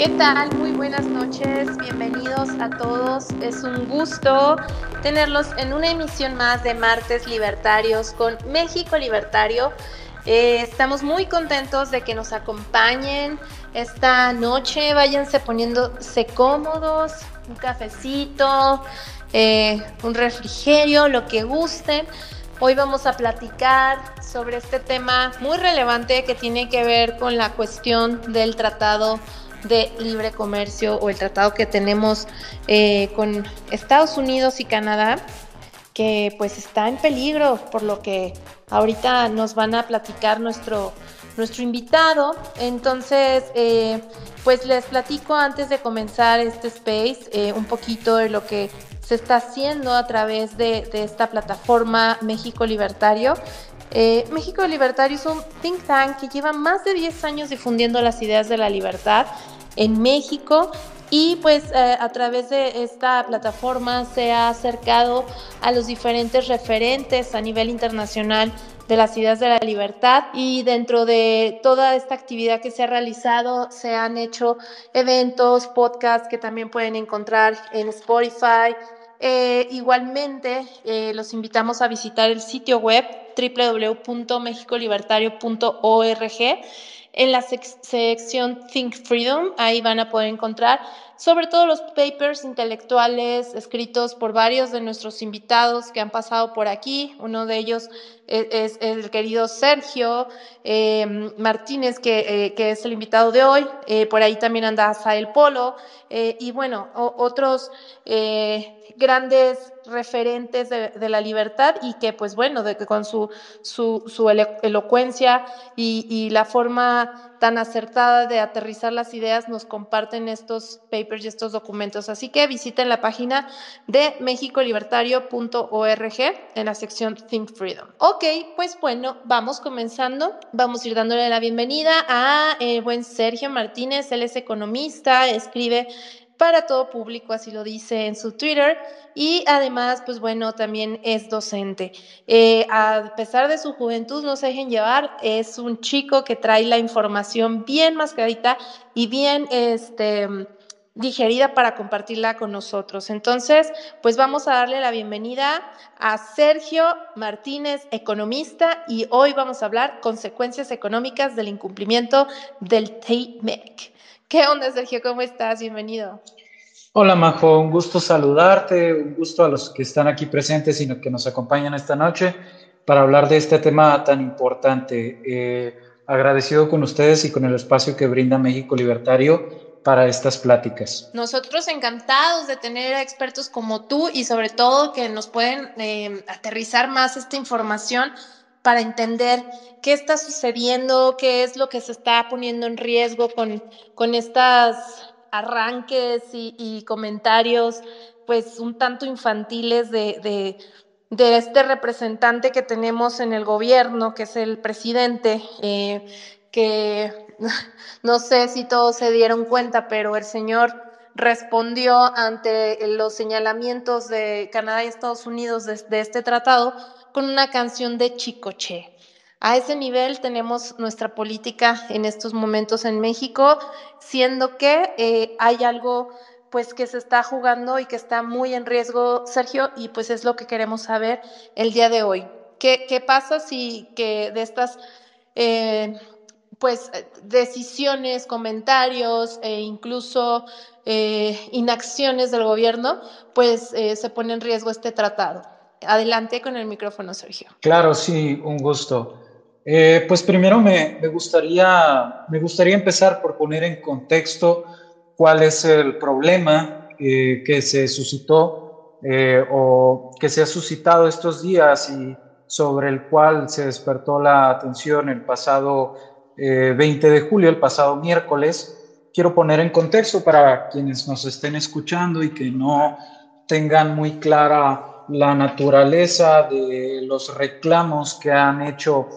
¿Qué tal? Muy buenas noches, bienvenidos a todos. Es un gusto tenerlos en una emisión más de Martes Libertarios con México Libertario. Eh, estamos muy contentos de que nos acompañen esta noche. Váyanse poniéndose cómodos, un cafecito, eh, un refrigerio, lo que gusten. Hoy vamos a platicar sobre este tema muy relevante que tiene que ver con la cuestión del tratado de libre comercio o el tratado que tenemos eh, con Estados Unidos y Canadá, que pues está en peligro por lo que ahorita nos van a platicar nuestro, nuestro invitado. Entonces, eh, pues les platico antes de comenzar este space eh, un poquito de lo que se está haciendo a través de, de esta plataforma México Libertario. México Libertario es un think tank que lleva más de 10 años difundiendo las ideas de la libertad en México y pues eh, a través de esta plataforma se ha acercado a los diferentes referentes a nivel internacional de las ideas de la libertad y dentro de toda esta actividad que se ha realizado se han hecho eventos, podcasts que también pueden encontrar en Spotify. Eh, igualmente eh, los invitamos a visitar el sitio web www.mexicolibertario.org en la sección Think Freedom, ahí van a poder encontrar sobre todo los papers intelectuales escritos por varios de nuestros invitados que han pasado por aquí. Uno de ellos es, el querido Sergio eh, Martínez, que, eh, es el invitado de hoy. Eh, por ahí también anda Sael Polo. y bueno, otros grandes referentes de, la libertad y que pues bueno, de que con su, su, elocuencia y, y, la forma tan acertada de aterrizar las ideas nos comparten estos papers y estos documentos. Así que visiten la página de mexicolibertario.org en la sección Think Freedom. Ok, pues bueno, vamos comenzando. Vamos a ir dándole la bienvenida a el eh, buen Sergio Martínez. Él es economista, escribe para todo público, así lo dice en su Twitter, y además, pues bueno, también es docente. Eh, a pesar de su juventud, no se dejen llevar, es un chico que trae la información bien mascadita y bien, este digerida para compartirla con nosotros. Entonces, pues vamos a darle la bienvenida a Sergio Martínez, economista, y hoy vamos a hablar consecuencias económicas del incumplimiento del TMEC. ¿Qué onda, Sergio? ¿Cómo estás? Bienvenido. Hola, Majo. Un gusto saludarte, un gusto a los que están aquí presentes y que nos acompañan esta noche para hablar de este tema tan importante. Eh, agradecido con ustedes y con el espacio que brinda México Libertario para estas pláticas. Nosotros encantados de tener a expertos como tú y sobre todo que nos pueden eh, aterrizar más esta información para entender qué está sucediendo, qué es lo que se está poniendo en riesgo con, con estos arranques y, comentarios pues un tanto infantiles de, de, este representante que tenemos en el gobierno, que es el presidente, eh, que no sé si todos se dieron cuenta, pero el señor respondió ante los señalamientos de Canadá y Estados Unidos de, de este tratado con una canción de Chicoche. A ese nivel tenemos nuestra política en estos momentos en México, siendo que eh, hay algo pues que se está jugando y que está muy en riesgo, Sergio, y pues es lo que queremos saber el día de hoy. ¿Qué, pasa si que de estas eh, pues decisiones, comentarios e incluso eh, inacciones del gobierno, pues se pone en riesgo este tratado? Adelante con el micrófono, Sergio. Claro, sí, un gusto. Eh, pues primero me, gustaría, me gustaría empezar por poner en contexto cuál es el problema eh, que se suscitó eh, o que se ha suscitado estos días y sobre el cual se despertó la atención el pasado 20 de julio, el pasado miércoles. Quiero poner en contexto para quienes nos estén escuchando y que no tengan muy clara la naturaleza de los reclamos que han hecho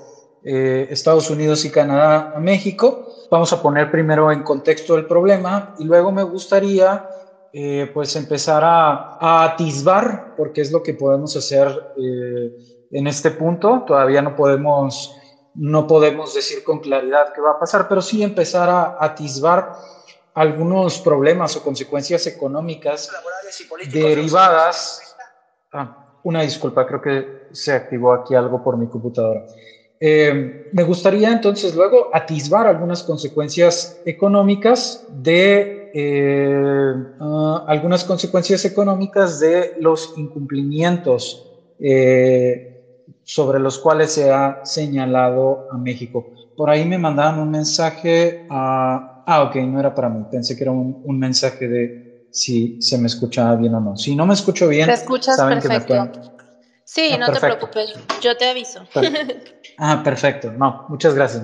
eh, Estados Unidos y Canadá a México. Vamos a poner primero en contexto el problema y luego me gustaría eh, pues empezar a, atisbar, porque es lo que podemos hacer eh, en este punto. Todavía no podemos, no podemos decir con claridad qué va a pasar, pero sí empezar a atisbar algunos problemas o consecuencias económicas derivadas. Ah, una disculpa, creo que se activó aquí algo por mi computadora. Eh, me gustaría entonces luego atisbar algunas consecuencias económicas de eh, ah, algunas consecuencias económicas de los incumplimientos eh, sobre los cuales se ha señalado a México. Por ahí me mandaban un mensaje a... Ah, ok, no era para mí. Pensé que era un, mensaje de si se me escuchaba bien o no. Si no me escucho bien, te escuchas perfecto. Sí, ah, no te preocupes, yo te aviso. Ah, perfecto. No, muchas gracias.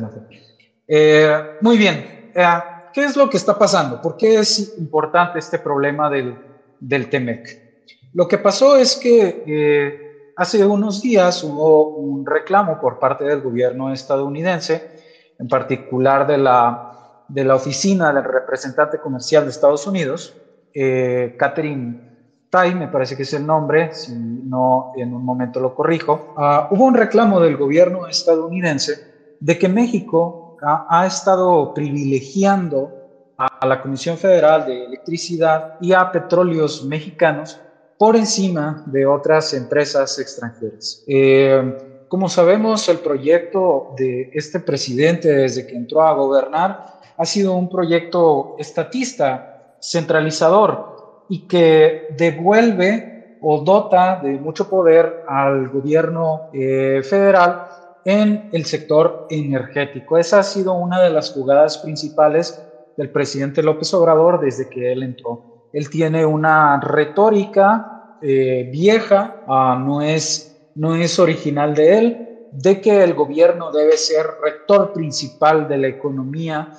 Eh, muy bien. Eh, ¿Qué es lo que está pasando? ¿Por qué es importante este problema del, del TEMEC? Lo que pasó es que eh, hace unos días hubo un reclamo por parte del gobierno estadounidense, en particular de la, de la oficina del representante comercial de Estados Unidos, Catherine Tai, me parece que es el nombre, si no en un momento lo corrijo, ah, hubo un reclamo del gobierno estadounidense de que México ha, estado privilegiando a la Comisión Federal de Electricidad y a petróleos mexicanos por encima de otras empresas extranjeras. Eh, como sabemos, el proyecto de este presidente desde que entró a gobernar ha sido un proyecto estatista, centralizador, y que devuelve o dota de mucho poder al gobierno eh, federal en el sector energético. Esa ha sido una de las jugadas principales del presidente López Obrador desde que él entró. Él tiene una retórica eh, vieja, ah, no, es, no es original de él, de que el gobierno debe ser rector principal de la economía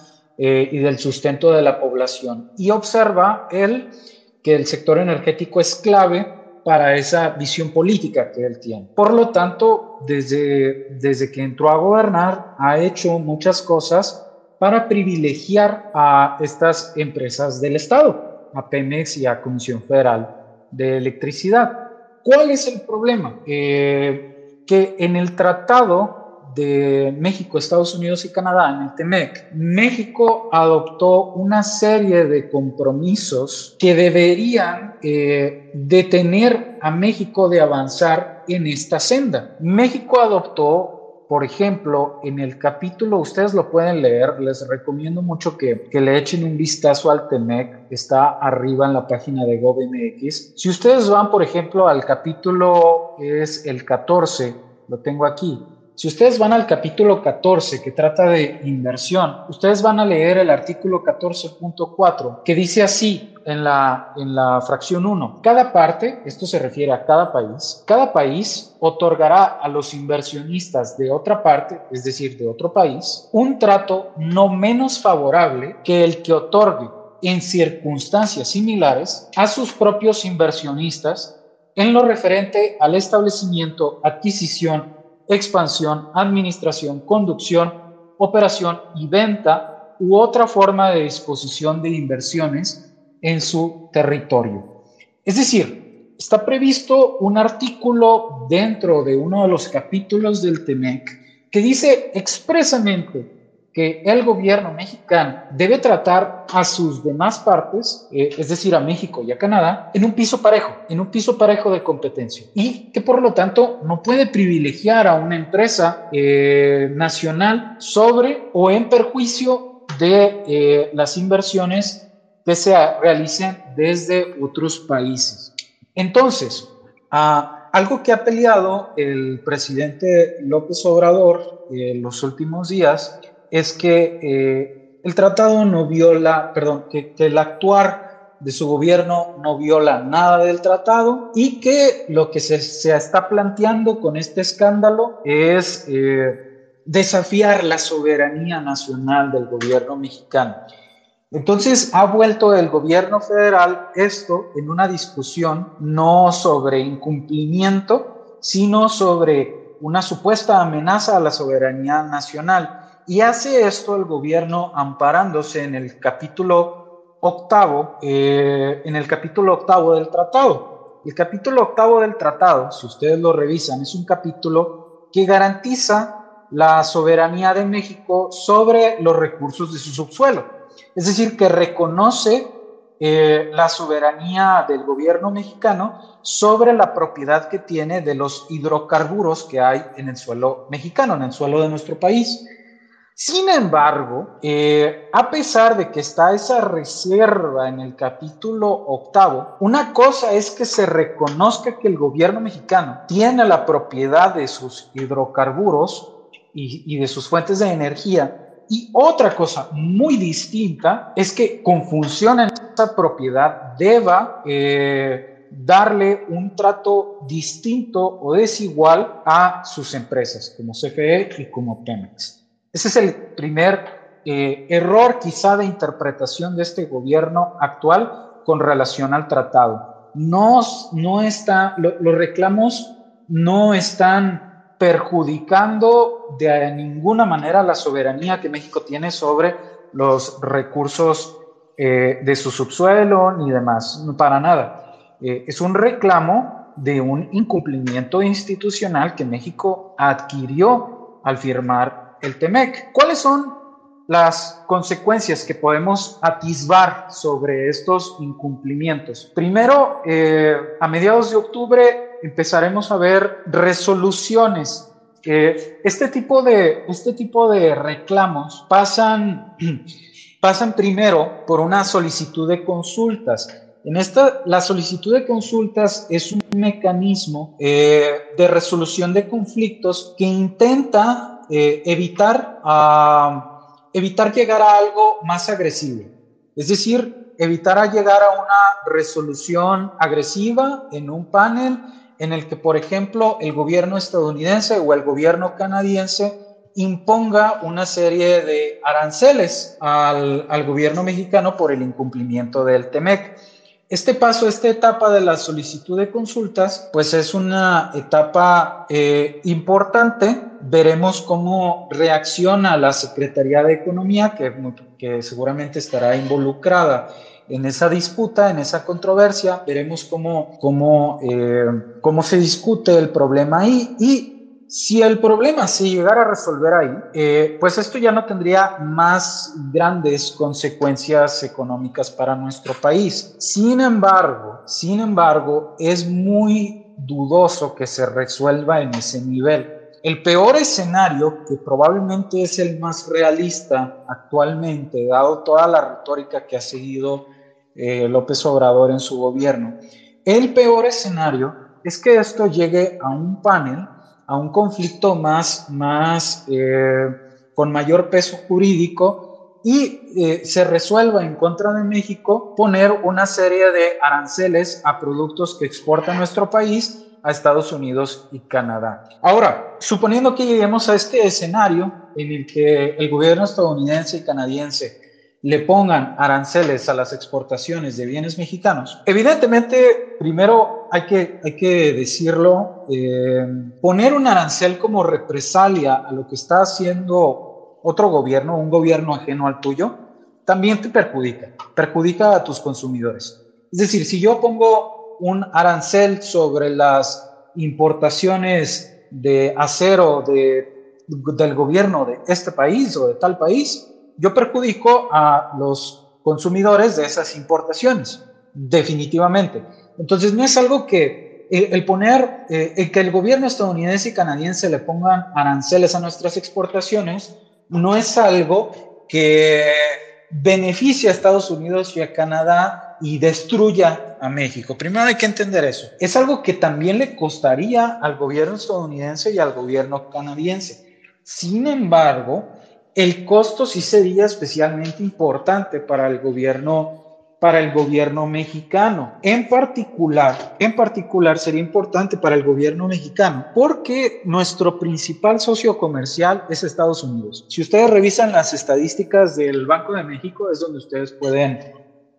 eh, y del sustento de la población. Y observa él que el sector energético es clave para esa visión política que él tiene. Por lo tanto, desde, desde que entró a gobernar, ha hecho muchas cosas para privilegiar a estas empresas del Estado, a Pemex y a Comisión Federal de Electricidad. ¿Cuál es el problema? Eh, que en el tratado de México, Estados Unidos y Canadá en el TEMEC, México adoptó una serie de compromisos que deberían eh, detener a México de avanzar en esta senda. México adoptó por ejemplo, en el capítulo, ustedes lo pueden leer, les recomiendo mucho que, que, le echen un vistazo al TEMEC, está arriba en la página de GovMX. Si ustedes van, por ejemplo, al capítulo, es el 14, lo tengo aquí, si ustedes van al capítulo 14 que trata de inversión, ustedes van a leer el artículo 14.4 que dice así en la, en la fracción 1. Cada parte, esto se refiere a cada país, cada país otorgará a los inversionistas de otra parte, es decir, de otro país, un trato no menos favorable que el que otorgue en circunstancias similares a sus propios inversionistas en lo referente al establecimiento, adquisición, expansión, administración, conducción, operación y venta u otra forma de disposición de inversiones en su territorio. Es decir, está previsto un artículo dentro de uno de los capítulos del TEMEC que dice expresamente que el gobierno mexicano debe tratar a sus demás partes, eh, es decir, a México y a Canadá, en un piso parejo, en un piso parejo de competencia. Y que por lo tanto no puede privilegiar a una empresa eh, nacional sobre o en perjuicio de eh, las inversiones que se realicen desde otros países. Entonces, algo que ha peleado el presidente López Obrador en los últimos días es que eh, el tratado no viola, perdón, que, el actuar de su gobierno no viola nada del tratado y que lo que se, está planteando con este escándalo es eh, desafiar la soberanía nacional del gobierno mexicano. Entonces ha vuelto el gobierno federal esto en una discusión no sobre incumplimiento, sino sobre una supuesta amenaza a la soberanía nacional. Y hace esto el gobierno amparándose en el capítulo octavo, eh, en el capítulo octavo del tratado. El capítulo octavo del tratado, si ustedes lo revisan, es un capítulo que garantiza la soberanía de México sobre los recursos de su subsuelo. Es decir, que reconoce eh, la soberanía del gobierno mexicano sobre la propiedad que tiene de los hidrocarburos que hay en el suelo mexicano, en el suelo de nuestro país. Sin embargo, eh, a pesar de que está esa reserva en el capítulo octavo, una cosa es que se reconozca que el gobierno mexicano tiene la propiedad de sus hidrocarburos y, de sus fuentes de energía. Y otra cosa muy distinta es que con función en esa propiedad deba eh, darle un trato distinto o desigual a sus empresas, como CFE y como Pemex. Ese es el primer eh, error quizá de interpretación de este gobierno actual con relación al tratado. No, no está, los reclamos no están perjudicando de ninguna manera la soberanía que México tiene sobre los recursos eh, de su subsuelo ni demás, para nada. Eh, es un reclamo de un incumplimiento institucional que México adquirió al firmar el TEMEC. ¿Cuáles son las consecuencias que podemos atisbar sobre estos incumplimientos? Primero, eh, a mediados de octubre empezaremos a ver resoluciones. este, tipo de, este tipo de reclamos pasan, pasan primero por una solicitud de consultas. En esta, la solicitud de consultas es un mecanismo eh, de resolución de conflictos que intenta eh, evitar, evitar llegar a algo más agresivo. Es decir, evitar llegar a una resolución agresiva en un panel en el que, por ejemplo, el gobierno estadounidense o el gobierno canadiense imponga una serie de aranceles al, al gobierno mexicano por el incumplimiento del TEMEC. Este paso, esta etapa de la solicitud de consultas, pues es una etapa eh, importante. Veremos cómo reacciona la Secretaría de Economía, que, seguramente estará involucrada en esa disputa, en esa controversia. Veremos cómo, cómo, eh, cómo se discute el problema ahí y si el problema se llegara a resolver ahí, eh, pues esto ya no tendría más grandes consecuencias económicas para nuestro país. Sin embargo, sin embargo, es muy dudoso que se resuelva en ese nivel. El peor escenario, que probablemente es el más realista actualmente, dado toda la retórica que ha seguido eh, López Obrador en su gobierno, el peor escenario es que esto llegue a un panel a un conflicto más, más eh, con mayor peso jurídico y eh, se resuelva en contra de México poner una serie de aranceles a productos que exporta nuestro país a Estados Unidos y Canadá. Ahora, suponiendo que lleguemos a este escenario en el que el gobierno estadounidense y canadiense le pongan aranceles a las exportaciones de bienes mexicanos, evidentemente, primero hay que, hay que decirlo, eh, poner un arancel como represalia a lo que está haciendo otro gobierno, un gobierno ajeno al tuyo, también te perjudica, perjudica a tus consumidores. Es decir, si yo pongo un arancel sobre las importaciones de acero de, del gobierno de este país o de tal país, yo perjudico a los consumidores de esas importaciones, definitivamente. Entonces, no es algo que el poner, eh, que el gobierno estadounidense y canadiense le pongan aranceles a nuestras exportaciones, no es algo que beneficie a Estados Unidos y a Canadá y destruya a México. Primero hay que entender eso. Es algo que también le costaría al gobierno estadounidense y al gobierno canadiense. Sin embargo, el costo sí sería especialmente importante para el gobierno para el gobierno mexicano. En particular, en particular sería importante para el gobierno mexicano porque nuestro principal socio comercial es Estados Unidos. Si ustedes revisan las estadísticas del Banco de México, es donde ustedes pueden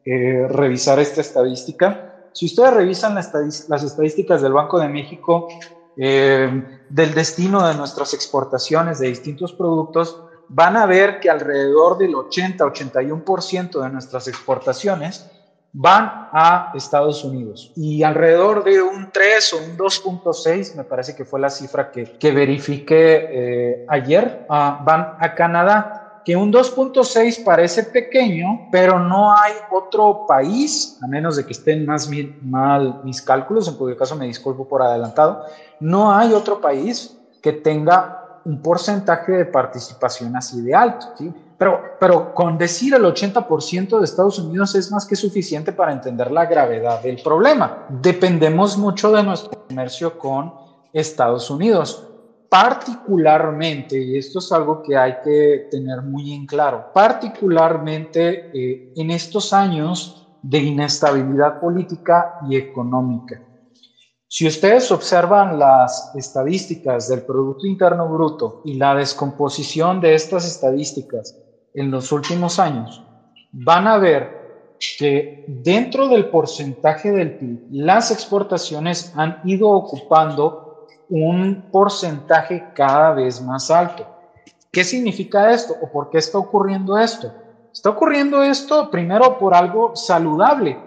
eh, revisar esta estadística. Si ustedes revisan las estadísticas del Banco de México eh, del destino de nuestras exportaciones de distintos productos, van a ver que alrededor del 80-81% de nuestras exportaciones van a Estados Unidos y alrededor de un 3 o un 2.6, me parece que fue la cifra que, que verifiqué eh, ayer, ah, van a Canadá. que un 2.6 parece pequeño, pero no hay otro país, a menos de que estén más mal mis cálculos, en cuyo caso me disculpo por adelantado, no hay otro país que tenga un porcentaje de participación así de alto. ¿sí? Pero, pero con decir el 80% de Estados Unidos es más que suficiente para entender la gravedad del problema. Dependemos mucho de nuestro comercio con Estados Unidos particularmente, y esto es algo que hay que tener muy en claro, particularmente eh, en estos años de inestabilidad política y económica. Si ustedes observan las estadísticas del Producto Interno Bruto y la descomposición de estas estadísticas en los últimos años, van a ver que dentro del porcentaje del PIB, las exportaciones han ido ocupando un porcentaje cada vez más alto. ¿Qué significa esto o por qué está ocurriendo esto? Está ocurriendo esto primero por algo saludable,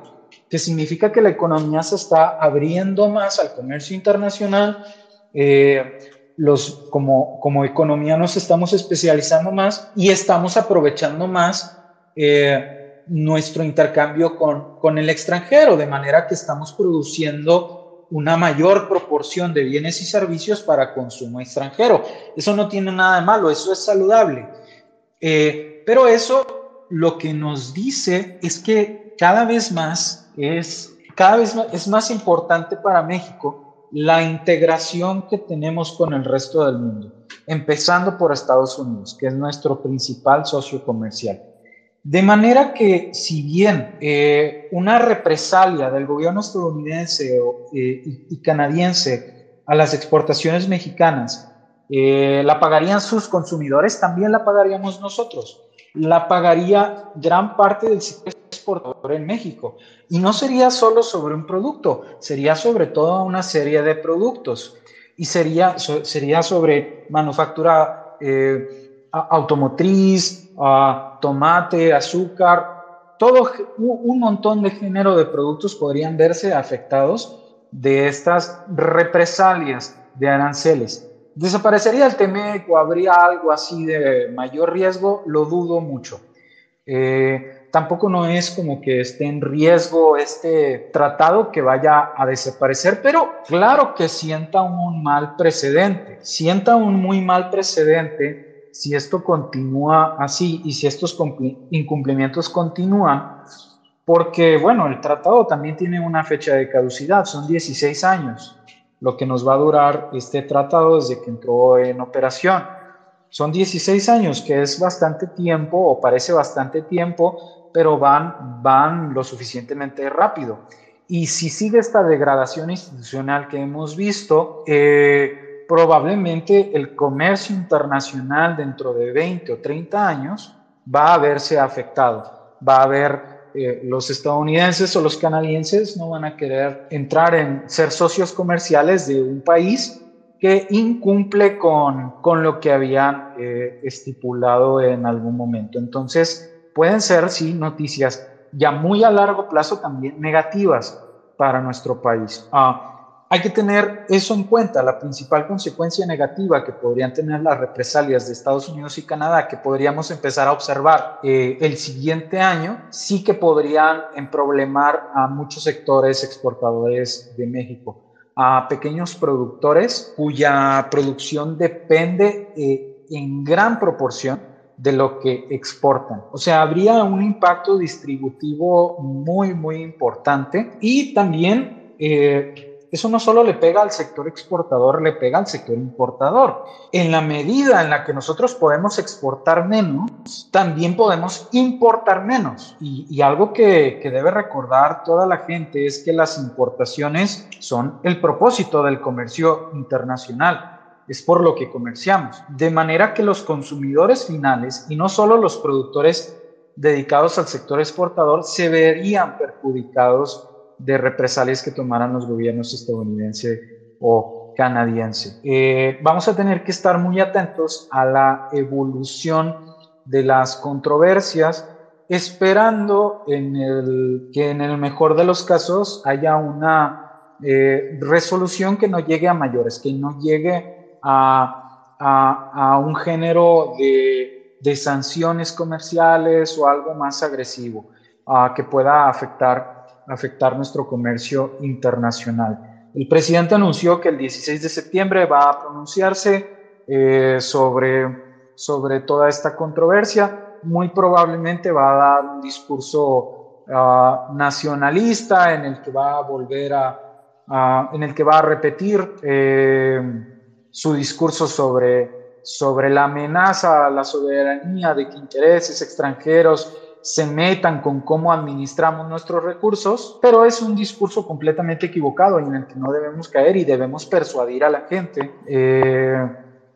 que significa que la economía se está abriendo más al comercio internacional. Eh, los, como, como economía nos estamos especializando más y estamos aprovechando más eh, nuestro intercambio con, con el extranjero, de manera que estamos produciendo una mayor proporción de bienes y servicios para consumo extranjero. Eso no tiene nada de malo, eso es saludable. Eh, pero eso lo que nos dice es que cada vez más es, cada vez más, es más importante para México la integración que tenemos con el resto del mundo, empezando por Estados Unidos, que es nuestro principal socio comercial. De manera que si bien eh, una represalia del gobierno estadounidense eh, y, canadiense a las exportaciones mexicanas eh, la pagarían sus consumidores, también la pagaríamos nosotros. La pagaría gran parte del sector exportador en México. Y no sería solo sobre un producto, sería sobre toda una serie de productos. Y sería, sería sobre manufactura automotriz, tomate, azúcar, todo un montón de género de productos podrían verse afectados de estas represalias de aranceles. ¿Desaparecería el TEMEC o habría algo así de mayor riesgo? Lo dudo mucho. Eh, tampoco no es como que esté en riesgo este tratado que vaya a desaparecer, pero claro que sienta un mal precedente, sienta un muy mal precedente si esto continúa así y si estos incumplimientos continúan, porque, bueno, el tratado también tiene una fecha de caducidad, son 16 años, lo que nos va a durar este tratado desde que entró en operación. Son 16 años, que es bastante tiempo o parece bastante tiempo, pero van, van lo suficientemente rápido. Y si sigue esta degradación institucional que hemos visto, eh, probablemente el comercio internacional dentro de 20 o 30 años va a verse afectado. Va a haber eh, los estadounidenses o los canadienses no van a querer entrar en ser socios comerciales de un país que incumple con, con lo que habían eh, estipulado en algún momento. Entonces, pueden ser, sí, noticias ya muy a largo plazo también negativas para nuestro país. Ah, hay que tener eso en cuenta, la principal consecuencia negativa que podrían tener las represalias de Estados Unidos y Canadá, que podríamos empezar a observar eh, el siguiente año, sí que podrían emproblemar a muchos sectores exportadores de México, a pequeños productores cuya producción depende eh, en gran proporción de lo que exportan. O sea, habría un impacto distributivo muy, muy importante y también... Eh, eso no solo le pega al sector exportador, le pega al sector importador. En la medida en la que nosotros podemos exportar menos, también podemos importar menos. Y, algo que, que debe recordar toda la gente es que las importaciones son el propósito del comercio internacional es por lo que comerciamos. De manera que los consumidores finales y no solo los productores dedicados al sector exportador se verían perjudicados de represalias que tomaran los gobiernos estadounidense o canadiense. Eh, vamos a tener que estar muy atentos a la evolución de las controversias, esperando en el, que en el mejor de los casos haya una eh, resolución que no llegue a mayores, que no llegue a, a, un género de, de sanciones comerciales o algo más agresivo uh, que pueda afectar, afectar nuestro comercio internacional. El presidente anunció que el 16 de septiembre va a pronunciarse eh, sobre, sobre toda esta controversia. Muy probablemente va a dar un discurso uh, nacionalista en el que va a volver a, en el que va a repetir eh, su discurso sobre sobre la amenaza a la soberanía de que intereses extranjeros se metan con cómo administramos nuestros recursos, pero es un discurso completamente equivocado en el que no debemos caer y debemos persuadir a la gente eh,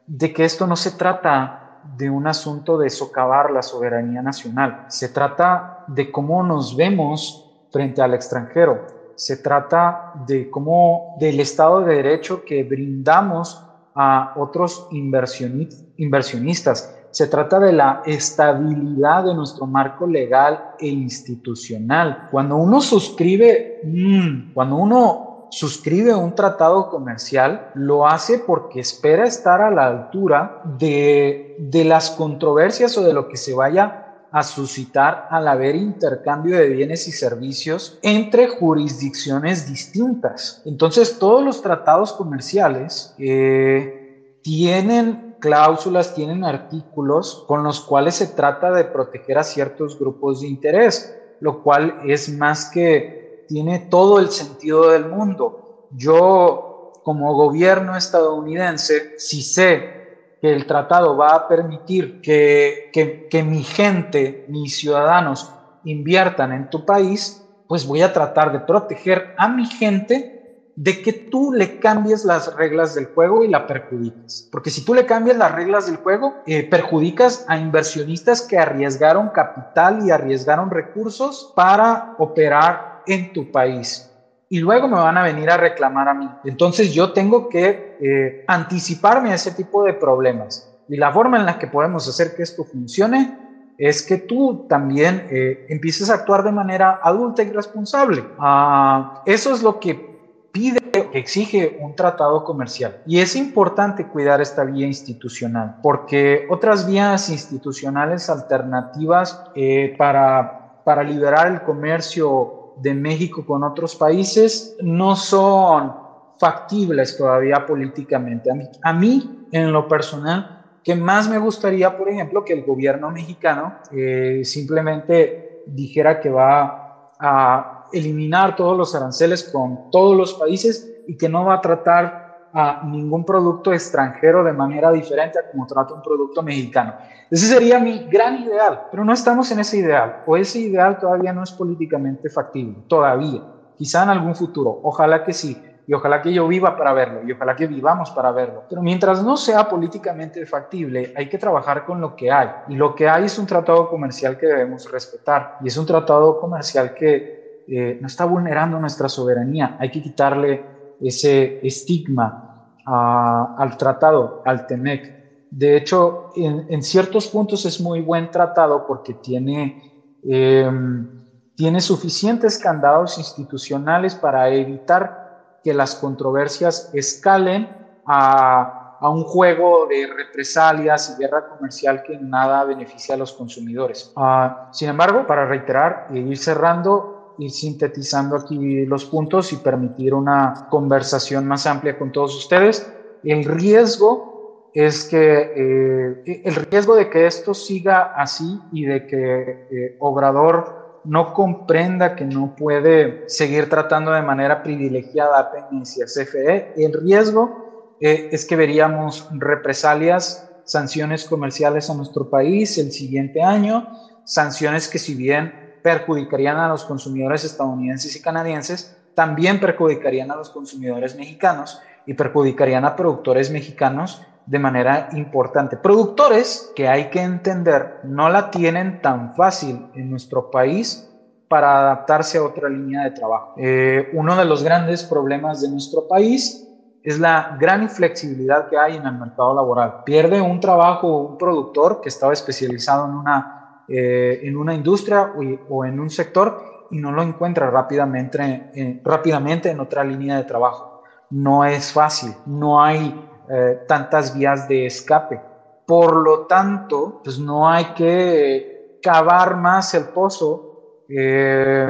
de que esto no se trata de un asunto de socavar la soberanía nacional, se trata de cómo nos vemos frente al extranjero, se trata de cómo del Estado de Derecho que brindamos a otros inversionistas. Se trata de la estabilidad de nuestro marco legal e institucional. Cuando uno suscribe, mm, cuando uno suscribe un tratado comercial, lo hace porque espera estar a la altura de, de las controversias o de lo que se vaya a suscitar al haber intercambio de bienes y servicios entre jurisdicciones distintas. Entonces, todos los tratados comerciales eh, tienen cláusulas, tienen artículos con los cuales se trata de proteger a ciertos grupos de interés, lo cual es más que tiene todo el sentido del mundo. Yo, como gobierno estadounidense, si sé que el tratado va a permitir que, que, mi gente, mis ciudadanos inviertan en tu país, pues voy a tratar de proteger a mi gente de que tú le cambies las reglas del juego y la perjudiques. Porque si tú le cambias las reglas del juego, eh, perjudicas a inversionistas que arriesgaron capital y arriesgaron recursos para operar en tu país y luego me van a venir a reclamar a mí. Entonces yo tengo que eh, anticiparme a ese tipo de problemas. Y la forma en la que podemos hacer que esto funcione es que tú también eh, empieces a actuar de manera adulta y responsable. Ah, eso es lo que pide, que exige un tratado comercial. Y es importante cuidar esta vía institucional, porque otras vías institucionales alternativas eh, para, para liberar el comercio de México con otros países no son factibles todavía políticamente. A mí, en lo personal, que más me gustaría, por ejemplo, que el gobierno mexicano eh, simplemente dijera que va a eliminar todos los aranceles con todos los países y que no va a tratar a ningún producto extranjero de manera diferente a como trata un producto mexicano. Ese sería mi gran ideal, pero no estamos en ese ideal, o ese ideal todavía no es políticamente factible, todavía, quizá en algún futuro, ojalá que sí, y ojalá que yo viva para verlo, y ojalá que vivamos para verlo. Pero mientras no sea políticamente factible, hay que trabajar con lo que hay, y lo que hay es un tratado comercial que debemos respetar, y es un tratado comercial que eh, no está vulnerando nuestra soberanía, hay que quitarle ese estigma al tratado, al TEMEC. De hecho, en, ciertos puntos es muy buen tratado porque tiene, em, tiene suficientes candados institucionales para evitar que las controversias escalen a, a un juego de represalias y guerra comercial que nada beneficia a los consumidores. Ah, sin embargo, para reiterar y ir cerrando, ir sintetizando aquí los puntos y permitir una conversación más amplia con todos ustedes. El riesgo es que eh, el riesgo de que esto siga así y de que eh, Obrador no comprenda que no puede seguir tratando de manera privilegiada a a CFE, el riesgo eh, es que veríamos represalias, sanciones comerciales a nuestro país el siguiente año, sanciones que si bien perjudicarían a los consumidores estadounidenses y canadienses, también perjudicarían a los consumidores mexicanos y perjudicarían a productores mexicanos de manera importante. Productores que hay que entender no la tienen tan fácil en nuestro país para adaptarse a otra línea de trabajo. Eh, uno de los grandes problemas de nuestro país es la gran inflexibilidad que hay en el mercado laboral. Pierde un trabajo un productor que estaba especializado en una eh, en una industria o, en un sector y no lo encuentra rápidamente, eh, rápidamente en otra línea de trabajo. No es fácil, no hay eh, tantas vías de escape. Por lo tanto, pues no hay que cavar más el pozo eh,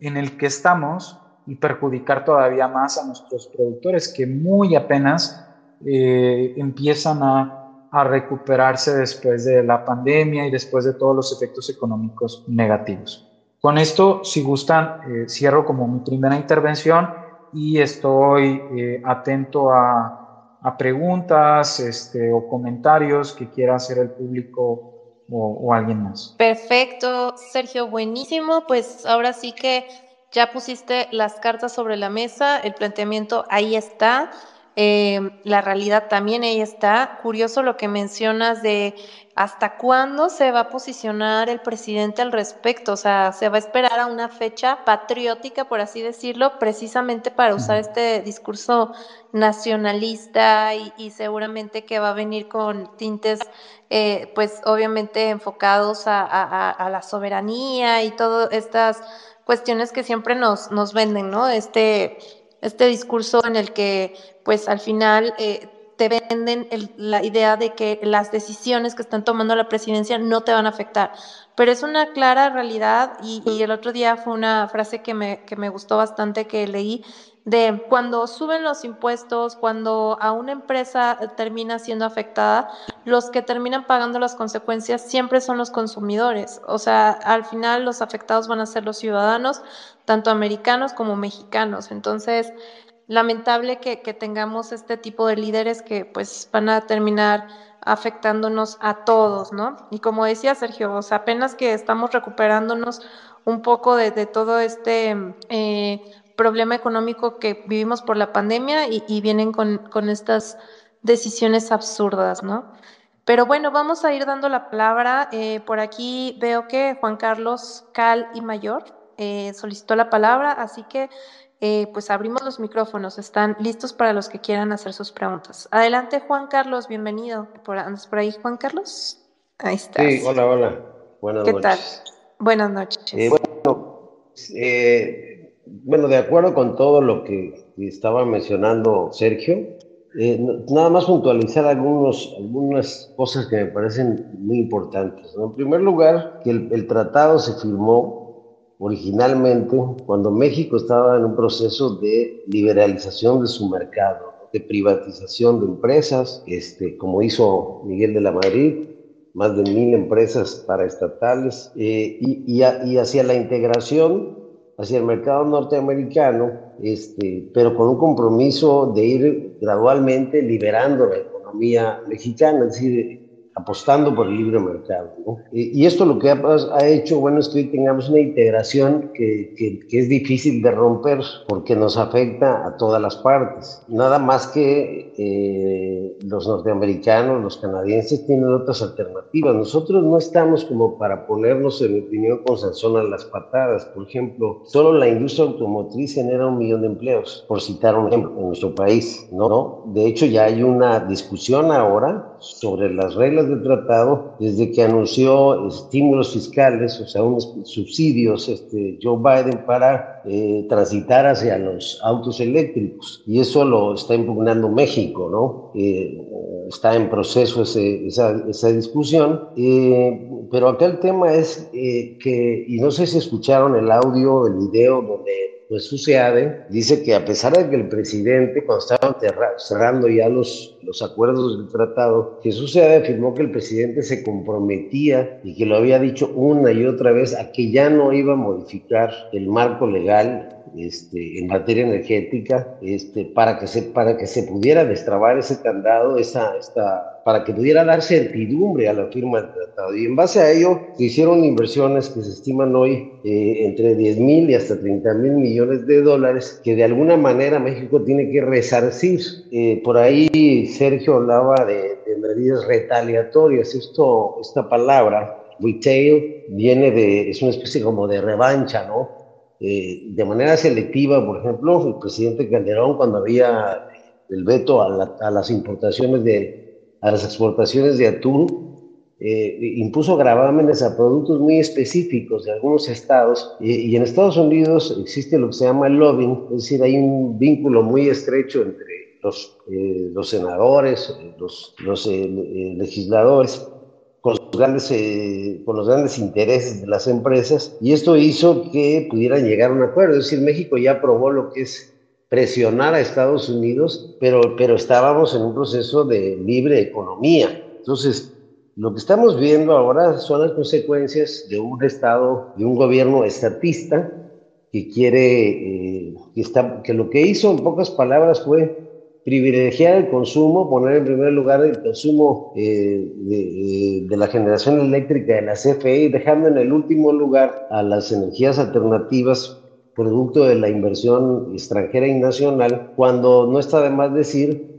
en el que estamos y perjudicar todavía más a nuestros productores que muy apenas eh, empiezan a, recuperarse después de la pandemia y después de todos los efectos económicos negativos. Con esto, si gustan, eh, cierro como mi primera intervención y estoy eh, atento a, preguntas este, o comentarios que quiera hacer el público o alguien más. Perfecto, Sergio, buenísimo. Pues ahora sí que ya pusiste las cartas sobre la mesa, el planteamiento ahí está. Eh, la realidad también ahí está. Curioso lo que mencionas de hasta cuándo se va a posicionar el presidente al respecto. O sea, se va a esperar a una fecha patriótica, por así decirlo, precisamente para usar este discurso nacionalista y, seguramente que va a venir con tintes, eh, pues obviamente enfocados a, a la soberanía y todas estas cuestiones que siempre nos, nos venden, ¿no? Este este discurso en el que pues al final eh, te venden la idea de que las decisiones que están tomando la presidencia no te van a afectar. Pero es una clara realidad y, y el otro día fue una frase que me, que me gustó bastante que leí de cuando suben los impuestos, cuando a una empresa termina siendo afectada, los que terminan pagando las consecuencias siempre son los consumidores. O sea, al final los afectados van a ser los ciudadanos, tanto americanos como mexicanos. Entonces, lamentable que, tengamos este tipo de líderes que pues van a terminar afectándonos a todos, ¿no? Y como decía Sergio, apenas que estamos recuperándonos un poco de, todo este eh, problema económico que vivimos por la pandemia y, vienen con, estas decisiones absurdas, ¿no? Pero bueno, vamos a ir dando la palabra. Eh, por aquí veo que Juan Carlos Cal y Mayor eh, solicitó la palabra, así que eh, pues abrimos los micrófonos. Están listos para los que quieran hacer sus preguntas. Adelante, Juan Carlos, bienvenido. ¿Por, ¿Andas por ahí, Juan Carlos? Ahí está. Sí, hola, hola. Buenas ¿Qué noches. tal? Buenas noches. bueno, bueno, de acuerdo con todo lo que estaba mencionando Sergio, eh, nada más puntualizar algunos, algunas cosas que me parecen muy importantes. En primer lugar, que el, tratado se firmó originalmente cuando México estaba en un proceso de liberalización de su mercado, de privatización de empresas, este, como hizo Miguel de la Madrid, más de mil empresas paraestatales, eh, y, y hacia la integración hacia el mercado norteamericano, este, pero con un compromiso de ir gradualmente liberando la economía mexicana, es decir, apostando por el libre mercado. ¿no? Y, esto lo que ha, hecho, bueno, es que hoy tengamos una integración que, que, es difícil de romper porque nos afecta a todas las partes. Nada más que eh, los norteamericanos, los canadienses tienen otras alternativas. Nosotros no estamos como para ponernos, en mi opinión, con Sansón a las patadas. Por ejemplo, solo la industria automotriz genera un millón de empleos, por citar un ejemplo, en nuestro país. ¿No? De hecho, ya hay una discusión ahora sobre las reglas del tratado desde que anunció estímulos fiscales, o sea, unos subsidios, este, Joe Biden para eh, transitar hacia los autos eléctricos. Y eso lo está impugnando México, ¿no? Eh, está en proceso esa, esa, discusión. Eh, pero acá el tema es que, y no sé si escucharon el audio, el video donde pues sucede, dice que a pesar de que el presidente, cuando estaban cerrando ya los, los acuerdos del tratado, Jesús Seade afirmó que el presidente se comprometía y que lo había dicho una y otra vez a que ya no iba a modificar el marco legal este, en materia energética este, para, que se, para que se pudiera destrabar ese candado, esa, esta, para que pudiera dar certidumbre a la firma del tratado. Y en base a ello se hicieron inversiones que se estiman hoy eh, entre 10 mil y hasta 30 mil millones de dólares que de alguna manera México tiene que resarcir. Eh, por ahí Sergio hablaba de, de medidas retaliatorias. Esta palabra, retail, viene de, es una especie como de revancha, ¿no? Eh, de manera selectiva, por ejemplo, el presidente Calderón, cuando había el veto a, las importaciones de, a las exportaciones de atún, eh, impuso gravámenes a productos muy específicos de algunos estados y en Estados Unidos existe lo que se llama lobbying, es decir, hay un vínculo muy estrecho entre los, los senadores, los, los legisladores, con los, grandes, con los grandes intereses de las empresas, y esto hizo que pudieran llegar a un acuerdo. Es decir, México ya aprobó lo que es presionar a Estados Unidos, pero, pero estábamos en un proceso de libre economía. Entonces, lo que estamos viendo ahora son las consecuencias de un Estado, de un gobierno estatista que quiere, eh, que, está, que lo que hizo en pocas palabras fue privilegiar el consumo, poner en primer lugar el consumo eh, de, de, la generación eléctrica de la CFE y dejando en el último lugar a las energías alternativas producto de la inversión extranjera y nacional, cuando no está de más decir,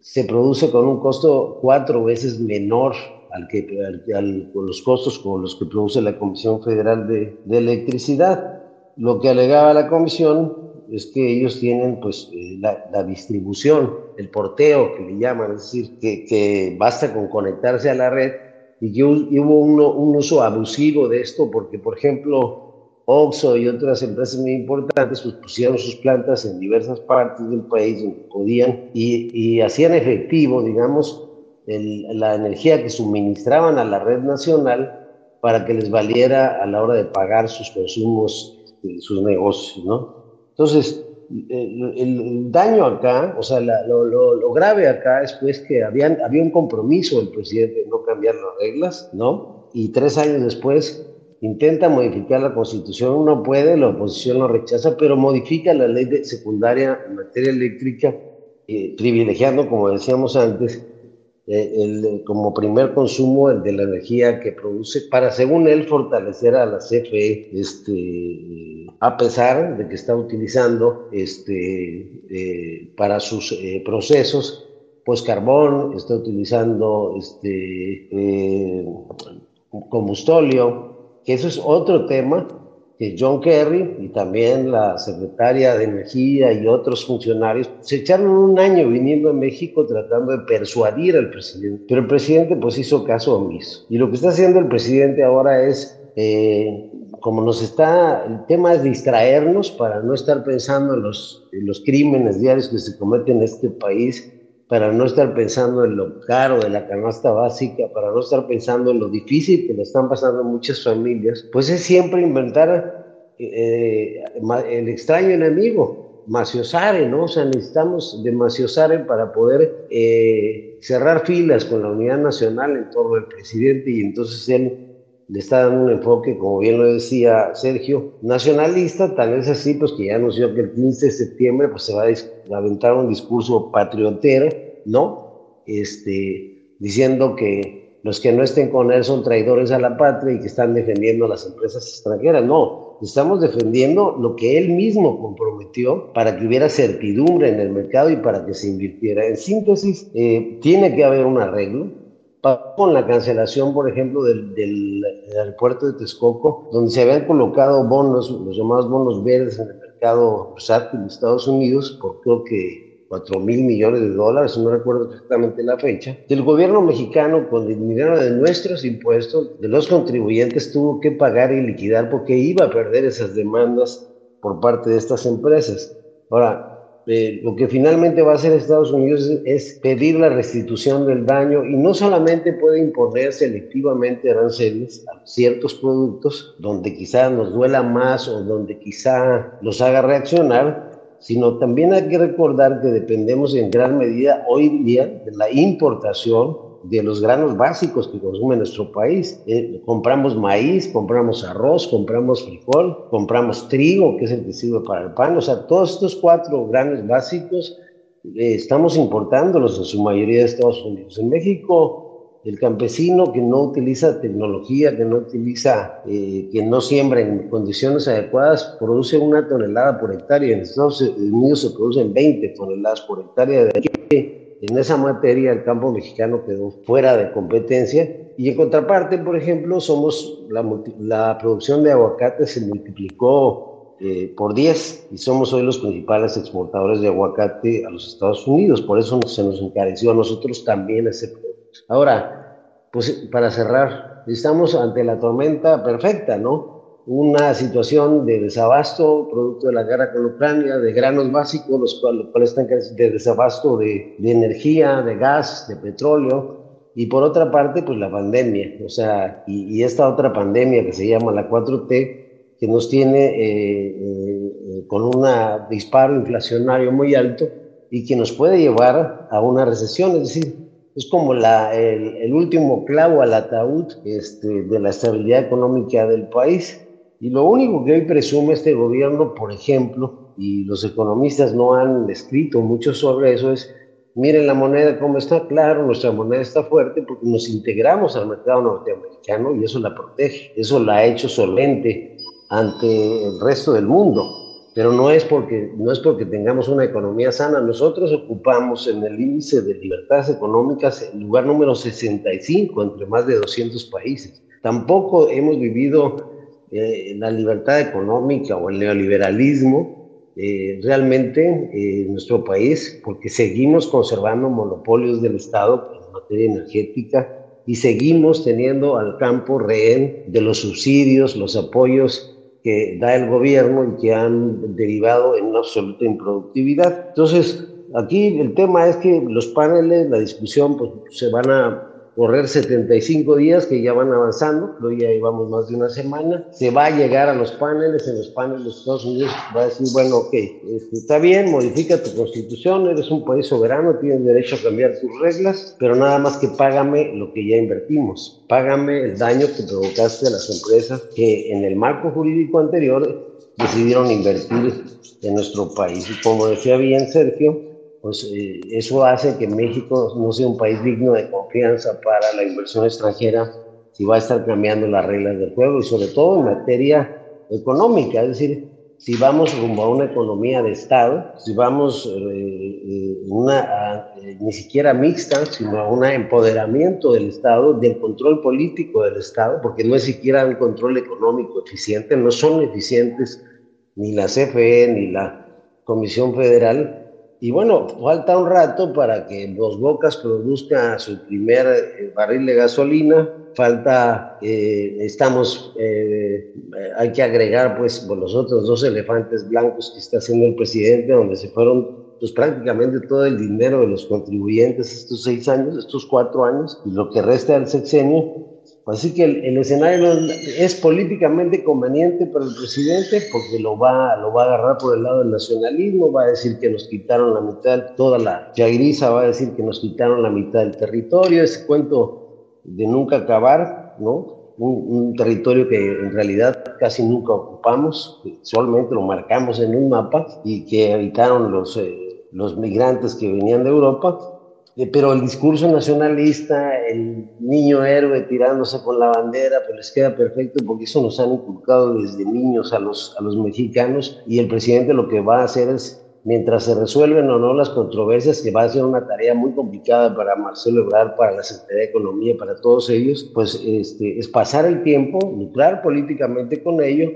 se produce con un costo cuatro veces menor al que, al, con los costos con los que produce la Comisión Federal de, de, Electricidad. Lo que alegaba la Comisión es que ellos tienen pues eh, la, la, distribución, el porteo que le llaman, es decir, que, que basta con conectarse a la red y que hubo un, un uso abusivo de esto porque, por ejemplo, Oxo y otras empresas muy importantes pues pusieron sus plantas en diversas partes del país donde podían y, y hacían efectivo, digamos, el, la energía que suministraban a la red nacional para que les valiera a la hora de pagar sus consumos, este, sus negocios, ¿no? Entonces, el, daño acá, o sea, lo, grave acá es pues que habían, había un compromiso del presidente de no cambiar las reglas, ¿no? Y tres años después intenta modificar la constitución, uno puede, la oposición lo rechaza, pero modifica la ley de secundaria en materia eléctrica, eh, privilegiando, como decíamos antes, el, como primer consumo el de la energía que produce, para, según él, fortalecer a la CFE, este, a pesar de que está utilizando este, eh, para sus eh, procesos, pues carbón, está utilizando este, eh, combustóleo, que eso es otro tema que John Kerry y también la secretaria de Energía y otros funcionarios se echaron un año viniendo a México tratando de persuadir al presidente, pero el presidente pues hizo caso omiso. Y lo que está haciendo el presidente ahora es, eh, como nos está, el tema es distraernos para no estar pensando en los, en los crímenes diarios que se cometen en este país para no estar pensando en lo caro de la canasta básica, para no estar pensando en lo difícil que le están pasando a muchas familias, pues es siempre inventar eh, el extraño enemigo, Maciosare, ¿no? O sea, necesitamos de Maciosare para poder eh, cerrar filas con la unidad nacional en torno al presidente y entonces él le está dando un enfoque, como bien lo decía Sergio, nacionalista, tal vez así, pues que ya anunció que el 15 de septiembre pues se va a aventar un discurso patriotero, ¿no? Este, diciendo que los que no estén con él son traidores a la patria y que están defendiendo a las empresas extranjeras. No, estamos defendiendo lo que él mismo comprometió para que hubiera certidumbre en el mercado y para que se invirtiera. En síntesis, eh, tiene que haber un arreglo, con la cancelación, por ejemplo, del, del, aeropuerto de Texcoco, donde se habían colocado bonos, los llamados bonos verdes en el mercado bursátil de Estados Unidos, por creo que 4 mil millones de dólares, no recuerdo exactamente la fecha, el gobierno mexicano, con el dinero de nuestros impuestos, de los contribuyentes, tuvo que pagar y liquidar porque iba a perder esas demandas por parte de estas empresas. Ahora, eh, lo que finalmente va a hacer Estados Unidos es, pedir la restitución del daño y no solamente puede imponer selectivamente aranceles a ciertos productos donde quizá nos duela más o donde quizá nos haga reaccionar, sino también hay que recordar que dependemos en gran medida hoy día de la importación de los granos básicos que consume nuestro país. Eh, compramos maíz, compramos arroz, compramos frijol, compramos trigo, que es el que sirve para el pan. O sea, todos estos cuatro granos básicos eh, estamos importándolos en su mayoría de Estados Unidos. En México, el campesino que no utiliza tecnología, que no utiliza, eh, que no siembra en condiciones adecuadas, produce una tonelada por hectárea. En Estados Unidos se producen 20 toneladas por hectárea. De en esa materia el campo mexicano quedó fuera de competencia y en contraparte, por ejemplo, somos la, producción de aguacate se multiplicó eh, por 10 y somos hoy los principales exportadores de aguacate a los Estados Unidos, por eso se nos encareció a nosotros también ese producto. Ahora, pues para cerrar, estamos ante la tormenta perfecta, ¿no? Una situación de desabasto producto de la guerra con Ucrania, de granos básicos, los cuales, están de desabasto de, de, energía, de gas, de petróleo, y por otra parte, pues la pandemia, o sea, y, y esta otra pandemia que se llama la 4T, que nos tiene eh, eh, con un disparo inflacionario muy alto y que nos puede llevar a una recesión, es decir, es como la, el, el, último clavo al ataúd este, de la estabilidad económica del país. Y lo único que hoy presume este gobierno, por ejemplo, y los economistas no han escrito mucho sobre eso, es, miren la moneda cómo está, claro, nuestra moneda está fuerte porque nos integramos al mercado norteamericano y eso la protege, eso la ha hecho solente ante el resto del mundo pero no es porque no es porque tengamos una economía sana. Nosotros ocupamos en el índice de libertades económicas el lugar número 65 entre más de 200 países. Tampoco hemos vivido eh, la libertad económica o el neoliberalismo eh, realmente eh, en nuestro país, porque seguimos conservando monopolios del Estado en materia energética y seguimos teniendo al campo rehén de los subsidios, los apoyos que da el gobierno y que han derivado en una absoluta improductividad. Entonces, aquí el tema es que los paneles, la discusión, pues se van a correr 75 días que ya van avanzando, pero ya llevamos más de una semana. Se va a llegar a los paneles, en los paneles de Estados Unidos va a decir, bueno, ok, este, está bien, modifica tu constitución, eres un país soberano, tienes derecho a cambiar tus reglas, pero nada más que págame lo que ya invertimos, págame el daño que provocaste a las empresas que en el marco jurídico anterior decidieron invertir en nuestro país. Y como decía bien Sergio, pues eh, eso hace que México no sea un país digno de confianza para la inversión extranjera si va a estar cambiando las reglas del juego y sobre todo en materia económica, es decir, si vamos rumbo a una economía de Estado, si vamos eh, eh una, ni siquiera mixta, sino a un empoderamiento del Estado, del control político del Estado, porque no es siquiera un control económico eficiente, no son eficientes ni la CFE ni la Comisión Federal, y bueno, falta un rato para que Dos Bocas produzca su primer eh, barril de gasolina. Falta, eh, estamos, eh, hay que agregar pues los otros dos elefantes blancos que está haciendo el presidente, donde se fueron pues prácticamente todo el dinero de los contribuyentes estos seis años, estos cuatro años, y lo que resta del sexenio, Así que el, escenario es políticamente conveniente para el presidente porque lo va, lo va a agarrar por el lado del nacionalismo, va a decir que nos quitaron la mitad, toda la chairiza va a decir que nos quitaron la mitad del territorio, ese cuento de nunca acabar, ¿no? Un, territorio que en realidad casi nunca ocupamos, solamente lo marcamos en un mapa y que habitaron los, eh, los migrantes que venían de Europa pero el discurso nacionalista, el niño héroe tirándose con la bandera, pues les queda perfecto porque eso nos han inculcado desde niños a los, a los mexicanos y el presidente lo que va a hacer es, mientras se resuelven o no las controversias, que va a ser una tarea muy complicada para Marcelo Ebrard, para la Secretaría de Economía, para todos ellos, pues este, es pasar el tiempo, lucrar políticamente con ello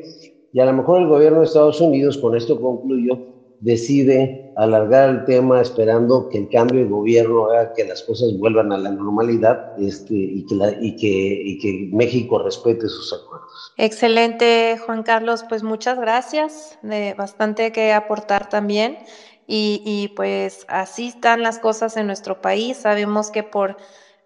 y a lo mejor el gobierno de Estados Unidos, con esto concluyo, decide alargar el tema esperando que el cambio de gobierno haga que las cosas vuelvan a la normalidad este, y, que y, que, y que México respete sus acuerdos. Excelente, Juan Carlos. Pues muchas gracias. Bastante que aportar también. Y, y, pues así están las cosas en nuestro país. Sabemos que por,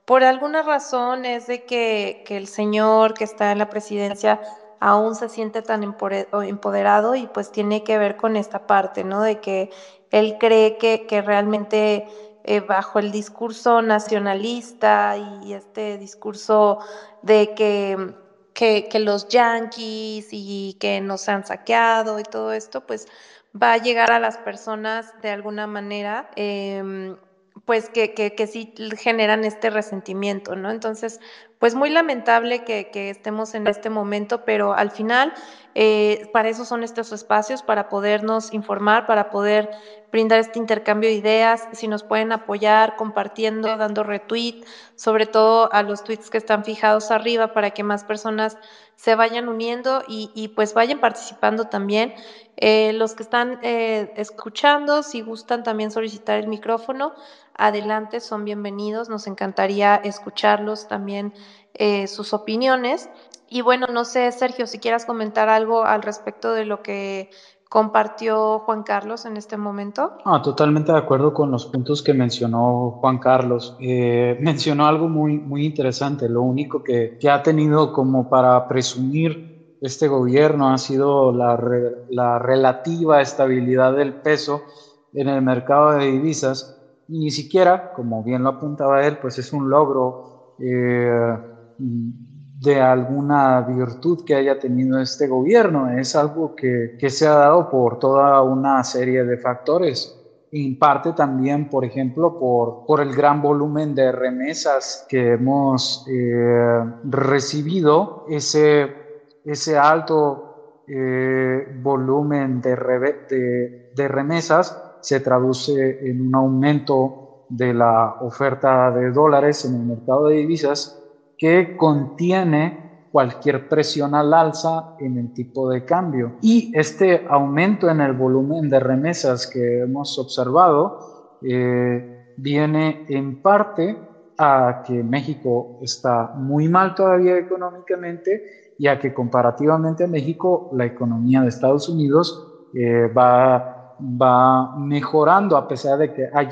por alguna razón es de que, que el señor que está en la presidencia aún se siente tan empoderado y pues tiene que ver con esta parte, ¿no? De que él cree que, que realmente eh, bajo el discurso nacionalista y este discurso de que, que, que, los yanquis y que nos han saqueado y todo esto, pues va a llegar a las personas de alguna manera. Eh, pues que, que, que, sí generan este resentimiento, ¿no? Entonces, pues muy lamentable que, estemos en este momento, pero al final eh, para eso son estos espacios, para podernos informar, para poder brindar este intercambio de ideas, si nos pueden apoyar compartiendo, dando retweet, sobre todo a los tweets que están fijados arriba para que más personas se vayan uniendo y, y pues vayan participando también. Eh, los que están eh, escuchando, si gustan también solicitar el micrófono, adelante, son bienvenidos. Nos encantaría escucharlos también eh, sus opiniones. Y bueno, no sé, Sergio, si quieras comentar algo al respecto de lo que compartió Juan Carlos en este momento. Ah, totalmente de acuerdo con los puntos que mencionó Juan Carlos. Eh, mencionó algo muy, muy interesante. Lo único que, que, ha tenido como para presumir este gobierno ha sido la, la relativa estabilidad del peso en el mercado de divisas. Y ni siquiera, como bien lo apuntaba él, pues es un logro. Eh, de alguna virtud que haya tenido este gobierno, es algo que, que, se ha dado por toda una serie de factores. En parte también, por ejemplo, por, por el gran volumen de remesas que hemos eh, recibido, ese, ese alto eh, volumen de, remesas se traduce en un aumento de la oferta de dólares en el mercado de divisas que contiene cualquier presión al alza en el tipo de cambio. Y este aumento en el volumen de remesas que hemos observado eh, viene en parte a que México está muy mal todavía económicamente y a que comparativamente a México la economía de Estados Unidos eh, va, va mejorando a pesar de que hay,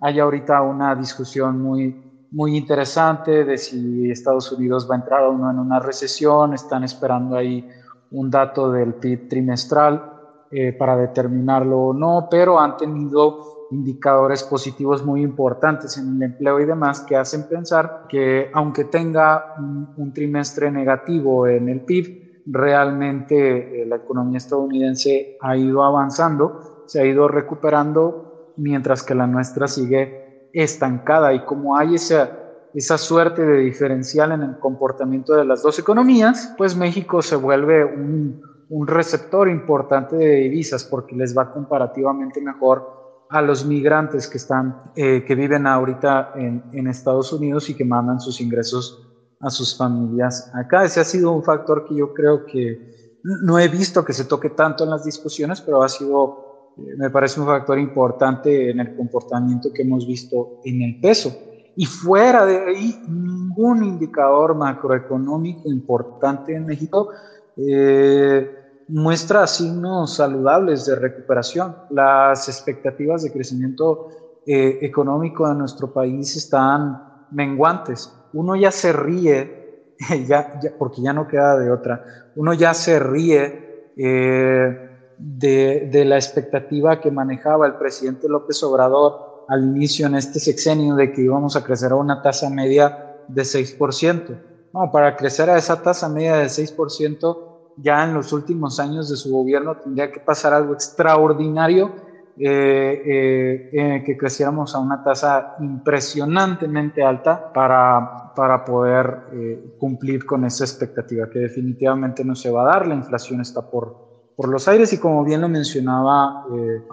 hay ahorita una discusión muy muy interesante de si Estados Unidos va a entrar o no en una recesión. Están esperando ahí un dato del PIB trimestral eh, para determinarlo o no, pero han tenido indicadores positivos muy importantes en el empleo y demás que hacen pensar que aunque tenga un, trimestre negativo en el PIB, realmente eh, la economía estadounidense ha ido avanzando, se ha ido recuperando, mientras que la nuestra sigue estancada y como hay esa, esa suerte de diferencial en el comportamiento de las dos economías, pues México se vuelve un, un receptor importante de divisas porque les va comparativamente mejor a los migrantes que están, eh, que viven ahorita en, en, Estados Unidos y que mandan sus ingresos a sus familias acá. Ese ha sido un factor que yo creo que no he visto que se toque tanto en las discusiones, pero ha sido me parece un factor importante en el comportamiento que hemos visto en el peso. Y fuera de ahí, ningún indicador macroeconómico importante en México eh, muestra signos saludables de recuperación. Las expectativas de crecimiento eh, económico de nuestro país están menguantes. Uno ya se ríe, ya, porque ya no queda de otra, uno ya se ríe. Eh, de, la expectativa que manejaba el presidente López Obrador al inicio en este sexenio de que íbamos a crecer a una tasa media de 6%. No, para crecer a esa tasa media de 6%, ya en los últimos años de su gobierno tendría que pasar algo extraordinario, eh, eh, eh, que creciéramos a una tasa impresionantemente alta para, para poder cumplir con esa expectativa, que definitivamente no se va a dar. La inflación está por, por los aires y como bien lo mencionaba eh,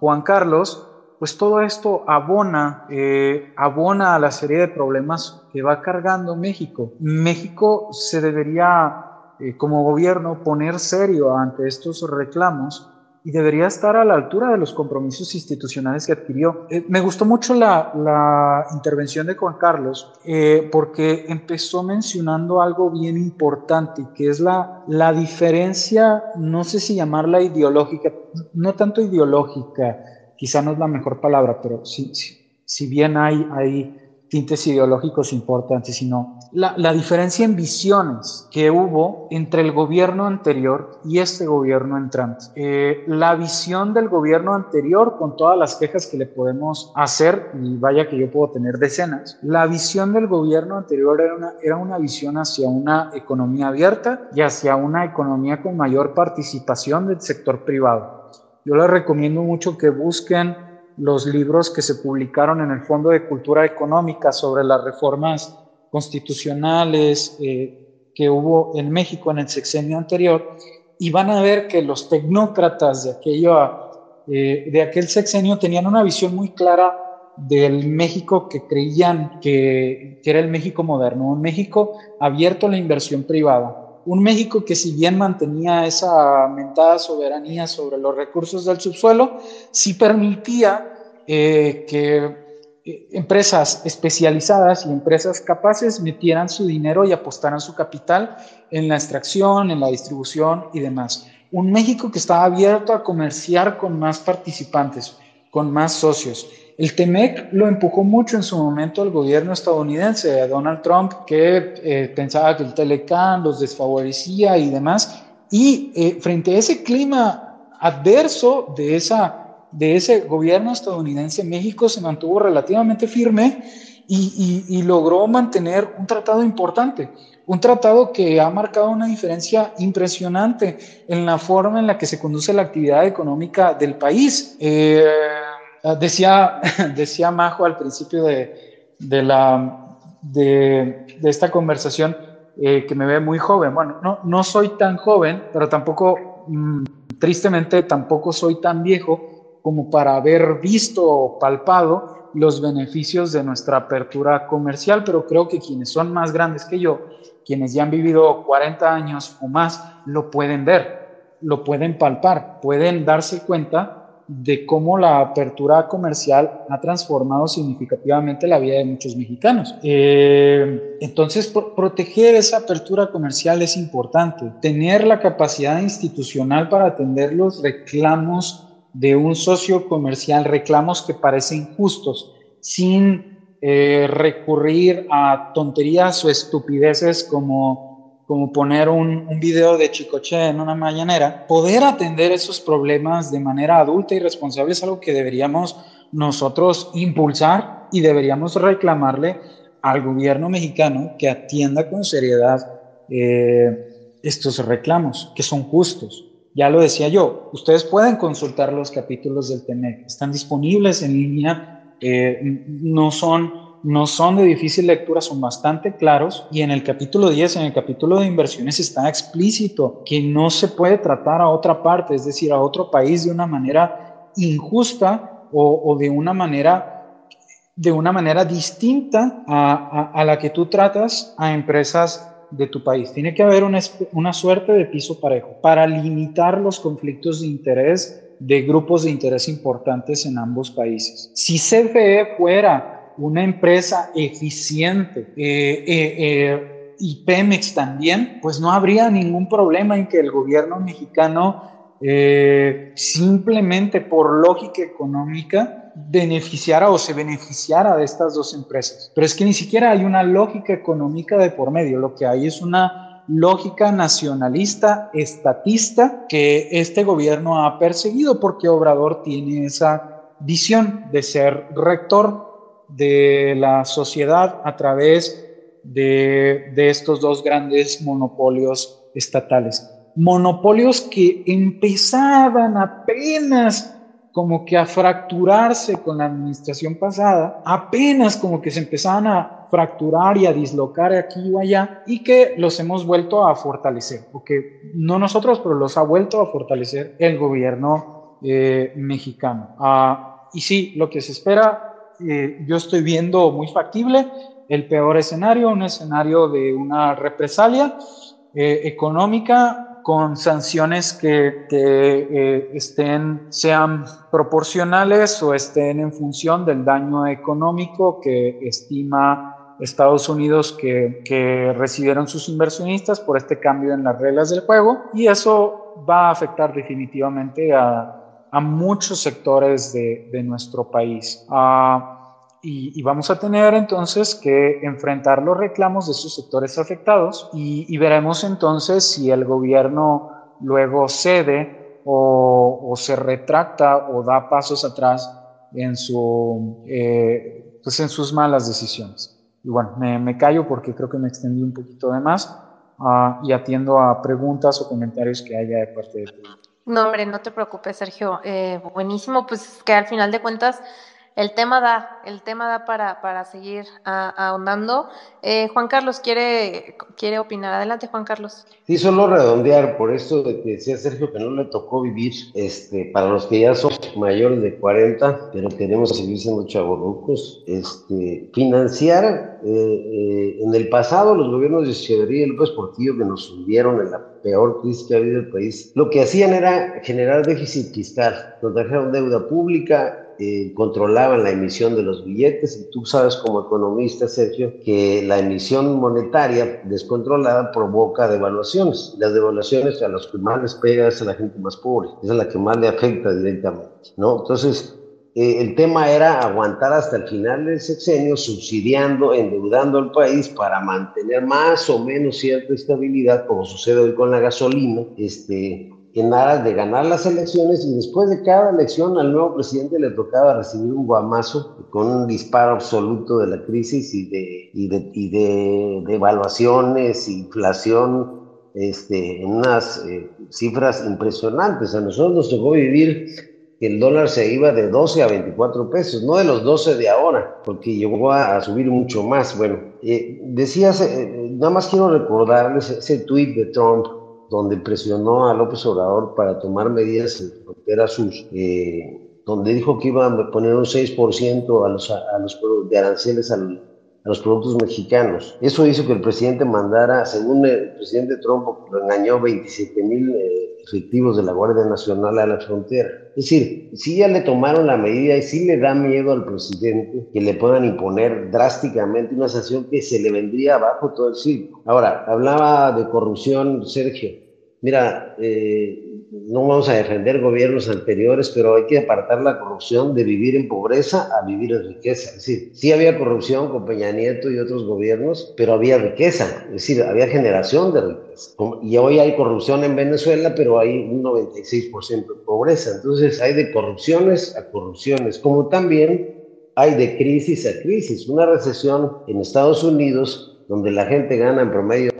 Juan Carlos, pues todo esto abona, eh, abona a la serie de problemas que va cargando México. México se debería, eh, como gobierno, poner serio ante estos reclamos y debería estar a la altura de los compromisos institucionales que adquirió. Eh, me gustó mucho la, la, intervención de Juan Carlos eh, porque empezó mencionando algo bien importante, que es la, la diferencia, no sé si llamarla ideológica, no tanto ideológica, quizá no es la mejor palabra, pero si, si bien hay, hay tintes ideológicos importantes, sino la, la, diferencia en visiones que hubo entre el gobierno anterior y este gobierno entrante. Eh, la visión del gobierno anterior, con todas las quejas que le podemos hacer, y vaya que yo puedo tener decenas, la visión del gobierno anterior era una, era una visión hacia una economía abierta y hacia una economía con mayor participación del sector privado. Yo les recomiendo mucho que busquen los libros que se publicaron en el Fondo de Cultura Económica sobre las reformas constitucionales eh, que hubo en México en el sexenio anterior y van a ver que los tecnócratas de, aquello, eh, de aquel sexenio tenían una visión muy clara del México que creían que, que era el México moderno, un México abierto a la inversión privada, un México que si bien mantenía esa mentada soberanía sobre los recursos del subsuelo, sí permitía eh, que eh, empresas especializadas y empresas capaces metieran su dinero y apostaran su capital en la extracción, en la distribución y demás. Un México que estaba abierto a comerciar con más participantes, con más socios. El TEMEC lo empujó mucho en su momento el gobierno estadounidense, Donald Trump, que eh, pensaba que el Telecán los desfavorecía y demás. Y eh, frente a ese clima adverso de, esa, de ese gobierno estadounidense, México se mantuvo relativamente firme y, y logró mantener un tratado importante un tratado que ha marcado una diferencia impresionante en la forma en la que se conduce la actividad económica del país. Eh, decía, decía Majo al principio de, de la, de, esta conversación eh, que me ve muy joven. Bueno, no, no soy tan joven, pero tampoco, mm, tristemente, tampoco soy tan viejo como para haber visto o palpado los beneficios de nuestra apertura comercial, pero creo que quienes son más grandes que yo quienes ya han vivido 40 años o más lo pueden ver, lo pueden palpar, pueden darse cuenta de cómo la apertura comercial ha transformado significativamente la vida de muchos mexicanos. Eh, entonces, proteger esa apertura comercial es importante. Tener la capacidad institucional para atender los reclamos de un socio comercial, reclamos que parecen justos, sin eh, recurrir a tonterías o estupideces como, como poner un, video de Chicoche en una mañanera, poder atender esos problemas de manera adulta y responsable es algo que deberíamos nosotros impulsar y deberíamos reclamarle al gobierno mexicano que atienda con seriedad eh, estos reclamos, que son justos. Ya lo decía yo, ustedes pueden consultar los capítulos del TEMEC, están disponibles en línea eh, no, son, no son de difícil lectura, son bastante claros. Y en el capítulo 10, en el capítulo de inversiones, está explícito que no se puede tratar a otra parte, es decir, a otro país de una manera injusta o, de una manera de una manera distinta a, a, la que tú tratas a empresas de tu país. Tiene que haber una, una suerte de piso parejo para limitar los conflictos de interés de grupos de interés importantes en ambos países. Si CFE fuera una empresa eficiente eh, eh, eh, y Pemex también, pues no habría ningún problema en que el gobierno mexicano simplemente por lógica económica beneficiara o se beneficiara de estas dos empresas. Pero es que ni siquiera hay una lógica económica de por medio, lo que hay es una lógica nacionalista, estatista, que este gobierno ha perseguido porque Obrador tiene esa visión de ser rector de la sociedad a través de, de estos dos grandes monopolios estatales. Monopolios que empezaban apenas como que a fracturarse con la administración pasada, apenas como que se empezaban a fracturar y a dislocar aquí o allá, y que los hemos vuelto a fortalecer, porque no nosotros, pero los ha vuelto a fortalecer el gobierno eh, mexicano. Ah, y sí, lo que se espera, eh, yo estoy viendo muy factible el peor escenario, un escenario de una represalia eh, económica con sanciones que, eh, estén, sean proporcionales o estén en función del daño económico que estima Estados Unidos que, que, recibieron sus inversionistas por este cambio en las reglas del juego y eso va a afectar definitivamente a, a muchos sectores de, de nuestro país. Uh, y, vamos a tener entonces que enfrentar los reclamos de esos sectores afectados y, veremos entonces si el gobierno luego cede o, se retracta o da pasos atrás en, su, eh, pues en sus malas decisiones. Y bueno, me, callo porque creo que me extendí un poquito de más uh, y atiendo a preguntas o comentarios que haya de parte de ti. No, hombre, no te preocupes, Sergio. Eh, buenísimo, pues que al final de cuentas el tema da, el tema da para, para seguir ahondando. Eh, Juan Carlos quiere, quiere opinar. Adelante, Juan Carlos. Sí, solo redondear por esto de que decía Sergio que no le tocó vivir, este, para los que ya son mayores de 40, pero queremos seguir siendo chavorrucos, este, financiar, eh, eh, en el pasado los gobiernos de Echeverría y López Portillo que nos hundieron en la peor crisis que ha habido el país, lo que hacían era generar déficit fiscal, nos deuda pública eh, controlaban la emisión de los billetes y tú sabes como economista, Sergio, que la emisión monetaria descontrolada provoca devaluaciones. Las devaluaciones a los que más les pega es a la gente más pobre, es a la que más le afecta directamente, ¿no? Entonces, eh, el tema era aguantar hasta el final del sexenio, subsidiando, endeudando al país para mantener más o menos cierta estabilidad, como sucede hoy con la gasolina, este, en aras de ganar las elecciones y después de cada elección al nuevo presidente le tocaba recibir un guamazo con un disparo absoluto de la crisis y de, y de, y de, devaluaciones, inflación, este, en unas eh, cifras impresionantes. A nosotros nos tocó vivir que el dólar se iba de 12 a 24 pesos, no de los 12 de ahora, porque llegó a, subir mucho más. Bueno, eh, decías, eh, nada más quiero recordarles ese tuit de Trump donde presionó a López Obrador para tomar medidas en frontera sur, eh, donde dijo que iba a poner un 6% a los, a los de aranceles a los productos mexicanos. Eso hizo que el presidente mandara, según el presidente Trump, lo engañó 27 mil eh, efectivos de la Guardia Nacional a la frontera. Es decir, si ya le tomaron la medida y si le da miedo al presidente que le puedan imponer drásticamente una sanción que se le vendría abajo todo el circo. Ahora, hablaba de corrupción, Sergio. Mira, eh, no vamos a defender gobiernos anteriores, pero hay que apartar la corrupción de vivir en pobreza a vivir en riqueza. Es decir, sí había corrupción con Peña Nieto y otros gobiernos, pero había riqueza, es decir, había generación de riqueza. Y hoy hay corrupción en Venezuela, pero hay un 96% de pobreza. Entonces hay de corrupciones a corrupciones, como también hay de crisis a crisis. Una recesión en Estados Unidos, donde la gente gana en promedio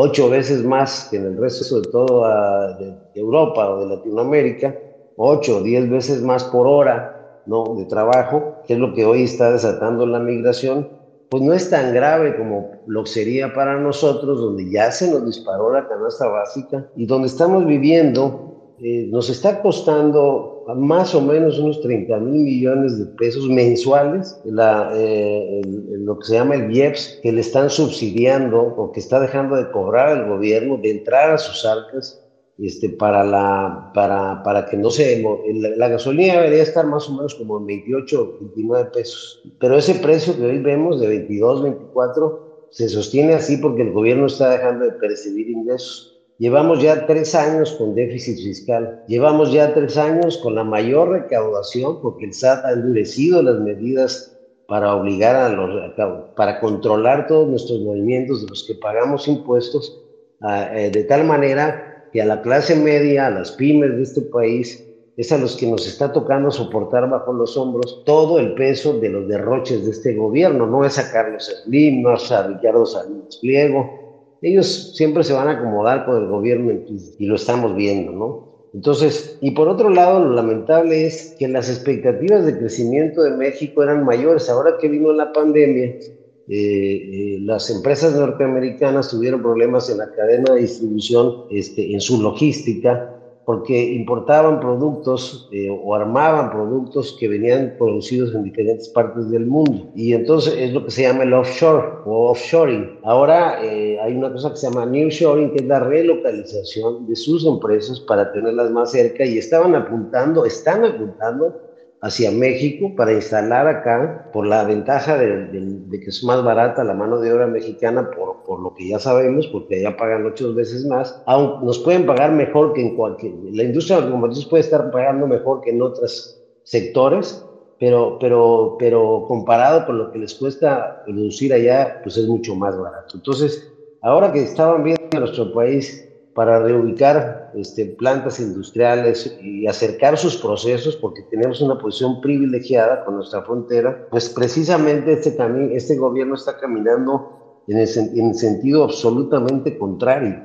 ocho veces más que en el resto de toda de Europa o de Latinoamérica, ocho o diez veces más por hora ¿no? de trabajo, que es lo que hoy está desatando la migración, pues no es tan grave como lo sería para nosotros, donde ya se nos disparó la canasta básica y donde estamos viviendo, eh, nos está costando más o menos unos 30 mil millones de pesos mensuales, la, eh, lo que se llama el IEPS, que le están subsidiando o que está dejando de cobrar el gobierno, de entrar a sus arcas este, para, la, para, para que no se... La, la, gasolina debería estar más o menos como en 28 29 pesos, pero ese precio que hoy vemos de 22, 24 se sostiene así porque el gobierno está dejando de percibir ingresos. Llevamos ya tres años con déficit fiscal, llevamos ya tres años con la mayor recaudación porque el SAT ha endurecido las medidas para obligar a los, para controlar todos nuestros movimientos de los que pagamos impuestos, eh, de tal manera que a la clase media, a las pymes de este país, es a los que nos está tocando soportar bajo los hombros todo el peso de los derroches de este gobierno. No es a Carlos Slim, no es a Ricardo Salinas Pliego, ellos siempre se van a acomodar con el gobierno y lo estamos viendo, ¿no? Entonces, y por otro lado, lo lamentable es que las expectativas de crecimiento de México eran mayores. Ahora que vino la pandemia, eh, eh, las empresas norteamericanas tuvieron problemas en la cadena de distribución, este, en su logística, porque importaban productos eh, o armaban productos que venían producidos en diferentes partes del mundo. Y entonces es lo que se llama el offshore o offshoring. Ahora eh, hay una cosa que se llama nearshoring, que es la relocalización de sus empresas para tenerlas más cerca y estaban apuntando, están apuntando hacia México para instalar acá por la ventaja de, que es más barata la mano de obra mexicana por, por, lo que ya sabemos, porque allá pagan ocho veces más, aún nos pueden pagar mejor que en cualquier, la industria automotriz puede estar pagando mejor que en otros sectores, pero, pero, pero comparado con lo que les cuesta producir allá, pues es mucho más barato. Entonces, ahora que estaban viendo nuestro país para reubicar este, plantas industriales y acercar sus procesos, porque tenemos una posición privilegiada con nuestra frontera, pues precisamente este, este gobierno está caminando en el, en sentido absolutamente contrario.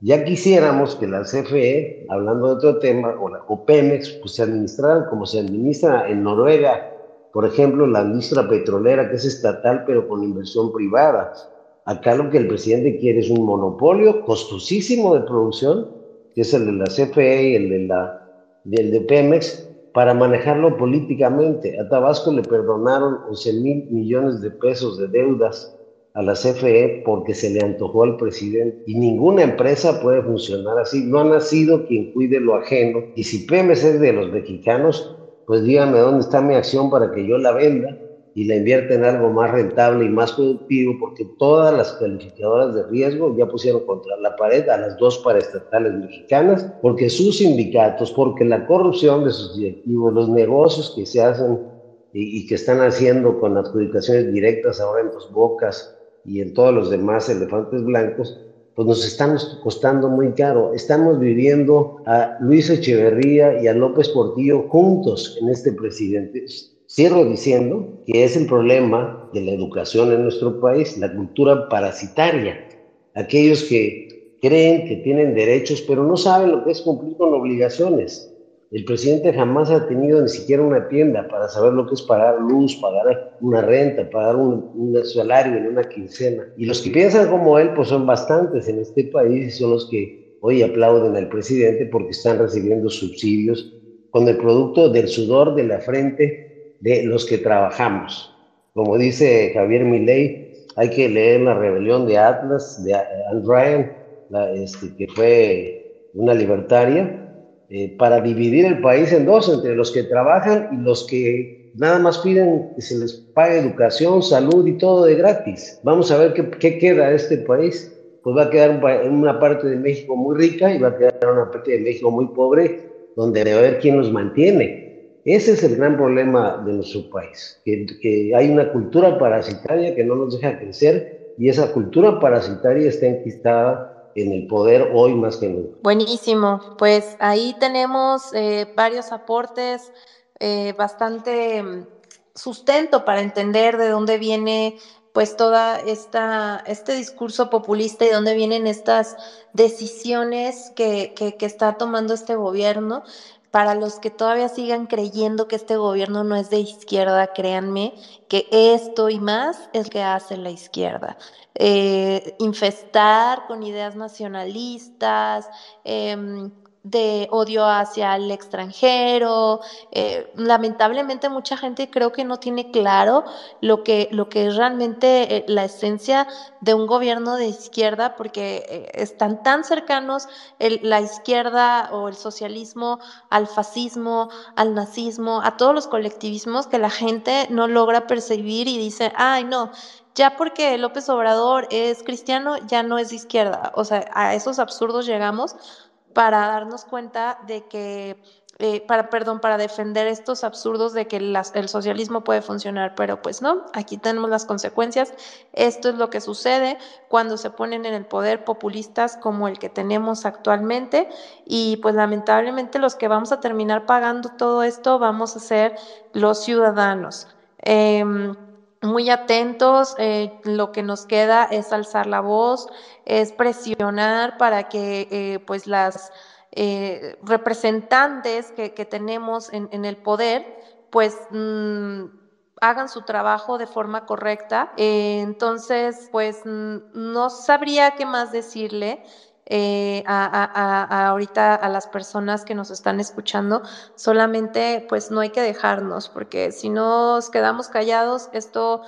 Ya quisiéramos que la CFE, hablando de otro tema, o la OPEMEX, pues se administraran como se administra en Noruega, por ejemplo, la industria petrolera, que es estatal, pero con inversión privada Acá lo que el presidente quiere es un monopolio costosísimo de producción, que es el de la CFE y el de, la, del de Pemex, para manejarlo políticamente. A Tabasco le perdonaron 11 mil millones de pesos de deudas a la CFE porque se le antojó al presidente. Y ninguna empresa puede funcionar así. No ha nacido quien cuide lo ajeno. Y si Pemex es de los mexicanos, pues dígame dónde está mi acción para que yo la venda y la invierta en algo más rentable y más productivo, porque todas las calificadoras de riesgo ya pusieron contra la pared a las dos paraestatales mexicanas, porque sus sindicatos, porque la corrupción de sus directivos, los negocios que se hacen y, que están haciendo con adjudicaciones directas ahora en Dos Bocas y en todos los demás elefantes blancos, pues nos estamos costando muy caro. Estamos viviendo a Luis Echeverría y a López Portillo juntos en este presidente. Cierro diciendo que es el problema de la educación en nuestro país, la cultura parasitaria. Aquellos que creen que tienen derechos, pero no saben lo que es cumplir con obligaciones. El presidente jamás ha tenido ni siquiera una tienda para saber lo que es pagar luz, pagar una renta, pagar un, salario en una quincena. Y los que piensan como él, pues son bastantes en este país y son los que hoy aplauden al presidente porque están recibiendo subsidios con el producto del sudor de la frente de los que trabajamos. Como dice Javier Milei, hay que leer La rebelión de Atlas, de Anne este, que fue una libertaria, eh, para dividir el país en dos, entre los que trabajan y los que nada más piden que se les pague educación, salud y todo de gratis. Vamos a ver qué, queda de este país. Pues va a quedar una parte de México muy rica y va a quedar una parte de México muy pobre, donde debe haber quien los mantiene. Ese es el gran problema de nuestro país, que, hay una cultura parasitaria que no nos deja crecer y esa cultura parasitaria está enquistada en el poder hoy más que nunca. Buenísimo, pues ahí tenemos eh, varios aportes, eh, bastante mm, sustento para entender de dónde viene pues toda esta este discurso populista y dónde vienen estas decisiones que, que está tomando este gobierno para los que todavía sigan creyendo que este gobierno no es de izquierda, créanme que esto y más es que hace la izquierda. Eh, infestar con ideas nacionalistas, em, de odio hacia el extranjero. Eh, lamentablemente mucha gente creo que no tiene claro lo que, lo que es realmente eh, la esencia de un gobierno de izquierda, porque eh, están tan cercanos la izquierda o el socialismo al fascismo, al nazismo, a todos los colectivismos que la gente no logra percibir y dice, ay no, ya porque López Obrador es cristiano, ya no es de izquierda. O sea, a esos absurdos llegamos para darnos cuenta de que, eh, para, perdón, para defender estos absurdos de que el socialismo puede funcionar, pero pues no, aquí tenemos las consecuencias. Esto es lo que sucede cuando se ponen en el poder populistas como el que tenemos actualmente y pues lamentablemente los que vamos a terminar pagando todo esto vamos a ser los ciudadanos. Em, muy atentos, eh, lo que nos queda es alzar la voz, es presionar para que eh, pues las eh, representantes que, tenemos en, el poder pues mm, hagan su trabajo de forma correcta. entonces pues no sabría qué más decirle. Eh, a, ahorita a las personas que nos están escuchando, solamente pues no hay que dejarnos, porque si nos quedamos callados, esto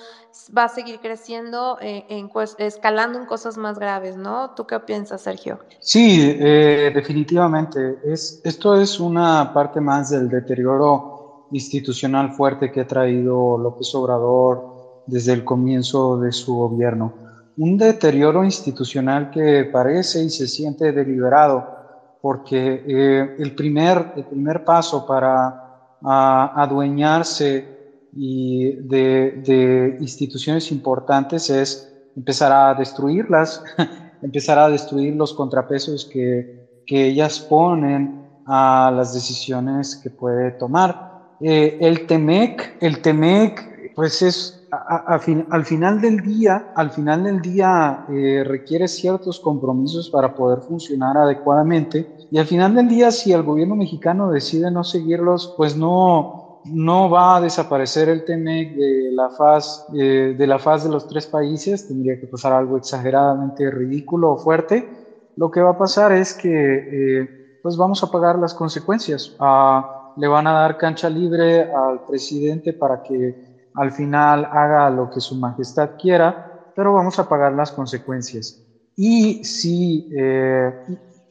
va a seguir creciendo, eh, en, escalando en cosas más graves, ¿no? ¿Tú qué piensas, Sergio? Sí, eh, definitivamente. Es, esto es una parte más del deterioro institucional fuerte que ha traído López Obrador desde el comienzo de su gobierno un deterioro institucional que parece y se siente deliberado, porque eh, el, primer, el primer paso para adueñarse y de, instituciones importantes es empezar a destruirlas, empezar a destruir los contrapesos que, que, ellas ponen a las decisiones que puede tomar. Eh, el TEMEC, el TEMEC, pues es al final del día, al final del día eh, requiere ciertos compromisos para poder funcionar adecuadamente y al final del día si el gobierno mexicano decide no seguirlos, pues no, no va a desaparecer el TEMEC de la faz eh, de la faz de los tres países, tendría que pasar algo exageradamente ridículo o fuerte. Lo que va a pasar es que eh, pues vamos a pagar las consecuencias. Ah, le van a dar cancha libre al presidente para que al final haga lo que su majestad quiera, pero vamos a pagar las consecuencias. Y si, eh,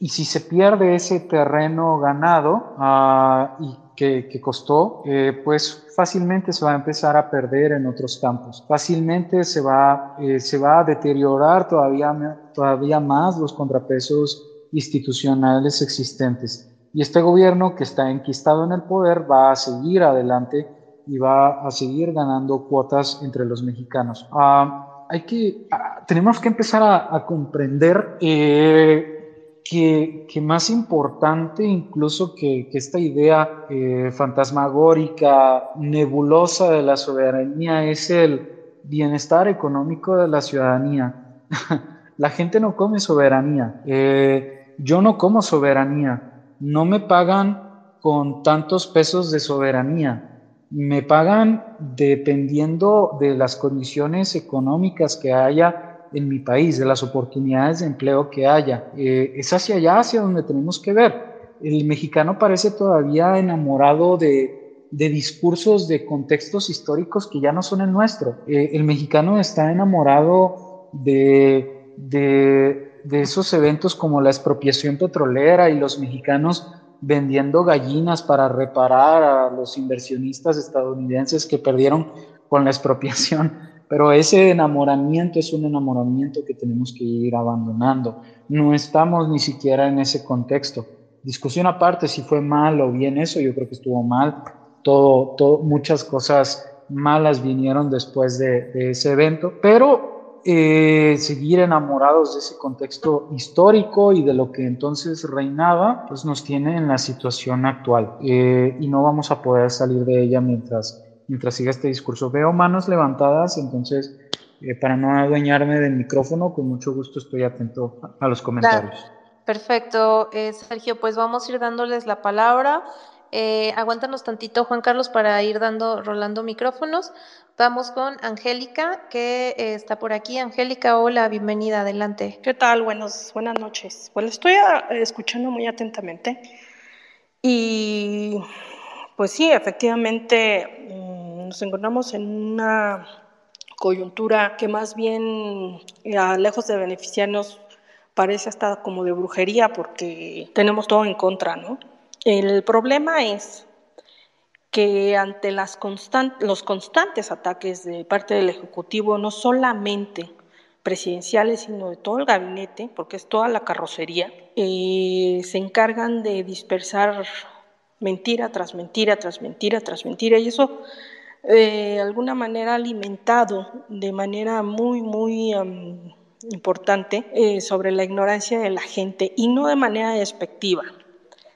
y si se pierde ese terreno ganado ah, y que, costó, eh, pues fácilmente se va a empezar a perder en otros campos. Fácilmente se va, eh, se va a deteriorar todavía, todavía más los contrapesos institucionales existentes. Y este gobierno que está enquistado en el poder va a seguir adelante y va a seguir ganando cuotas entre los mexicanos. Ah, hay que, ah, tenemos que empezar a, comprender eh, que, más importante incluso que, esta idea eh, fantasmagórica, nebulosa de la soberanía es el bienestar económico de la ciudadanía. la gente no come soberanía. Eh, yo no como soberanía. No me pagan con tantos pesos de soberanía. Me pagan dependiendo de las condiciones económicas que haya en mi país, de las oportunidades de empleo que haya. Eh, es hacia allá, hacia donde tenemos que ver. El mexicano parece todavía enamorado de, de discursos, de contextos históricos que ya no son el nuestro. Eh, el mexicano está enamorado de, de, de esos eventos como la expropiación petrolera y los mexicanos vendiendo gallinas para reparar a los inversionistas estadounidenses que perdieron con la expropiación pero ese enamoramiento es un enamoramiento que tenemos que ir abandonando. No estamos ni siquiera en ese contexto. Discusión aparte, si fue mal o bien eso, yo creo que estuvo mal. Todo, todo, muchas cosas malas vinieron después de, ese evento, pero eh, seguir enamorados de ese contexto histórico y de lo que entonces reinaba, pues nos tiene en la situación actual eh, y no vamos a poder salir de ella mientras mientras siga este discurso. Veo manos levantadas, entonces, eh, para no adueñarme del micrófono, con mucho gusto estoy atento a, los comentarios. Perfecto, Sergio, pues vamos a ir dándoles la palabra. Eh, aguántanos tantito, Juan Carlos, para ir dando, rolando micrófonos. Vamos con Angélica, que está por aquí. Angélica, hola, bienvenida, adelante. ¿Qué tal? Buenos, buenas noches. Pues estoy escuchando muy atentamente. Y pues sí, efectivamente, mm, nos encontramos en una coyuntura que más bien, eh, lejos de beneficiarnos, parece hasta como de brujería porque tenemos todo en contra, ¿no? El problema es que ante las los constantes ataques de parte del Ejecutivo, no solamente presidenciales, sino de todo el gabinete, porque es toda la carrocería, eh, se encargan de dispersar mentira tras mentira, tras mentira, tras mentira, y eso eh, de alguna manera alimentado de manera muy, muy importante eh, sobre la ignorancia de la gente, y no de manera despectiva,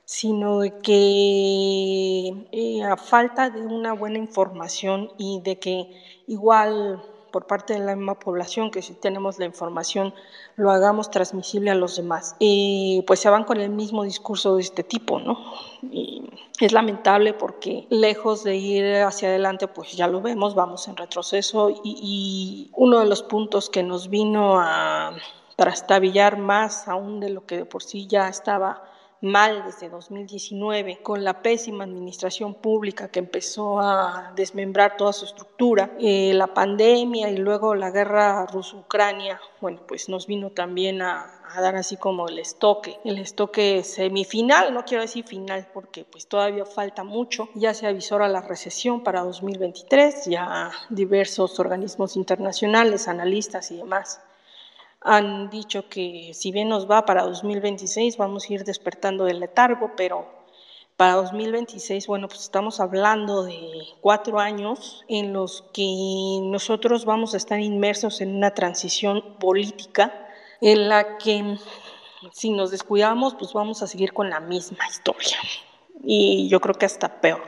sino de que eh, a falta de una buena información y de que igual por parte de la misma población, que si tenemos la información lo hagamos transmisible a los demás. Y pues se van con el mismo discurso de este tipo, ¿no? Y es lamentable porque lejos de ir hacia adelante, pues ya lo vemos, vamos en retroceso y, y uno de los puntos que nos vino a trastabillar más aún de lo que de por sí ya estaba mal desde 2019, con la pésima administración pública que empezó a desmembrar toda su estructura, eh, la pandemia y luego la guerra ruso-ucrania, bueno, pues nos vino también a, dar así como el estoque, el estoque semifinal, no quiero decir final porque pues todavía falta mucho, ya se avisó a la recesión para 2023, ya diversos organismos internacionales, analistas y demás han dicho que si bien nos va para 2026 vamos a ir despertando del letargo, pero para 2026, bueno, pues estamos hablando de cuatro años en los que nosotros vamos a estar inmersos en una transición política en la que si nos descuidamos, pues vamos a seguir con la misma historia. Y yo creo que hasta peor.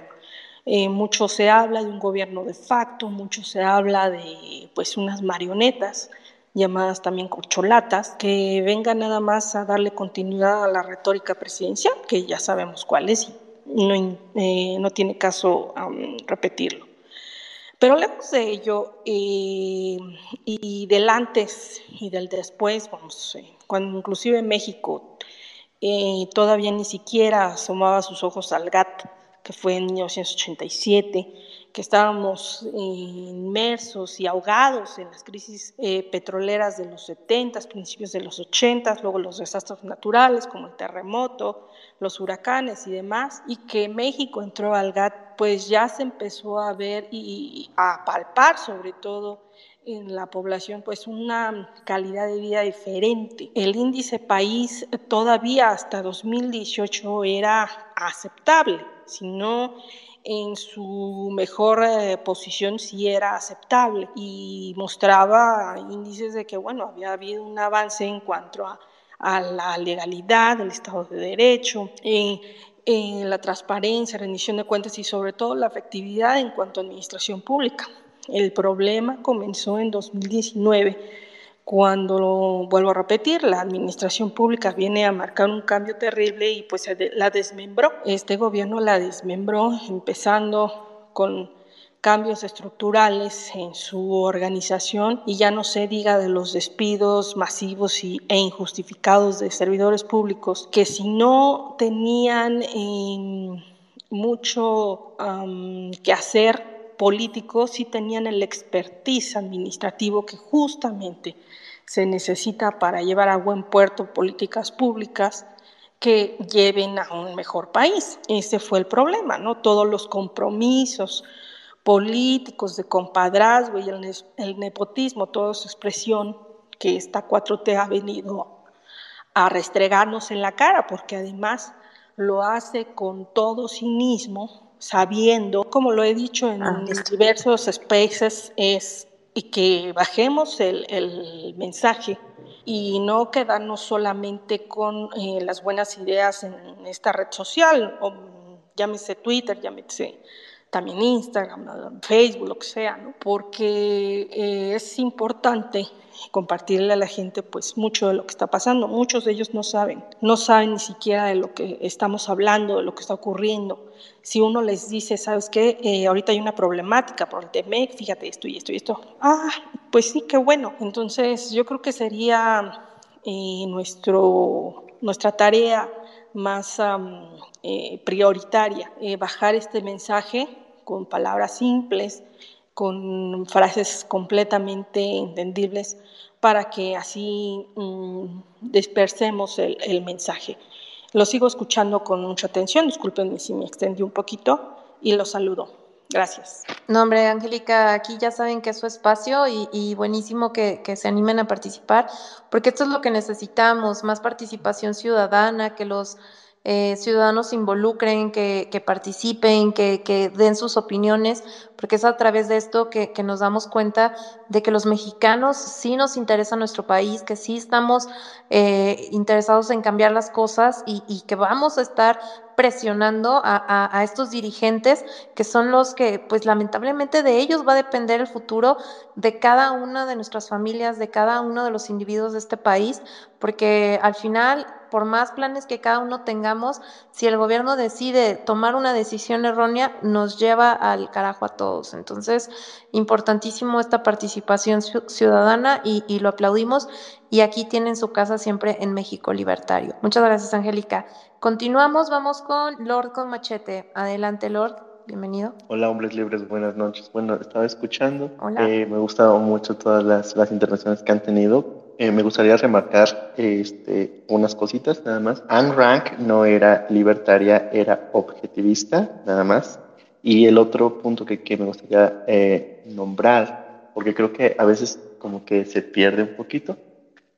Eh, mucho se habla de un gobierno de facto, mucho se habla de pues unas marionetas llamadas también corcholatas, que vengan nada más a darle continuidad a la retórica presidencial, que ya sabemos cuál es y no, eh, no tiene caso repetirlo. Pero lejos de ello, eh, y del antes y del después, vamos, eh, cuando inclusive México todavía ni siquiera asomaba sus ojos al GATT, que fue en 1987, que estábamos inmersos y ahogados en las crisis eh, petroleras de los 70, principios de los 80, luego los desastres naturales como el terremoto, los huracanes y demás, y que México entró al GATT, pues ya se empezó a ver y a palpar sobre todo en la población pues una calidad de vida diferente. El índice país todavía hasta 2018 era aceptable, si no en su mejor eh, posición sí era aceptable y mostraba índices de que bueno había habido un avance en cuanto a, la legalidad, el Estado de Derecho, en, en la transparencia, rendición de cuentas y sobre todo la efectividad en cuanto a administración pública. El problema comenzó en 2019, cuando, vuelvo a repetir, la administración pública viene a marcar un cambio terrible y pues la desmembró. Este gobierno la desmembró empezando con cambios estructurales en su organización y ya no se diga de los despidos masivos y, e injustificados de servidores públicos que si no tenían eh, mucho que hacer políticos sí tenían el expertise administrativo que justamente se necesita para llevar a buen puerto políticas públicas que lleven a un mejor país. Ese fue el problema, ¿no? Todos los compromisos políticos de compadrazgo y el, el nepotismo, toda su expresión que esta 4T ha venido a restregarnos en la cara, porque además lo hace con todo cinismo, sabiendo, como lo he dicho en ah, diversos spaces, es y que bajemos el, el, mensaje y no quedarnos solamente con eh, las buenas ideas en esta red social, o llámese Twitter, llámese también Instagram, Facebook, lo que sea, ¿no? porque eh, es importante compartirle a la gente pues mucho de lo que está pasando. Muchos de ellos no saben, no saben ni siquiera de lo que estamos hablando, de lo que está ocurriendo. Si uno les dice, ¿sabes qué? Eh, ahorita hay una problemática por el TMEC, fíjate esto y esto y esto. Ah, pues sí, qué bueno. Entonces yo creo que sería eh, nuestro, nuestra tarea más eh, prioritaria, bajar este mensaje con palabras simples, con frases completamente entendibles para que así mm, dispersemos el, mensaje. Lo sigo escuchando con mucha atención, discúlpenme si me extendí un poquito y lo saludo. Gracias. No, hombre, Angélica, aquí ya saben que es su espacio y, buenísimo que, se animen a participar, porque esto es lo que necesitamos, más participación ciudadana, que los eh, ciudadanos involucren, que, participen, que, den sus opiniones, porque es a través de esto que, nos damos cuenta de que los mexicanos sí nos interesa nuestro país, que sí estamos eh, interesados en cambiar las cosas y, que vamos a estar presionando a, a, a, estos dirigentes que son los que, pues lamentablemente de ellos va a depender el futuro de cada una de nuestras familias, de cada uno de los individuos de este país, porque al final por más planes que cada uno tengamos, si el gobierno decide tomar una decisión errónea, nos lleva al carajo a todos. Entonces, importantísimo esta participación ciudadana y, y lo aplaudimos. Y aquí tienen su casa siempre en México Libertario. Muchas gracias, Angélica. Continuamos, vamos con Lord con Machete. Adelante, Lord. Bienvenido. Hola, hombres libres, buenas noches. Bueno, estaba escuchando. Hola. Eh, me gustado mucho todas las, las intervenciones que han tenido eh, me gustaría remarcar este, unas cositas nada más. Anne Rank no era libertaria, era objetivista nada más. Y el otro punto que, que me gustaría eh, nombrar, porque creo que a veces como que se pierde un poquito,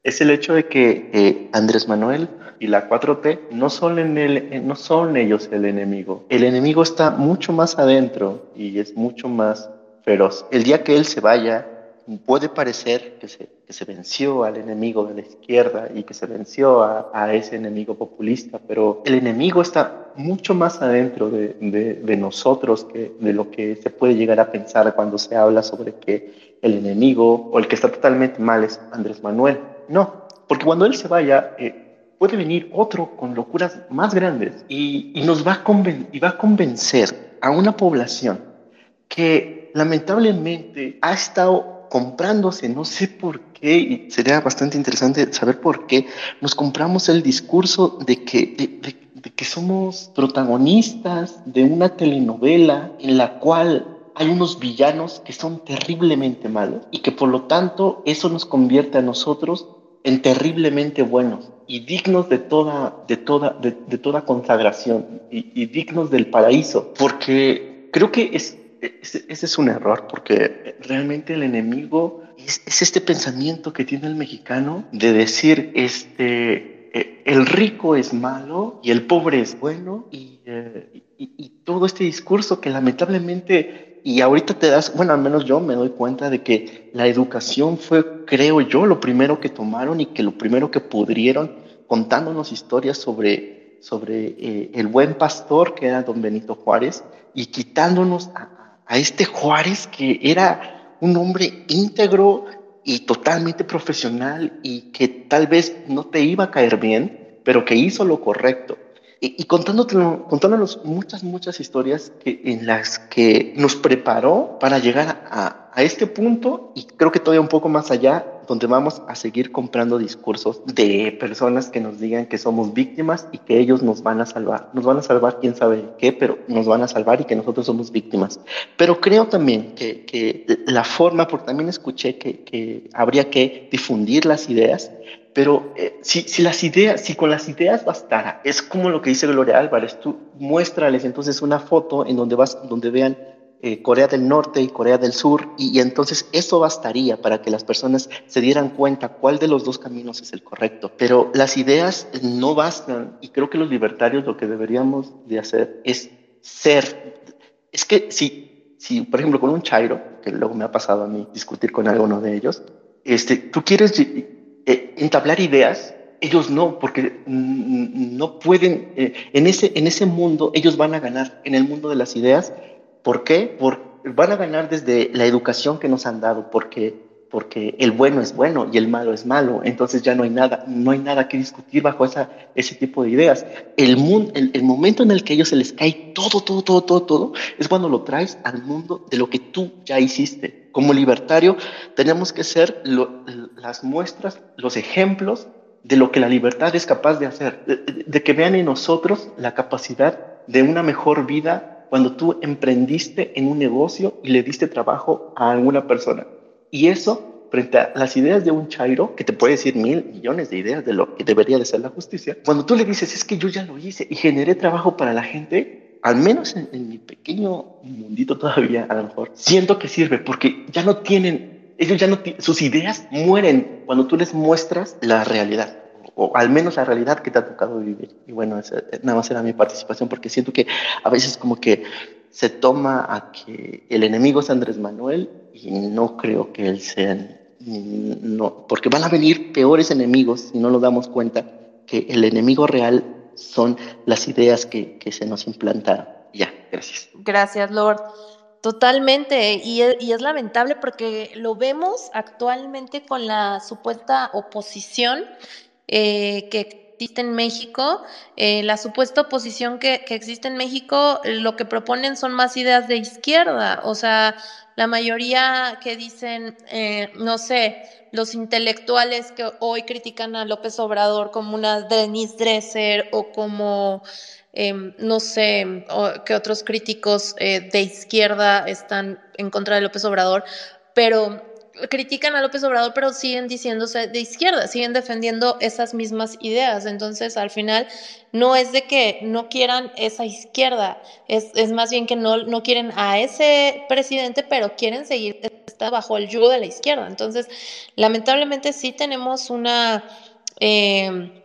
es el hecho de que eh, Andrés Manuel y la 4T no son, el, no son ellos el enemigo. El enemigo está mucho más adentro y es mucho más feroz. El día que él se vaya, puede parecer que se, que se, venció al enemigo de la izquierda y que se venció a, a, ese enemigo populista, pero el enemigo está mucho más adentro de, de, de, nosotros que de lo que se puede llegar a pensar cuando se habla sobre que el enemigo o el que está totalmente mal es Andrés Manuel. No, porque cuando él se vaya, eh, puede venir otro con locuras más grandes y, y nos va a, y va a convencer a una población que lamentablemente ha estado comprándose, no sé por qué, y sería bastante interesante saber por qué, nos compramos el discurso de que, de, de, de que somos protagonistas de una telenovela en la cual hay unos villanos que son terriblemente malos y que por lo tanto eso nos convierte a nosotros en terriblemente buenos y dignos de toda, de toda, de, toda consagración y, dignos del paraíso, porque creo que es, ese es un error, porque realmente el enemigo es, este pensamiento que tiene el mexicano de decir, este, eh, el rico es malo y el pobre es bueno y, eh, y, y todo este discurso que lamentablemente y ahorita te das, bueno, al menos yo me doy cuenta de que la educación fue, creo yo, lo primero que tomaron y que lo primero que pudrieron contándonos historias sobre, sobre eh, el buen pastor que era don Benito Juárez y quitándonos a, a este Juárez que era un hombre íntegro y totalmente profesional y que tal vez no te iba a caer bien, pero que hizo lo correcto. Y, contándonos muchas, muchas historias que, en las que nos preparó para llegar a, a, este punto y creo que todavía un poco más allá, donde vamos a seguir comprando discursos de personas que nos digan que somos víctimas y que ellos nos van a salvar. Nos van a salvar quién sabe qué, pero nos van a salvar y que nosotros somos víctimas. Pero creo también que, que la forma, porque también escuché que, que habría que difundir las ideas, pero eh, si, si, las ideas, si con las ideas bastara, es como lo que dice Gloria Álvarez, tú muéstrales entonces una foto en donde, vas, donde vean eh, Corea del Norte y Corea del Sur, y, entonces eso bastaría para que las personas se dieran cuenta cuál de los dos caminos es el correcto. Pero las ideas no bastan, y creo que los libertarios lo que deberíamos de hacer es ser. Es que si, si por ejemplo, con un Chairo, que luego me ha pasado a mí discutir con alguno de ellos, este, tú quieres eh, entablar ideas, ellos no, porque no pueden, eh, en, ese, en ese mundo ellos van a ganar, en el mundo de las ideas. ¿Por qué? Porque van a ganar desde la educación que nos han dado, porque, porque el bueno es bueno y el malo es malo. Entonces ya no hay nada, no hay nada que discutir bajo ese tipo de ideas. El, mundo, el, el momento en el que a ellos se les cae todo, todo, todo, todo, todo, es cuando lo traes al mundo de lo que tú ya hiciste. Como libertario tenemos que ser las muestras, los ejemplos de lo que la libertad es capaz de hacer, de, que vean en nosotros la capacidad de una mejor vida cuando tú emprendiste en un negocio y le diste trabajo a alguna persona. Y eso, frente a las ideas de un Chairo, que te puede decir mil millones de ideas de lo que debería de ser la justicia, cuando tú le dices, es que yo ya lo hice y generé trabajo para la gente, al menos en, mi pequeño mundito todavía, a lo mejor, siento que sirve porque ya no tienen, ellos ya no, sus ideas mueren cuando tú les muestras la realidad o al menos la realidad que te ha tocado vivir. Y bueno, esa, nada más era mi participación porque siento que a veces como que se toma a que el enemigo es Andrés Manuel y no creo que él sea, no, porque van a venir peores enemigos si no nos damos cuenta que el enemigo real son las ideas que, se nos implantaron. Ya, gracias. Gracias, Lord. Totalmente, es, y es, lamentable porque lo vemos actualmente con la supuesta oposición eh, que existe en México. Eh, la supuesta oposición que, que, existe en México, lo que proponen son más ideas de izquierda, o sea, la mayoría que dicen, eh, no sé, los intelectuales que hoy critican a López Obrador como una Denise Dresser o como, em, no sé, que otros críticos de izquierda están en contra de López Obrador, pero critican a López Obrador, pero siguen diciéndose de izquierda, siguen defendiendo esas mismas ideas. Entonces, al final, no es de que no quieran esa izquierda, es, es más bien que no, no quieren a ese presidente, pero quieren seguir está bajo el yugo de la izquierda. Entonces, lamentablemente sí tenemos una... Eh,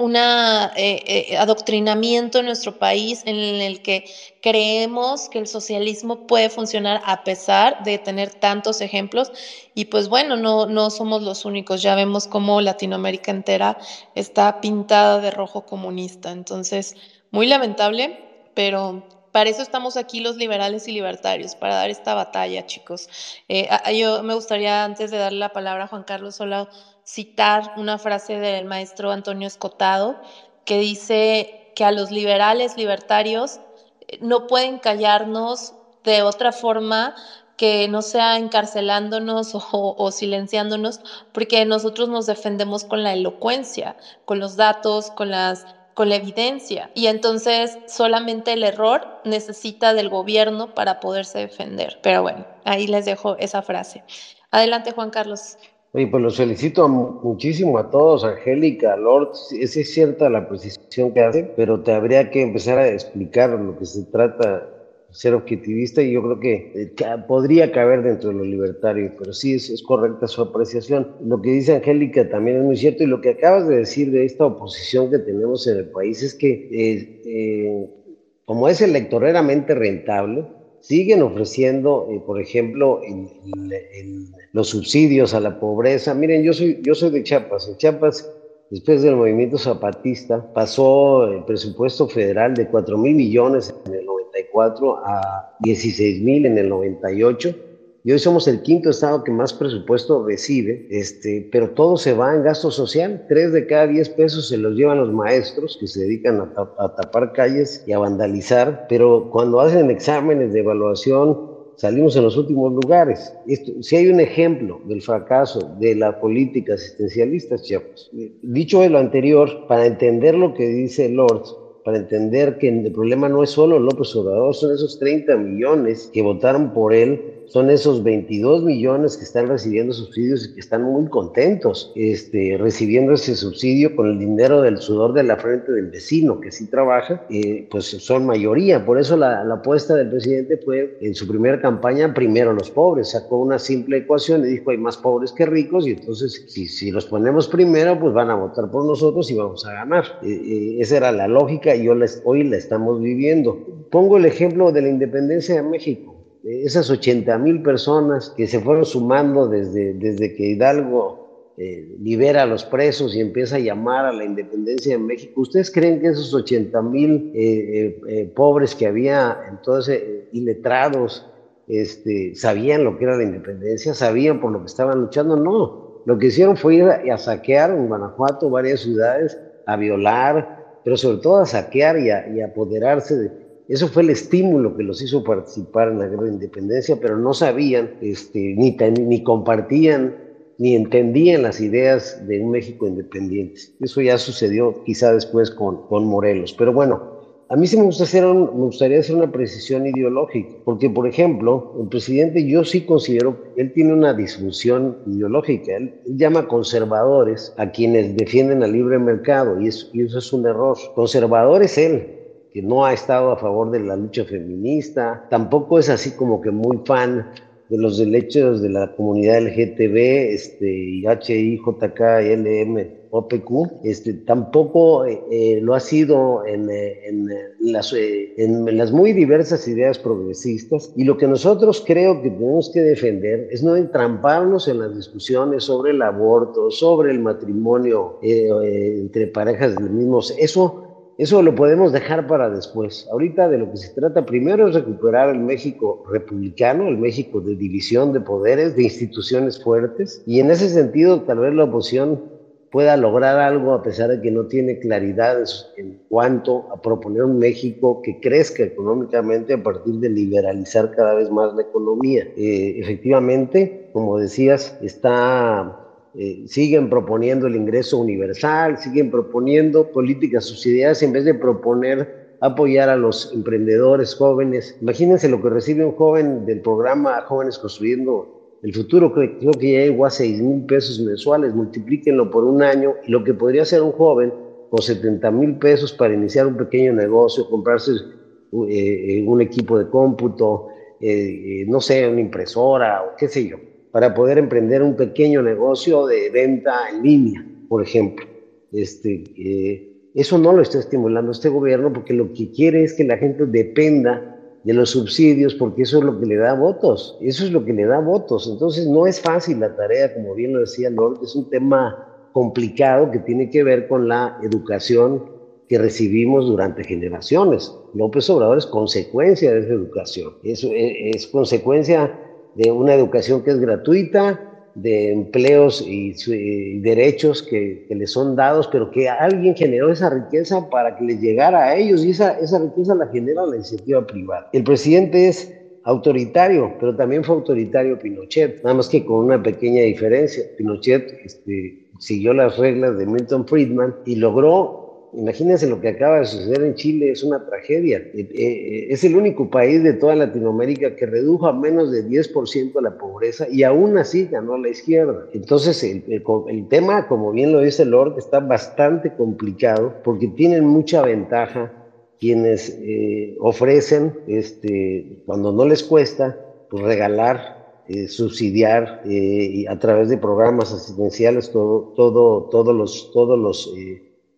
un eh, eh, adoctrinamiento en nuestro país en el que creemos que el socialismo puede funcionar a pesar de tener tantos ejemplos. Y pues bueno, no, no somos los únicos, ya vemos cómo Latinoamérica entera está pintada de rojo comunista, entonces muy lamentable, pero para eso estamos aquí los liberales y libertarios, para dar esta batalla, chicos. Eh, yo me gustaría, antes de darle la palabra a Juan Carlos Solao, citar una frase del maestro Antonio Escotado que dice que a los liberales libertarios eh, no pueden callarnos de otra forma que no sea encarcelándonos o, o, silenciándonos, porque nosotros nos defendemos con la elocuencia, con los datos, con las con la evidencia y entonces solamente el error necesita del gobierno para poderse defender. Pero bueno, ahí les dejo esa frase. Adelante, Juan Carlos. Oye, pues los felicito muchísimo a todos, Angélica, Lord. Es, cierta la precisión que hace, pero te habría que empezar a explicar lo que se trata ser objetivista y yo creo que eh, podría caber dentro de lo libertario, pero sí es, es, correcta su apreciación. Lo que dice Angélica también es muy cierto y lo que acabas de decir de esta oposición que tenemos en el país es que eh, eh, como es electoreramente rentable, siguen ofreciendo, por ejemplo, los subsidios a la pobreza. Miren, yo soy, yo soy de Chiapas. En Chiapas después del movimiento zapatista, pasó el presupuesto federal de 4 mil millones en el a 16 mil en el 98 y hoy somos el quinto estado que más presupuesto recibe, este, pero todo se va en gasto social. Tres de cada diez pesos se los llevan los maestros que se dedican a, tapar calles y a vandalizar, pero cuando hacen exámenes de evaluación salimos en los últimos lugares. Esto, si hay un ejemplo del fracaso de la política asistencialista, Chiapas. Dicho de lo anterior, para entender lo que dice Lord, para entender que el problema no es solo López Obrador, son esos 30 millones que votaron por él son esos 22 millones que están recibiendo subsidios y que están muy contentos este, recibiendo ese subsidio con el dinero del sudor de la frente del vecino que sí trabaja, eh, pues son mayoría. Por eso la, la, apuesta del presidente fue en su primera campaña primero los pobres. Sacó una simple ecuación y dijo hay más pobres que ricos y entonces si, si los ponemos primero pues van a votar por nosotros y vamos a ganar. Eh, eh, esa era la lógica y hoy la estamos viviendo. Pongo el ejemplo de la independencia de México esas 80 mil personas que se fueron sumando desde, desde que Hidalgo eh, libera a los presos y empieza a llamar a la independencia de México, ¿ustedes creen que esos 80 mil eh, eh, pobres que había entonces iletrados este, sabían lo que era la independencia? ¿Sabían por lo que estaban luchando? No, lo que hicieron fue ir a, saquear en Guanajuato varias ciudades, a violar, pero sobre todo a saquear y a, y apoderarse de, eso fue el estímulo que los hizo participar en la guerra de independencia, pero no sabían, este, ni, ni compartían, ni entendían las ideas de un México independiente. Eso ya sucedió quizá después con, con Morelos. Pero bueno, a mí sí me, gusta hacer me gustaría hacer una precisión ideológica, porque por ejemplo, el presidente yo sí considero él tiene una disfunción ideológica. Él, llama conservadores a quienes defienden al libre mercado y eso, y eso es un error. Conservador es él, que no ha estado a favor de la lucha feminista, tampoco es así como que muy fan de los derechos de la comunidad LGTB, este, y OPQ, este, tampoco eh, eh, lo ha sido en, eh, en, las, en, las, muy diversas ideas progresistas. Y lo que nosotros creo que tenemos que defender es no entramparnos en las discusiones sobre el aborto, sobre el matrimonio entre parejas del mismo. Eso eso lo podemos dejar para después. Ahorita de lo que se trata primero es recuperar el México republicano, el México de división de poderes, de instituciones fuertes. Y en ese sentido, tal vez la oposición pueda lograr algo a pesar de que no tiene claridad en cuanto a proponer un México que crezca económicamente a partir de liberalizar cada vez más la economía. Eh, efectivamente, como decías, está eh, siguen proponiendo el ingreso universal, siguen proponiendo políticas subsidiarias en vez de proponer apoyar a los emprendedores jóvenes. Imagínense lo que recibe un joven del programa Jóvenes Construyendo el Futuro, creo, que ya llegó a 6 mil pesos mensuales, multiplíquenlo por un año y lo que podría ser un joven con 70 mil pesos para iniciar un pequeño negocio, comprarse eh, un equipo de cómputo, eh, no sé, una impresora o qué sé yo para poder emprender un pequeño negocio de venta en línea, por ejemplo. Este, eh, eso no lo está estimulando este gobierno porque lo que quiere es que la gente dependa de los subsidios porque eso es lo que le da votos, eso es lo que le da votos. Entonces no es fácil la tarea, como bien lo decía Lord, es un tema complicado que tiene que ver con la educación que recibimos durante generaciones. López Obrador es consecuencia de esa educación, es, es consecuencia de una educación que es gratuita, de empleos y, derechos que, les son dados, pero que alguien generó esa riqueza para que les llegara a ellos y esa, esa riqueza la genera la iniciativa privada. El presidente es autoritario, pero también fue autoritario Pinochet, nada más que con una pequeña diferencia. Pinochet este, siguió las reglas de Milton Friedman y logró Imagínense lo que acaba de suceder en Chile, es una tragedia. Eh, eh, es el único país de toda Latinoamérica que redujo a menos de 10% la pobreza y aún así ganó la izquierda. Entonces, el, tema, como bien lo dice Lord, está bastante complicado porque tienen mucha ventaja quienes eh, ofrecen, este, cuando no les cuesta, pues regalar subsidiar a través de programas asistenciales todo, todo, todos los, todos los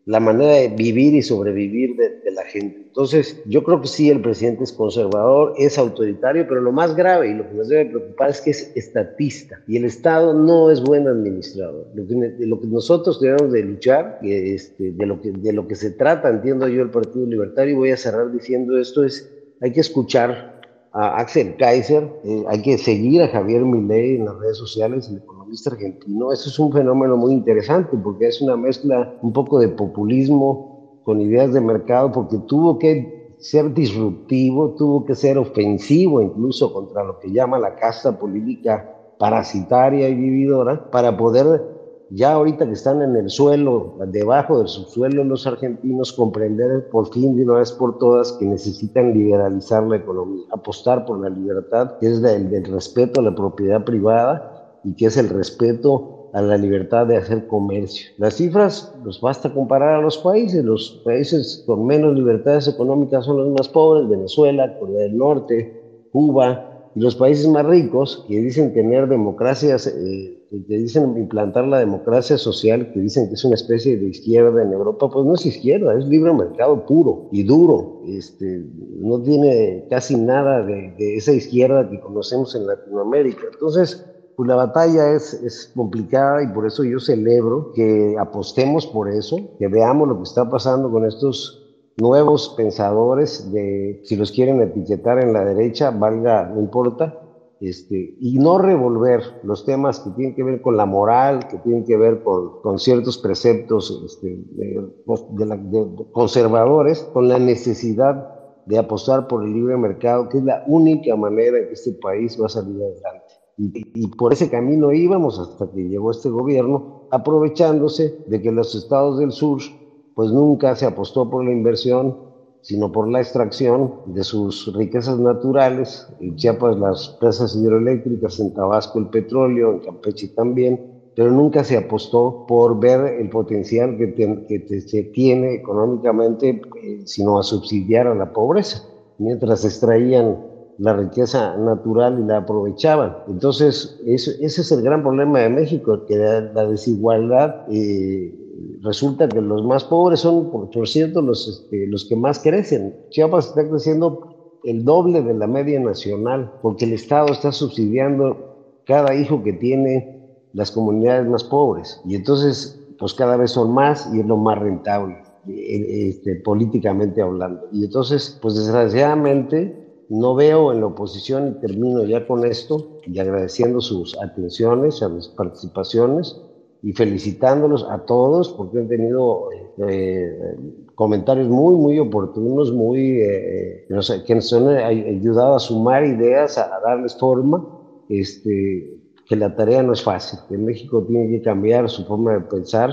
la manera de vivir y sobrevivir de, la gente. Entonces, yo creo que sí, el presidente es conservador, es autoritario, pero lo más grave y lo que nos debe preocupar es que es estatista y el Estado no es buen administrador. Lo que, nosotros debemos de luchar, este, de, lo que, de lo que se trata, entiendo yo, el Partido Libertario, y voy a cerrar diciendo esto, es hay que escuchar a Axel Kaiser, eh, hay que seguir a Javier Milei en las redes sociales, el economista argentino. Eso es un fenómeno muy interesante porque es una mezcla un poco de populismo con ideas de mercado, porque tuvo que ser disruptivo, tuvo que ser ofensivo incluso contra lo que llama la casta política parasitaria y vividora para poder ya ahorita que están en el suelo, debajo del subsuelo los argentinos, comprender por fin de una vez por todas que necesitan liberalizar la economía, apostar por la libertad, que es el respeto a la propiedad privada y que es el respeto a la libertad de hacer comercio. Las cifras, pues basta comparar a los países. Los países con menos libertades económicas son los más pobres, Venezuela, Corea del Norte, Cuba, y los países más ricos que dicen tener democracias, eh, que dicen implantar la democracia social, que dicen que es una especie de izquierda en Europa, pues no es izquierda, es libre mercado puro y duro. Este, no tiene casi nada de, esa izquierda que conocemos en Latinoamérica. Entonces, pues la batalla es, es complicada y por eso yo celebro que apostemos por eso, que veamos lo que está pasando con estos nuevos pensadores, de, si los quieren etiquetar en la derecha, valga, no importa, este, y no revolver los temas que tienen que ver con la moral, que tienen que ver con, con ciertos preceptos este, de, conservadores, con la necesidad de apostar por el libre mercado, que es la única manera en que este país va a salir adelante. Y, y, por ese camino íbamos hasta que llegó este gobierno, aprovechándose de que los estados del sur pues nunca se apostó por la inversión, sino por la extracción de sus riquezas naturales. En Chiapas las presas hidroeléctricas, en Tabasco el petróleo, en Campeche también, pero nunca se apostó por ver el potencial que, que se tiene económicamente, eh, sino a subsidiar a la pobreza, mientras extraían la riqueza natural y la aprovechaban. Entonces, ese es el gran problema de México, que la, desigualdad eh, resulta que los más pobres son, por, cierto, los, este, los que más crecen. Chiapas está creciendo el doble de la media nacional, porque el Estado está subsidiando cada hijo que tiene las comunidades más pobres. Y entonces, pues cada vez son más y es lo más rentable, eh, este, políticamente hablando. Y entonces, pues desgraciadamente, no veo en la oposición, y termino ya con esto, y agradeciendo sus atenciones, a mis participaciones, y felicitándolos a todos porque han tenido eh, comentarios muy, muy oportunos, muy, eh, que nos han ayudado a sumar ideas, a, darles forma, este, que la tarea no es fácil, que México tiene que cambiar su forma de pensar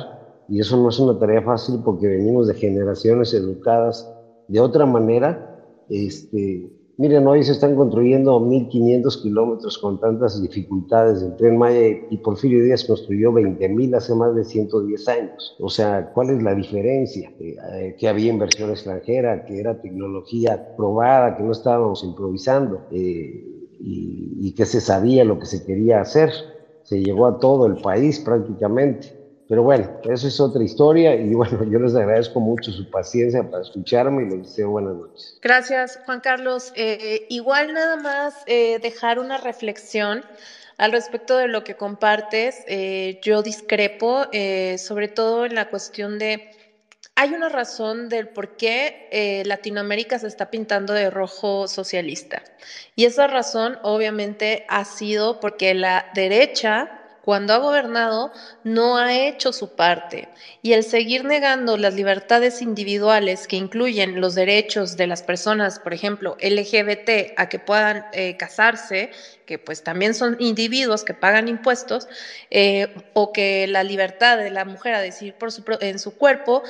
y eso no es una tarea fácil porque venimos de generaciones educadas de otra manera, este, Miren, hoy se están construyendo 1.500 kilómetros con tantas dificultades del tren Maya y Porfirio Díaz construyó 20.000 hace más de 110 años. O sea, ¿cuál es la diferencia? Eh, que había inversión extranjera, que era tecnología probada, que no estábamos improvisando eh, y, y que se sabía lo que se quería hacer. Se llegó a todo el país prácticamente. Pero bueno, eso es otra historia y bueno, yo les agradezco mucho su paciencia para escucharme y les deseo buenas noches. Gracias, Juan Carlos. Eh, igual nada más eh, dejar una reflexión al respecto de lo que compartes. Eh, yo discrepo, sobre todo en la cuestión de, hay una razón del por qué Latinoamérica se está pintando de rojo socialista. Y esa razón obviamente ha sido porque la derecha cuando ha gobernado, no ha hecho su parte. Y el seguir negando las libertades individuales que incluyen los derechos de las personas, por ejemplo, LGBT, a que puedan eh, casarse, que pues también son individuos que pagan impuestos, eh, o que la libertad de la mujer a decidir por su, en su cuerpo,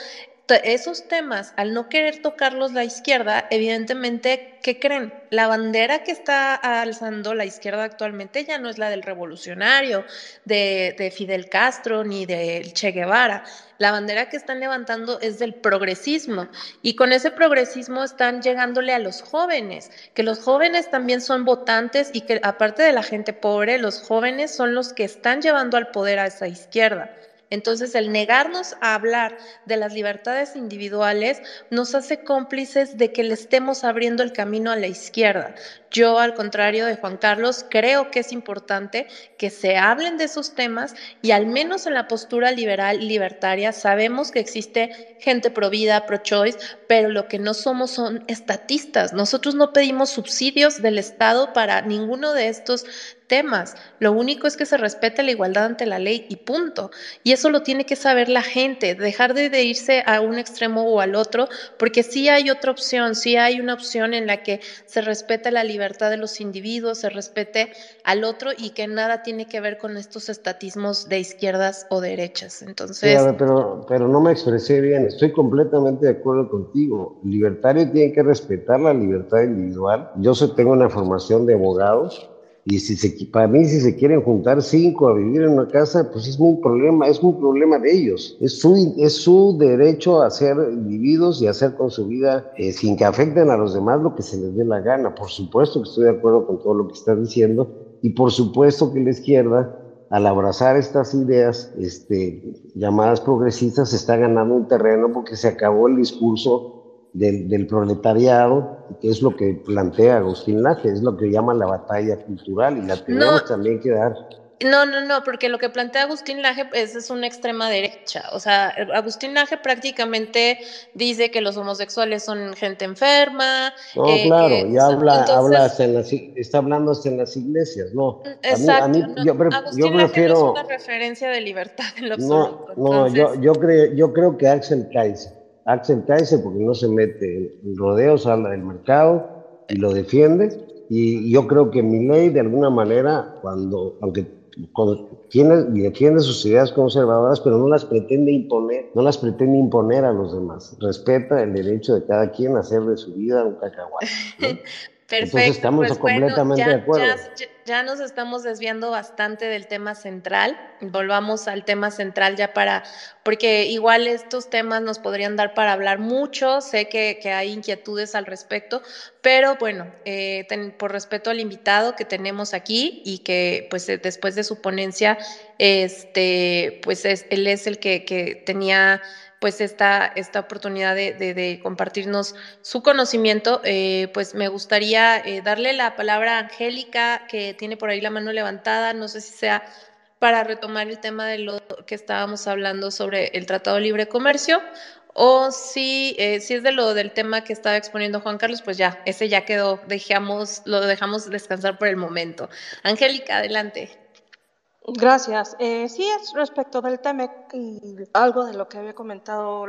esos temas, al no querer tocarlos la izquierda, evidentemente, ¿qué creen? La bandera que está alzando la izquierda actualmente ya no es la del revolucionario, de, de Fidel Castro, ni del Che Guevara. La bandera que están levantando es del progresismo y con ese progresismo están llegándole a los jóvenes, que los jóvenes también son votantes y que aparte de la gente pobre, los jóvenes son los que están llevando al poder a esa izquierda. Entonces, el negarnos a hablar de las libertades individuales nos hace cómplices de que le estemos abriendo el camino a la izquierda. Yo, al contrario de Juan Carlos, creo que es importante que se hablen de esos temas y al menos en la postura liberal libertaria sabemos que existe gente pro vida, pro choice, pero lo que no somos son estatistas. Nosotros no pedimos subsidios del Estado para ninguno de estos temas. Lo único es que se respete la igualdad ante la ley y punto. Y eso lo tiene que saber la gente, dejar de, irse a un extremo o al otro, porque sí hay otra opción, sí hay una opción en la que se respeta la libertad de los individuos, se respete al otro y que nada tiene que ver con estos estatismos de izquierdas o derechas. Entonces... pero, pero no me expresé bien, estoy completamente de acuerdo contigo. libertario tiene que respetar la libertad individual. Yo tengo una formación de abogados y si se, para mí, si se quieren juntar cinco a vivir en una casa, pues es un problema, es un problema de ellos. Es su, es su derecho a ser individuos y hacer con su vida, eh, sin que afecten a los demás, lo que se les dé la gana. Por supuesto que estoy de acuerdo con todo lo que estás diciendo. Y por supuesto que la izquierda, al abrazar estas ideas este, llamadas progresistas, está ganando un terreno porque se acabó el discurso del, proletariado, que es lo que plantea Agustín Laje, es lo que llama la batalla cultural y la tenemos también que dar. No, no, no, porque lo que plantea Agustín Laje pues, es una extrema derecha. O sea, Agustín Laje prácticamente dice que los homosexuales son gente enferma. No, eh, claro, y habla, habla en las, está hablando hasta en las iglesias, ¿no? Exacto. A mí, yo, Agustín prefiero. no es una referencia de libertad en lo absoluto. No, no yo, yo, creo, yo creo que Axel Kaiser Axel Kaiser porque no se mete en rodeos, habla del mercado y lo defiende. Y yo creo que mi ley, de alguna manera, cuando, aunque tiene y defiende sus ideas conservadoras, pero no las pretende imponer, no las pretende imponer a los demás. Respeta el derecho de cada quien a hacer de su vida un cacahuate. Perfecto. Entonces estamos pues completamente de acuerdo. Ya, nos estamos desviando bastante del tema central. Volvamos al tema central ya para, porque igual estos temas nos podrían dar para hablar mucho. Sé que, hay inquietudes al respecto, pero bueno, eh, por respeto al invitado que tenemos aquí y que pues eh, después de su ponencia, este, pues él es el que tenía pues esta, esta oportunidad de, compartirnos su conocimiento, eh, pues me gustaría eh, darle la palabra a Angélica, que tiene por ahí la mano levantada, no sé si sea para retomar el tema de lo que estábamos hablando sobre el Tratado de Libre Comercio, o si, eh, si es de lo del tema que estaba exponiendo Juan Carlos, pues ya, ese ya quedó, dejamos, lo dejamos descansar por el momento. Angélica, adelante. Gracias. Eh, sí, es respecto del TEMEC y algo de lo que había comentado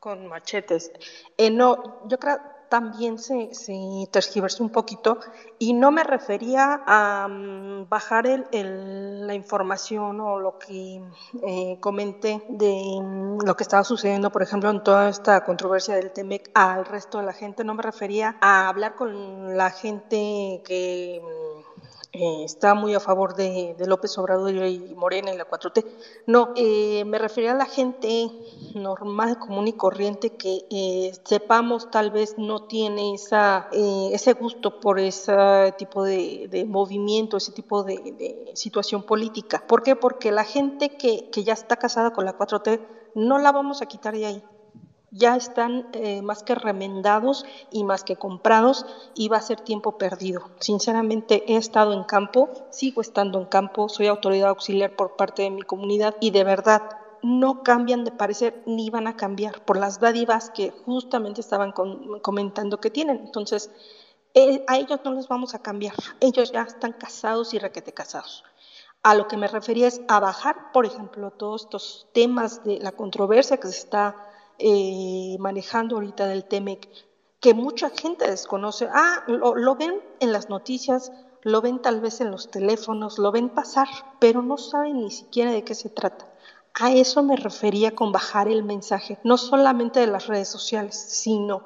con machetes. Eh, no, yo creo también se, se, tergiversó un poquito y no me refería a mm, bajar el, la información o lo que eh, comenté de mm, lo que estaba sucediendo, por ejemplo, en toda esta controversia del TEMEC al resto de la gente. No me refería a hablar con la gente que mm, eh, está muy a favor de, López Obrador y Morena y la 4T. No, eh, me refería a la gente normal, común y corriente que eh, sepamos tal vez no tiene esa, ese gusto por ese tipo de, movimiento, ese tipo de, situación política. ¿Por qué? Porque la gente que, que ya está casada con la 4T no la vamos a quitar de ahí ya están eh, más que remendados y más que comprados y va a ser tiempo perdido. Sinceramente he estado en campo, sigo estando en campo, soy autoridad auxiliar por parte de mi comunidad y de verdad no cambian de parecer ni van a cambiar por las dádivas que justamente estaban comentando que tienen. Entonces, eh, a ellos no les vamos a cambiar, ellos ya están casados y requete casados. A lo que me refería es a bajar, por ejemplo, todos estos temas de la controversia que se está eh, manejando ahorita del TEMEC, que mucha gente desconoce. Ah, lo, ven en las noticias, lo ven tal vez en los teléfonos, lo ven pasar, pero no saben ni siquiera de qué se trata. A eso me refería con bajar el mensaje, no solamente de las redes sociales, sino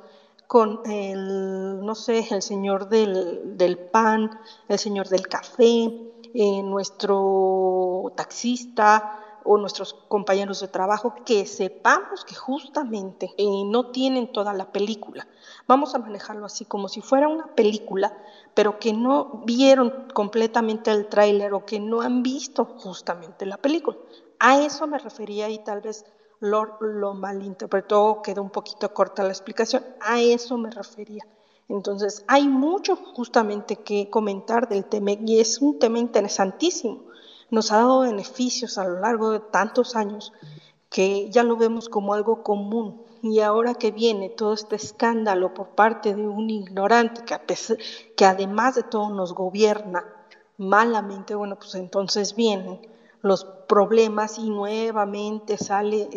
con el, no sé, el señor del, pan, el señor del café, eh, nuestro taxista, o nuestros compañeros de trabajo que sepamos que justamente eh, no tienen toda la película. Vamos a manejarlo así como si fuera una película, pero que no vieron completamente el tráiler o que no han visto justamente la película. A eso me refería y tal vez lo, lo malinterpretó, quedó un poquito corta la explicación. A eso me refería. Entonces, hay mucho justamente que comentar del tema y es un tema interesantísimo nos ha dado beneficios a lo largo de tantos años que ya lo vemos como algo común. Y ahora que viene todo este escándalo por parte de un ignorante que, que además de todo nos gobierna malamente, bueno, pues entonces vienen los problemas y nuevamente sale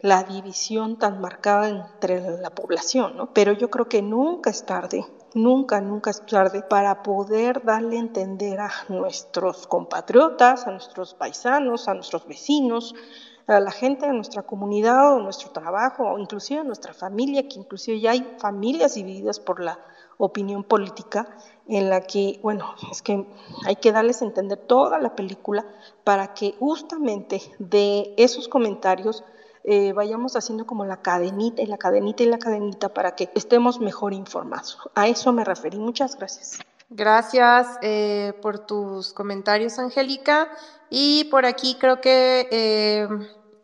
la división tan marcada entre la población, ¿no? Pero yo creo que nunca es tarde Nunca, nunca es tarde para poder darle a entender a nuestros compatriotas, a nuestros paisanos, a nuestros vecinos, a la gente de nuestra comunidad o nuestro trabajo, o inclusive a nuestra familia, que inclusive ya hay familias divididas por la opinión política, en la que, bueno, es que hay que darles a entender toda la película para que justamente de esos comentarios eh, vayamos haciendo como la cadenita y la cadenita y la cadenita para que estemos mejor informados. A eso me referí. Muchas gracias. Gracias eh, por tus comentarios, Angélica. Y por aquí creo que, eh,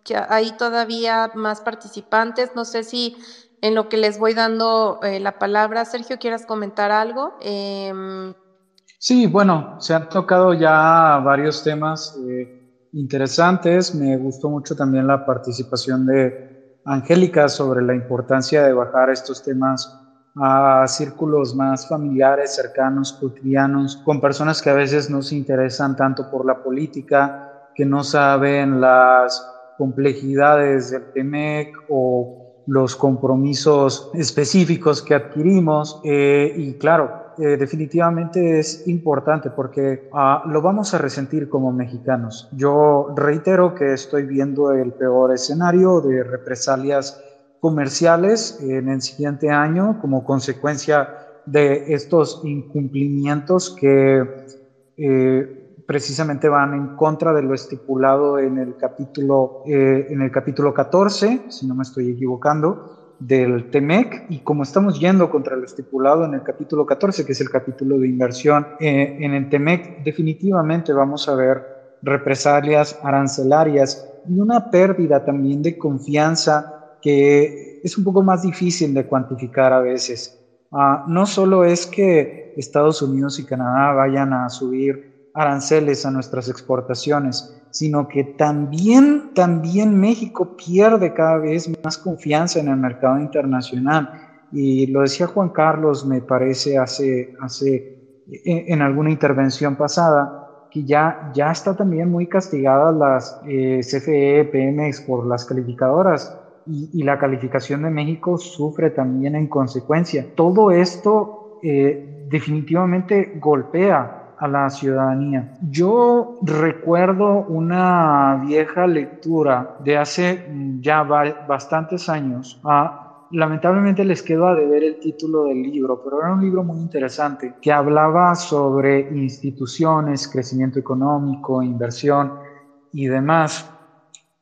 que, hay todavía más participantes. No sé si en lo que les voy dando la palabra, Sergio, quieras comentar algo. Em, sí, bueno, se han tocado ya varios temas interesantes. Me gustó mucho también la participación de Angélica sobre la importancia de bajar estos temas a círculos más familiares, cercanos, cotidianos, con personas que a veces no se interesan tanto por la política, que no saben las complejidades del TEMEC o los compromisos específicos que adquirimos. Eh, y claro, eh, definitivamente es importante porque ah, lo vamos a resentir como mexicanos. Yo reitero que estoy viendo el peor escenario de represalias comerciales en el siguiente año como consecuencia de estos incumplimientos que eh, precisamente van en contra de lo estipulado en el capítulo eh, en el capítulo 14, si no me estoy equivocando, del TEMEC y como estamos yendo contra lo estipulado en el capítulo 14, que es el capítulo de inversión eh, en el TEMEC, definitivamente vamos a ver represalias arancelarias y una pérdida también de confianza que es un poco más difícil de cuantificar a veces. Ah, no solo es que Estados Unidos y Canadá vayan a subir aranceles a nuestras exportaciones, sino que también, también México pierde cada vez más confianza en el mercado internacional. Y lo decía Juan Carlos, me parece, hace, hace en alguna intervención pasada, que ya, ya está también muy castigada las eh, CFE, PMX por las calificadoras y, la calificación de México sufre también en consecuencia. Todo esto eh, definitivamente golpea a la ciudadanía. Yo recuerdo una vieja lectura de hace mm, ya bastantes años. Lamentablemente les quedo a deber el título del libro, pero era un libro muy interesante que hablaba sobre instituciones, crecimiento económico, inversión y demás.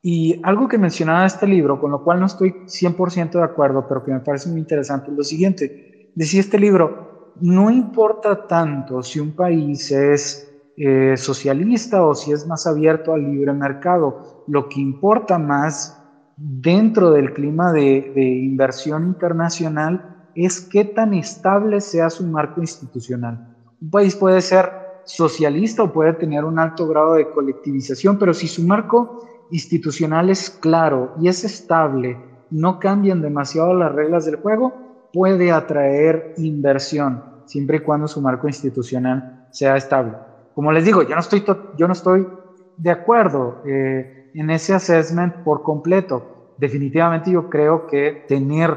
Y algo que mencionaba este libro, con lo cual no estoy 100% de acuerdo, pero que me parece muy interesante, es lo siguiente. Decía este libro, no importa tanto si un país es eh, socialista o si es más abierto al libre mercado. Lo que importa más dentro del clima de, de inversión internacional es qué tan estable sea su marco institucional. Un país puede ser socialista o puede tener un alto grado de colectivización, pero si su marco institucional es claro y es estable, no cambian demasiado las reglas del juego, puede atraer inversión siempre y cuando su marco institucional sea estable. Como les digo, yo no estoy, yo no estoy de acuerdo eh, en ese assessment por completo. Definitivamente yo creo que tener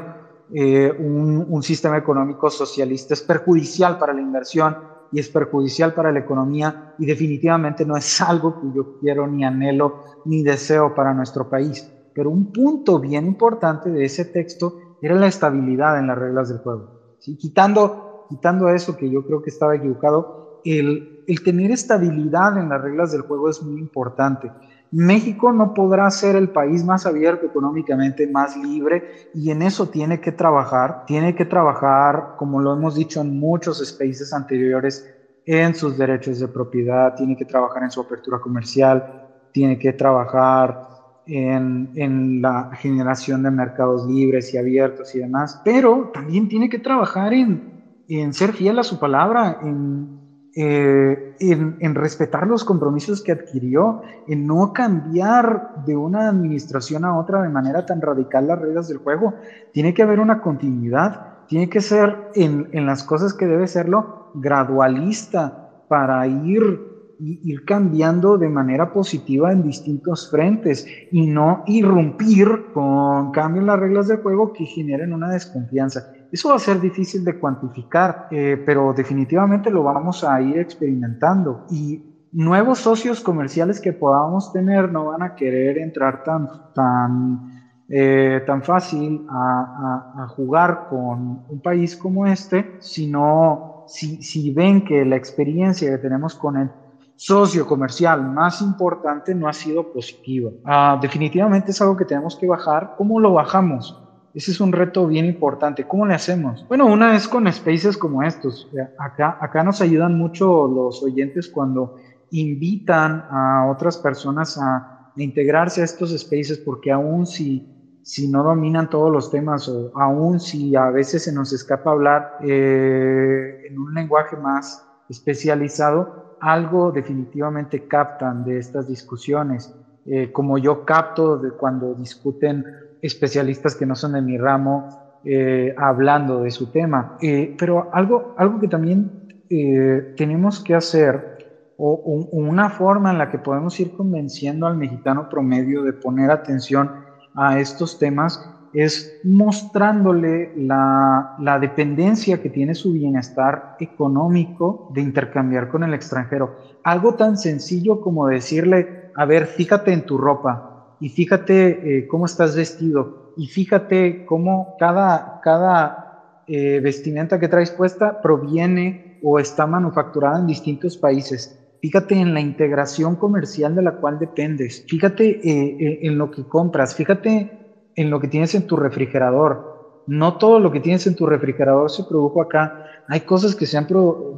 eh, un, un, sistema económico socialista es perjudicial para la inversión y es perjudicial para la economía y definitivamente no es algo que yo quiero ni anhelo ni deseo para nuestro país. Pero un punto bien importante de ese texto era la estabilidad en las reglas del juego. ¿sí? Quitando, quitando eso que yo creo que estaba equivocado, el, el tener estabilidad en las reglas del juego es muy importante. México no podrá ser el país más abierto económicamente, más libre, y en eso tiene que trabajar. Tiene que trabajar, como lo hemos dicho en muchos spaces anteriores, en sus derechos de propiedad, tiene que trabajar en su apertura comercial, tiene que trabajar en, en, la generación de mercados libres y abiertos y demás, pero también tiene que trabajar en, en ser fiel a su palabra, en eh, en, respetar los compromisos que adquirió, en no cambiar de una administración a otra de manera tan radical las reglas del juego. Tiene que haber una continuidad, tiene que ser en, en las cosas que debe serlo gradualista para ir ir cambiando de manera positiva en distintos frentes y no irrumpir con cambios en las reglas del juego que generen una desconfianza. Eso va a ser difícil de cuantificar, eh, pero definitivamente lo vamos a ir experimentando y nuevos socios comerciales que podamos tener no van a querer entrar tan, tan, eh, tan fácil a, a, jugar con un país como este, sino si, si ven que la experiencia que tenemos con el socio comercial más importante no ha sido positiva. Ah, definitivamente es algo que tenemos que bajar. ¿Cómo lo bajamos? Ese es un reto bien importante. ¿Cómo le hacemos? Bueno, una es con spaces como estos. Acá, acá nos ayudan mucho los oyentes cuando invitan a otras personas a, integrarse a estos spaces porque aún si, si no dominan todos los temas o aún si a veces se nos escapa hablar eh, en un lenguaje más especializado, algo definitivamente captan de estas discusiones. Eh, como yo capto de cuando discuten especialistas que no son de mi ramo eh, hablando de su tema. Eh, pero algo, algo que también tenemos que hacer, o, una forma en la que podemos ir convenciendo al mexicano promedio de poner atención a estos temas, es mostrándole la, la, dependencia que tiene su bienestar económico de intercambiar con el extranjero. Algo tan sencillo como decirle, a ver, fíjate en tu ropa, y fíjate eh, cómo estás vestido y fíjate cómo cada, cada eh, vestimenta que traes puesta proviene o está manufacturada en distintos países. Fíjate en la integración comercial de la cual dependes. Fíjate eh, en lo que compras. Fíjate en lo que tienes en tu refrigerador. No todo lo que tienes en tu refrigerador se produjo acá. Hay cosas que se, han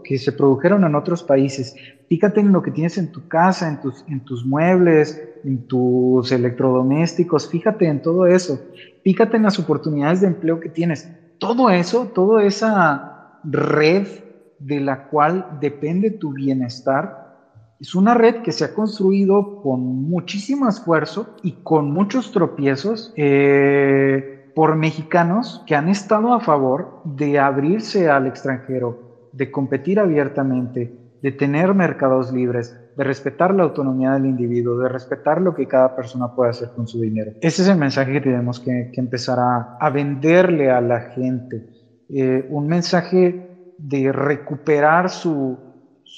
que se produjeron en otros países. Fíjate en lo que tienes en tu casa, en tus, en tus muebles, en tus electrodomésticos, fíjate en todo eso, fíjate en las oportunidades de empleo que tienes. Todo eso, toda esa red de la cual depende tu bienestar, es una red que se ha construido con muchísimo esfuerzo y con muchos tropiezos eh, por mexicanos que han estado a favor de abrirse al extranjero, de competir abiertamente, de tener mercados libres, de respetar la autonomía del individuo, de respetar lo que cada persona puede hacer con su dinero. Ese es el mensaje que tenemos que, empezar a, venderle a la gente. Eh, un mensaje de recuperar su,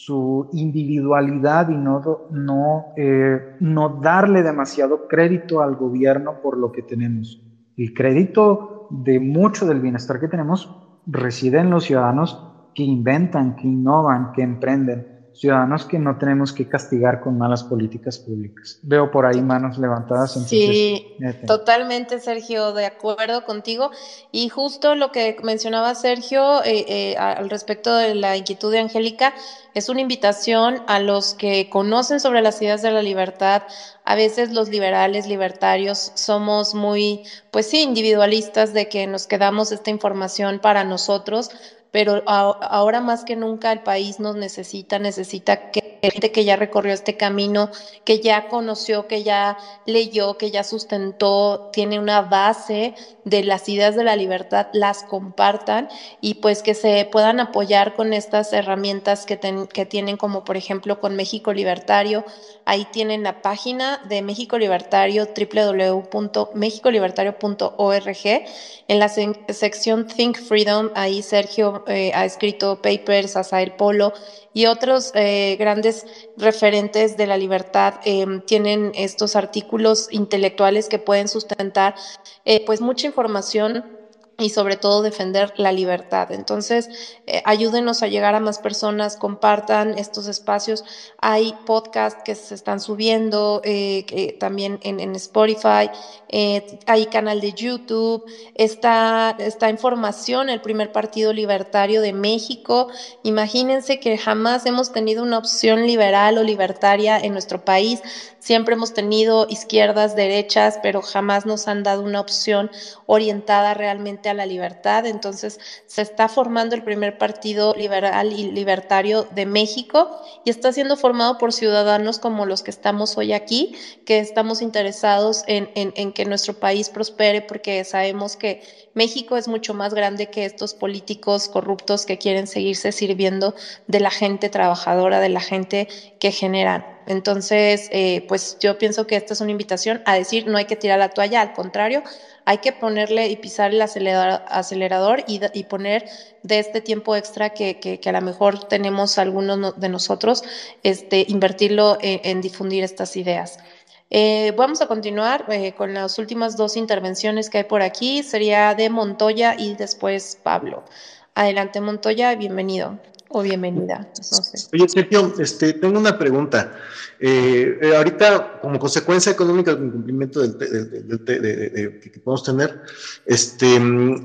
su individualidad y no, no, eh, no darle demasiado crédito al gobierno por lo que tenemos. El crédito de mucho del bienestar que tenemos reside en los ciudadanos que inventan, que innovan, que emprenden ciudadanos que no tenemos que castigar con malas políticas públicas. Veo por ahí manos levantadas. sí, totalmente, Sergio, de acuerdo contigo. Y justo lo que mencionaba Sergio eh, eh, al respecto de la inquietud de Angélica, es una invitación a los que conocen sobre las ideas de la libertad. A veces los liberales, libertarios, somos muy, pues sí, individualistas de que nos quedamos esta información para nosotros, pero ahora más que nunca el país nos necesita, necesita que gente que ya recorrió este camino, que ya conoció, que ya leyó, que ya sustentó, tiene una base de las ideas de la libertad, las compartan y pues que se puedan apoyar con estas herramientas que, que tienen como por ejemplo con México Libertario. Ahí tienen la página de México Libertario, www.mexicolibertario.org. En la sección Think Freedom, ahí Sergio eh, ha escrito papers, Asael Polo y otros eh, grandes referentes de la libertad em, tienen estos artículos intelectuales que pueden sustentar eh, pues mucha información y sobre todo defender la libertad. Entonces, eh, ayúdenos a llegar a más personas, compartan estos espacios. Hay podcasts que se están subiendo eh, también en, Spotify, eh, hay canal de YouTube, está, está información, el primer partido libertario de México. Imagínense que jamás hemos tenido una opción liberal o libertaria en nuestro país. Siempre hemos tenido izquierdas, derechas, pero jamás nos han dado una opción orientada realmente a la libertad. Entonces se está formando el primer partido liberal y libertario de México y está siendo formado por ciudadanos como los que estamos hoy aquí, que estamos interesados en, en que nuestro país prospere porque sabemos que México es mucho más grande que estos políticos corruptos que quieren seguirse sirviendo de la gente trabajadora, de la gente que generan. Entonces, eh, pues yo pienso que esta es una invitación a decir, no hay que tirar la toalla, al contrario, hay que ponerle y pisar el acelerador, y, poner de este tiempo extra que, a lo mejor tenemos algunos de nosotros, este, invertirlo en, difundir estas ideas. Eh, vamos a continuar eh, con las últimas dos intervenciones que hay por aquí. Sería de Montoya y después Pablo. Adelante, Montoya, bienvenido o bienvenida. Oye, Sergio, este, tengo una pregunta. Eh, eh, ahorita, como consecuencia económica del incumplimiento del, que podemos tener, este,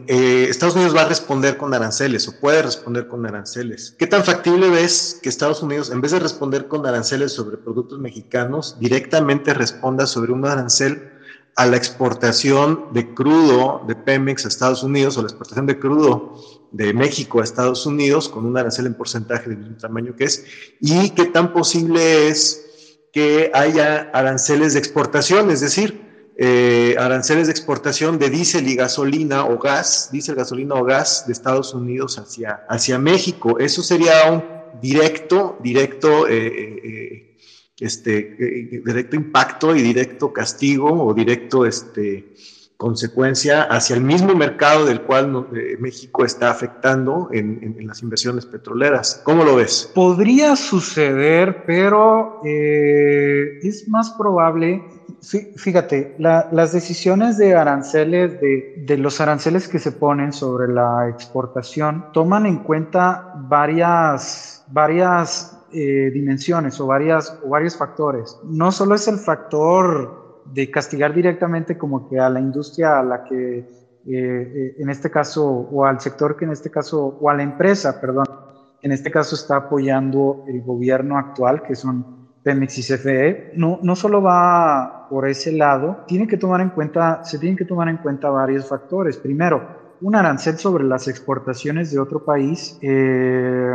eh, Estados Unidos va a responder con aranceles o puede responder con aranceles. ¿Qué tan factible ves que Estados Unidos, en vez de responder con aranceles sobre productos mexicanos, directamente responda sobre un arancel a la exportación de crudo de Pemex a Estados Unidos o la exportación de crudo de México a Estados Unidos con un arancel en porcentaje del mismo tamaño que es, y qué tan posible es que haya aranceles de exportación, es decir, eh, aranceles de exportación de diésel y gasolina o gas, diésel, gasolina o gas de Estados Unidos hacia, hacia México. Eso sería un directo, directo, eh, eh, este, directo impacto y directo castigo o directo, este, consecuencia hacia el mismo mercado del cual eh, México está afectando en, las inversiones petroleras. ¿Cómo lo ves? Podría suceder, pero eh, es más probable, fíjate, las decisiones de aranceles, de, los aranceles que se ponen sobre la exportación, toman en cuenta varias, varias eh, dimensiones o, varias, o varios factores. No solo es el factor de castigar directamente como que a la industria a la que eh, eh, en este caso, o al sector que en este caso, o a la empresa, perdón, en este caso está apoyando el gobierno actual, que son Pemex y CFE, no, no solo va por ese lado, tiene que tomar en cuenta, se tienen que tomar en cuenta varios factores. Primero, un arancel sobre las exportaciones de otro país eh,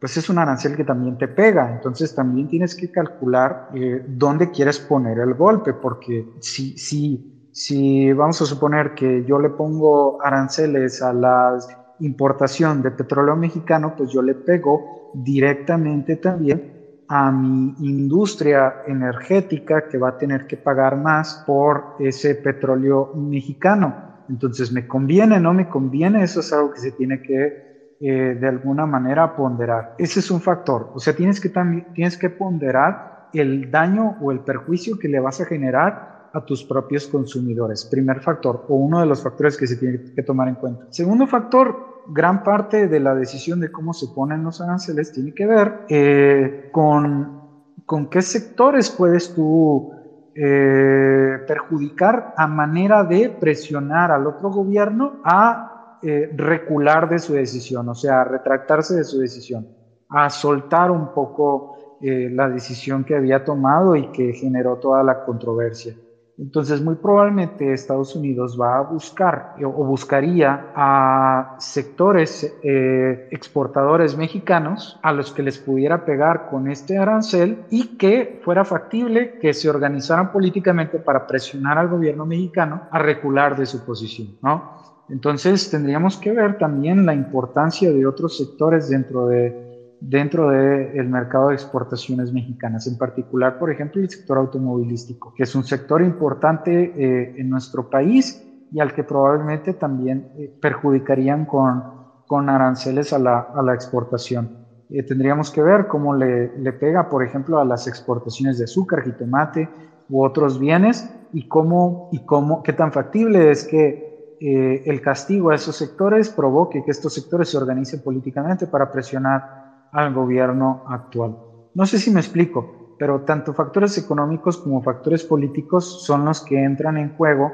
pues es un arancel que también te pega. Entonces también tienes que calcular eh, dónde quieres poner el golpe, porque si, si, si vamos a suponer que yo le pongo aranceles a la importación de petróleo mexicano, pues yo le pego directamente también a mi industria energética que va a tener que pagar más por ese petróleo mexicano. Entonces, ¿me conviene? ¿No me conviene? Eso es algo que se tiene que eh, de alguna manera ponderar. Ese es un factor. O sea, tienes que, tienes que ponderar el daño o el perjuicio que le vas a generar a tus propios consumidores. Primer factor, o uno de los factores que se tiene que tomar en cuenta. Segundo factor, gran parte de la decisión de cómo se ponen los aranceles tiene que ver eh, con, con qué sectores puedes tú eh, perjudicar a manera de presionar al otro gobierno a eh, recular de su decisión, o sea, retractarse de su decisión, a soltar un poco eh, la decisión que había tomado y que generó toda la controversia. Entonces, muy probablemente Estados Unidos va a buscar o buscaría a sectores eh, exportadores mexicanos a los que les pudiera pegar con este arancel y que fuera factible que se organizaran políticamente para presionar al gobierno mexicano a recular de su posición, ¿no? Entonces, tendríamos que ver también la importancia de otros sectores dentro de dentro del mercado de exportaciones mexicanas, en particular, por ejemplo, el sector automovilístico, que es un sector importante eh, en nuestro país y al que probablemente también eh, perjudicarían con, con aranceles a la, a la exportación. Eh, tendríamos que ver cómo le, le, pega, por ejemplo, a las exportaciones de azúcar, jitomate u otros bienes y cómo, y cómo, qué tan factible es que el castigo a esos sectores provoque que estos sectores se organicen políticamente para presionar al gobierno actual. No sé si me explico, pero tanto factores económicos como factores políticos son los que entran en juego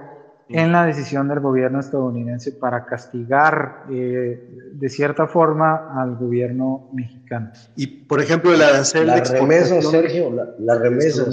en la decisión del gobierno estadounidense para castigar eh, de cierta forma al gobierno mexicano. Y por ejemplo, el arancel la remesa, Sergio, la, remesa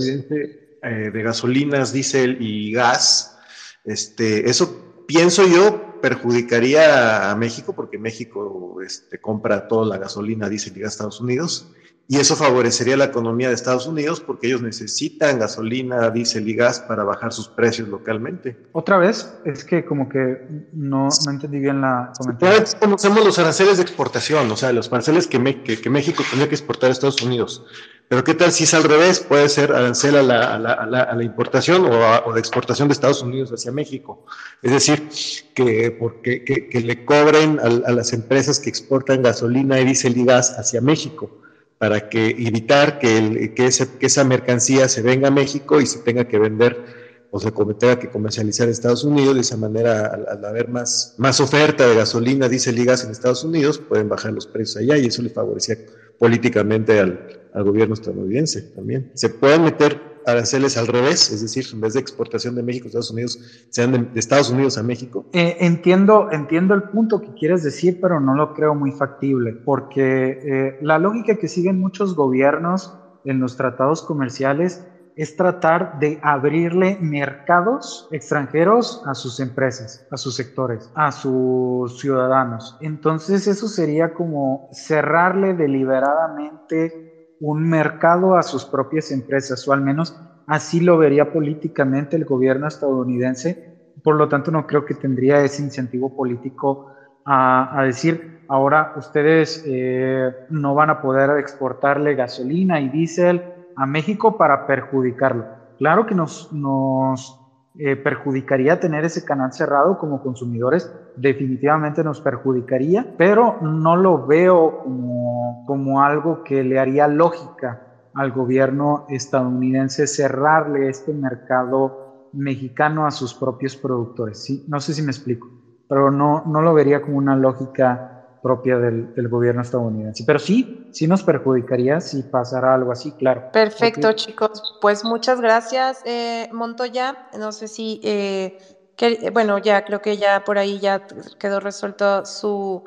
eh, de gasolinas, diésel y gas, este, eso pienso yo perjudicaría a México porque México este, compra toda la gasolina, dice y a Estados Unidos. Y eso favorecería la economía de Estados Unidos porque ellos necesitan gasolina, diésel y gas para bajar sus precios localmente. Otra vez, es que como que no, no entendí bien la comentario. conocemos los aranceles de exportación, o sea, los aranceles que, que, que México tendría que exportar a Estados Unidos. Pero ¿qué tal si es al revés? Puede ser arancel a la, a la, a la, importación o, o, de exportación de Estados Unidos hacia México. Es decir, que, porque, que, que le cobren a, las empresas que exportan gasolina, diésel y gas hacia México para que evitar que, el, que, ese, que, esa mercancía se venga a México y se tenga que vender o se tenga que comercializar en Estados Unidos. De esa manera, al, haber más, más oferta de gasolina, diésel y gas en Estados Unidos, pueden bajar los precios allá y eso le favorecía políticamente al, al gobierno estadounidense también. Se pueden meter aranceles al revés, es decir, en vez de exportación de México a Estados Unidos, sean de, Estados Unidos a México. Eh, entiendo, entiendo el punto que quieres decir, pero no lo creo muy factible, porque eh, la lógica que siguen muchos gobiernos en los tratados comerciales es tratar de abrirle mercados extranjeros a sus empresas, a sus sectores, a sus ciudadanos. Entonces eso sería como cerrarle deliberadamente un mercado a sus propias empresas, o al menos así lo vería políticamente el gobierno estadounidense. Por lo tanto, no creo que tendría ese incentivo político a, a decir, ahora ustedes eh, no van a poder exportarle gasolina y diésel a México para perjudicarlo. Claro que nos, nos eh, perjudicaría tener ese canal cerrado como consumidores, definitivamente nos perjudicaría, pero no lo veo como, como algo que le haría lógica al gobierno estadounidense cerrarle este mercado mexicano a sus propios productores. ¿sí? No sé si me explico, pero no, no lo vería como una lógica propia del, del, gobierno estadounidense. Pero sí, sí nos perjudicaría si pasara algo así, claro. Perfecto, okay. chicos. Pues muchas gracias, eh, Montoya. No sé si, eh, que, bueno, ya creo que ya por ahí ya quedó resuelto su,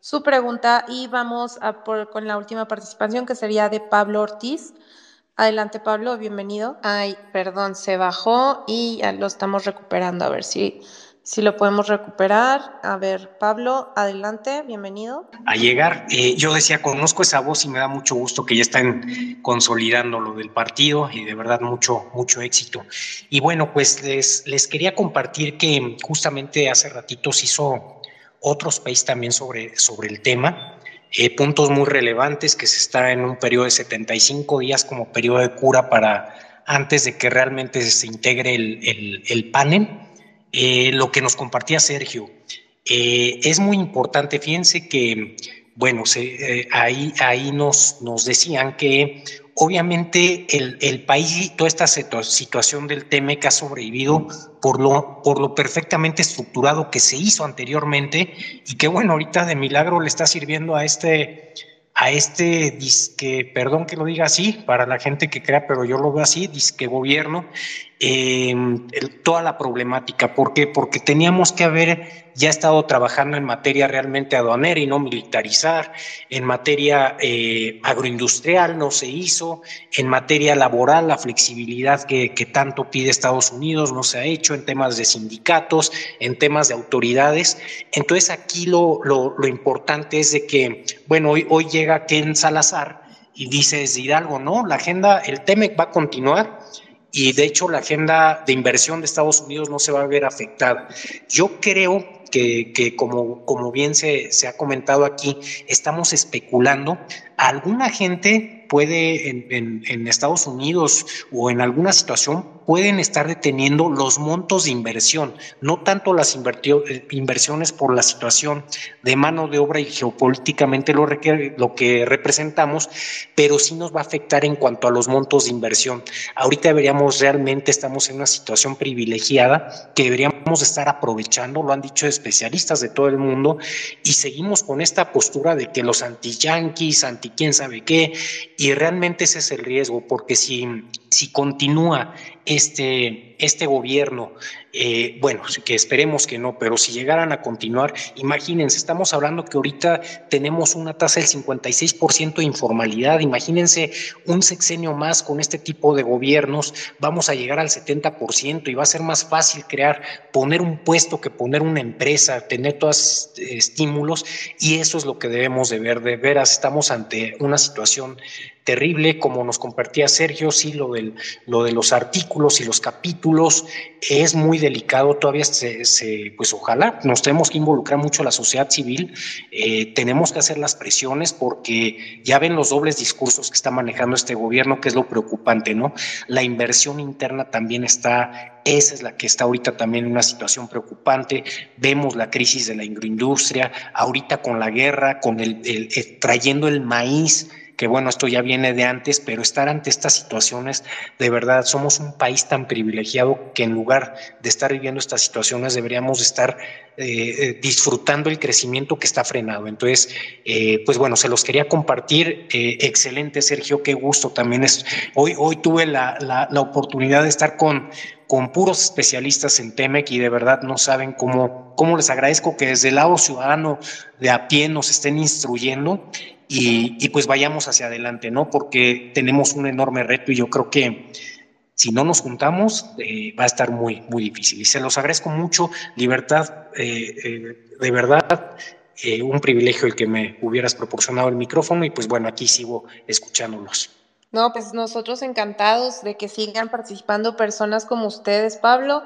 su pregunta y vamos a por, con la última participación que sería de Pablo Ortiz. Adelante, Pablo, bienvenido. Ay, perdón, se bajó y ya lo estamos recuperando. A ver si si lo podemos recuperar. A ver, Pablo, adelante, bienvenido. A llegar, eh, yo decía, conozco esa voz y me da mucho gusto que ya están consolidando lo del partido y de verdad mucho, mucho éxito. Y bueno, pues les, les quería compartir que justamente hace ratitos hizo otros países también sobre, sobre el tema. Eh, puntos muy relevantes que se está en un periodo de 75 días como periodo de cura para antes de que realmente se integre el, el, el panel eh, lo que nos compartía Sergio. Eh, es muy importante, fíjense que, bueno, eh, ahí, ahí nos, nos decían que obviamente el, el, país toda esta situación del TMEC ha sobrevivido por lo, por lo perfectamente estructurado que se hizo anteriormente y que, bueno, ahorita de milagro le está sirviendo a este a este disque, perdón que lo diga así, para la gente que crea, pero yo lo veo así, disque gobierno, Em, toda la problemática. ¿Por qué? Porque teníamos que haber ya estado trabajando en materia realmente aduanera y no militarizar, en materia eh, agroindustrial no se hizo, en materia laboral la flexibilidad que, tanto pide Estados Unidos no se ha hecho, en temas de sindicatos, en temas de autoridades. Entonces aquí lo, lo, lo importante es de que, bueno, hoy, hoy llega Ken Salazar y dice desde Hidalgo, no, la agenda, el TEMEC va a continuar y de hecho la agenda de inversión de Estados Unidos no se va a ver afectada. Yo creo que, como, como bien se, se, ha comentado aquí, estamos especulando. Alguna gente puede en, Estados Unidos o en alguna situación pueden estar deteniendo los montos de inversión, no tanto las eh, inversiones por la situación de mano de obra y geopolíticamente lo, lo que representamos, pero sí nos va a afectar en cuanto a los montos de inversión. Ahorita deberíamos realmente, estamos en una situación privilegiada que deberíamos estar aprovechando, lo han dicho especialistas de todo el mundo, y seguimos con esta postura de que los anti-yanquis, anti quién sabe qué, realmente ese es el riesgo, porque si, si continúa este, este gobierno, eh, bueno, que esperemos que no, pero si llegaran a continuar, imagínense, estamos hablando que ahorita tenemos una tasa del 56% de informalidad, imagínense un sexenio más con este tipo de gobiernos, vamos a llegar al 70% y va a ser más fácil crear, poner un puesto que poner una empresa, tener todos estímulos y eso es lo que debemos de ver, de veras, estamos ante una situación terrible, como nos compartía Sergio, sí, lo, del, lo de los artículos y los capítulos es muy delicado, todavía se, pues ojalá nos tenemos que involucrar mucho la sociedad civil, eh, tenemos que hacer las presiones porque ya ven los dobles discursos que está manejando este gobierno, que es lo preocupante, ¿no? La inversión interna también está esa es la que está ahorita también en una situación preocupante. Vemos la crisis de la agroindustria, ahorita con la guerra, con el trayendo el maíz que bueno, esto ya viene de antes, pero estar ante estas situaciones, de verdad, somos un país tan privilegiado que en lugar de estar viviendo estas situaciones deberíamos estar eh, eh, disfrutando el crecimiento que está frenado. Entonces, eh, pues bueno, se los quería compartir. excelente, Sergio, qué gusto también es. Hoy, hoy tuve la, la, la oportunidad de estar con con puros especialistas en TEMEC y de verdad no saben cómo, cómo les agradezco que desde el lado ciudadano de a pie nos estén instruyendo y, pues vayamos hacia adelante, ¿no? Porque tenemos un enorme reto y yo creo que si no nos juntamos eh, va a estar muy, muy difícil. Y se los agradezco mucho, libertad, eh, eh, de verdad, un privilegio el que me hubieras proporcionado el micrófono y pues bueno, aquí sigo escuchándolos. No, pues nosotros encantados de que sigan participando personas como ustedes, Pablo.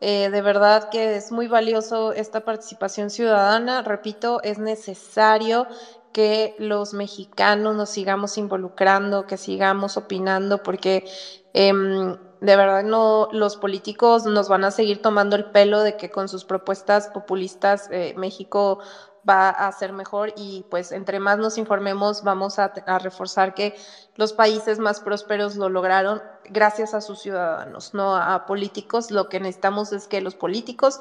de verdad que es muy valioso esta participación ciudadana. Repito, es necesario que los mexicanos nos sigamos involucrando, que sigamos opinando, porque em, de verdad no los políticos nos van a seguir tomando el pelo de que con sus propuestas populistas eh, México va a ser mejor y pues entre más nos informemos vamos a, a, reforzar que los países más prósperos lo lograron gracias a sus ciudadanos, no a políticos. Lo que necesitamos es que los políticos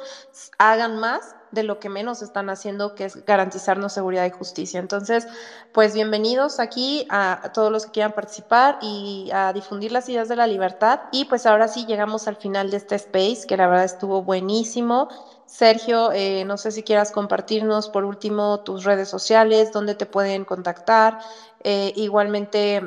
hagan más de lo que menos están haciendo, que es garantizarnos seguridad y justicia. Entonces, pues bienvenidos aquí a, todos los que quieran participar y a difundir las ideas de la libertad. Y pues ahora sí llegamos al final de este space, que la verdad estuvo buenísimo. Sergio, eh, no sé si quieras compartirnos por último tus redes sociales, dónde te pueden contactar. Eh, igualmente,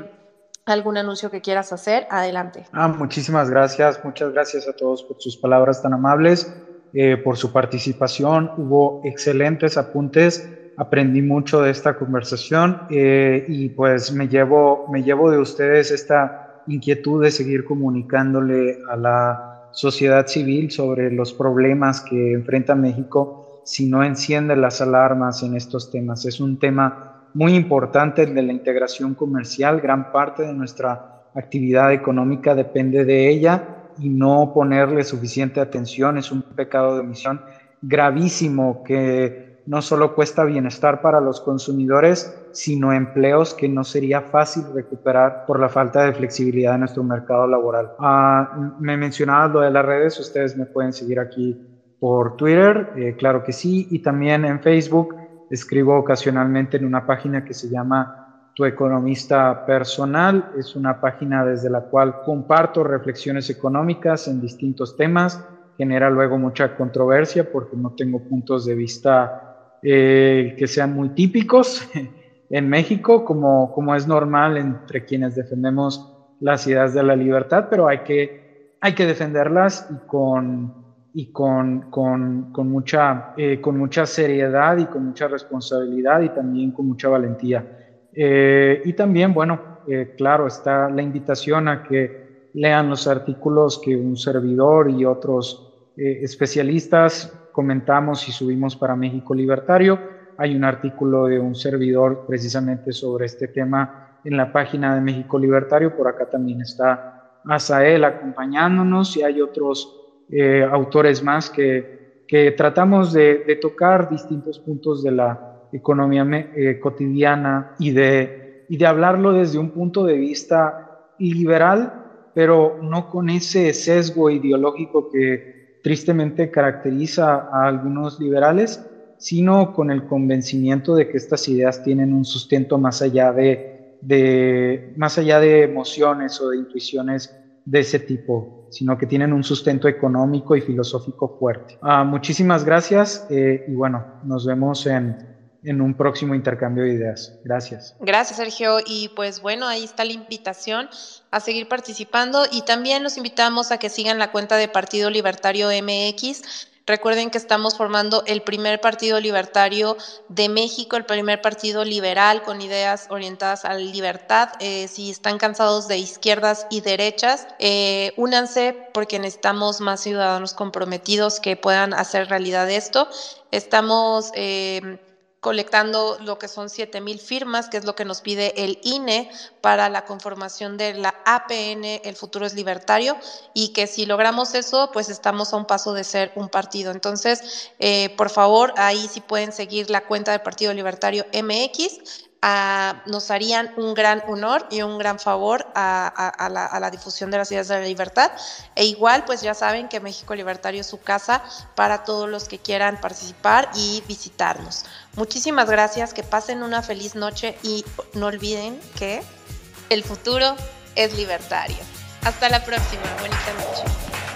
algún anuncio que quieras hacer, adelante. Ah, muchísimas gracias, muchas gracias a todos por sus palabras tan amables. Eh, por su participación. Hubo excelentes apuntes, aprendí mucho de esta conversación eh, y pues me llevo, me llevo de ustedes esta inquietud de seguir comunicándole a la sociedad civil sobre los problemas que enfrenta México si no enciende las alarmas en estos temas. Es un tema muy importante el de la integración comercial, gran parte de nuestra actividad económica depende de ella y no ponerle suficiente atención es un pecado de omisión gravísimo que no solo cuesta bienestar para los consumidores, sino empleos que no sería fácil recuperar por la falta de flexibilidad de nuestro mercado laboral. Ah, me mencionabas lo de las redes, ustedes me pueden seguir aquí por Twitter, eh, claro que sí, y también en Facebook escribo ocasionalmente en una página que se llama Tu Economista Personal. Es una página desde la cual comparto reflexiones económicas en distintos temas. Genera luego mucha controversia porque no tengo puntos de vista eh, que sean muy típicos en México, como, como es normal entre quienes defendemos las ideas de la libertad, pero hay que, hay que defenderlas y con, y con, con, con mucha, eh, con mucha seriedad y con mucha responsabilidad y también con mucha valentía. Eh, y también, bueno, eh, claro, está la invitación a que lean los artículos que un servidor y otros especialistas comentamos y subimos para México Libertario. Hay un artículo de un servidor precisamente sobre este tema en la página de México Libertario. Por acá también está Asael acompañándonos y hay otros eh, autores más que, que tratamos de, tocar distintos puntos de la economía eh, cotidiana y de, y de hablarlo desde un punto de vista liberal, pero no con ese sesgo ideológico que tristemente caracteriza a algunos liberales, sino con el convencimiento de que estas ideas tienen un sustento más allá de, de, más allá de emociones o de intuiciones de ese tipo, sino que tienen un sustento económico y filosófico fuerte. Ah, muchísimas gracias eh, y bueno, nos vemos en, en un próximo intercambio de ideas. Gracias. Gracias, Sergio. Y pues bueno, ahí está la invitación a seguir participando y también los invitamos a que sigan la cuenta de Partido Libertario MX Recuerden que estamos formando el primer partido libertario de México, el primer partido liberal con ideas orientadas a la libertad. Eh, si están cansados de izquierdas y derechas, eh, únanse porque necesitamos más ciudadanos comprometidos que puedan hacer realidad esto. Estamos... Eh, colectando lo que son 7.000 firmas, que es lo que nos pide el INE para la conformación de la APN, el futuro es libertario, y que si logramos eso, pues estamos a un paso de ser un partido. Entonces, eh, por favor, ahí sí pueden seguir la cuenta del Partido Libertario MX nos harían un gran honor y un gran favor a, la, difusión de las ideas de la libertad. E igual, pues ya saben que México Libertario es su casa para todos los que quieran participar y visitarnos. Muchísimas gracias, que pasen una feliz noche y no olviden que el futuro es libertario. Hasta la próxima, bonita noche.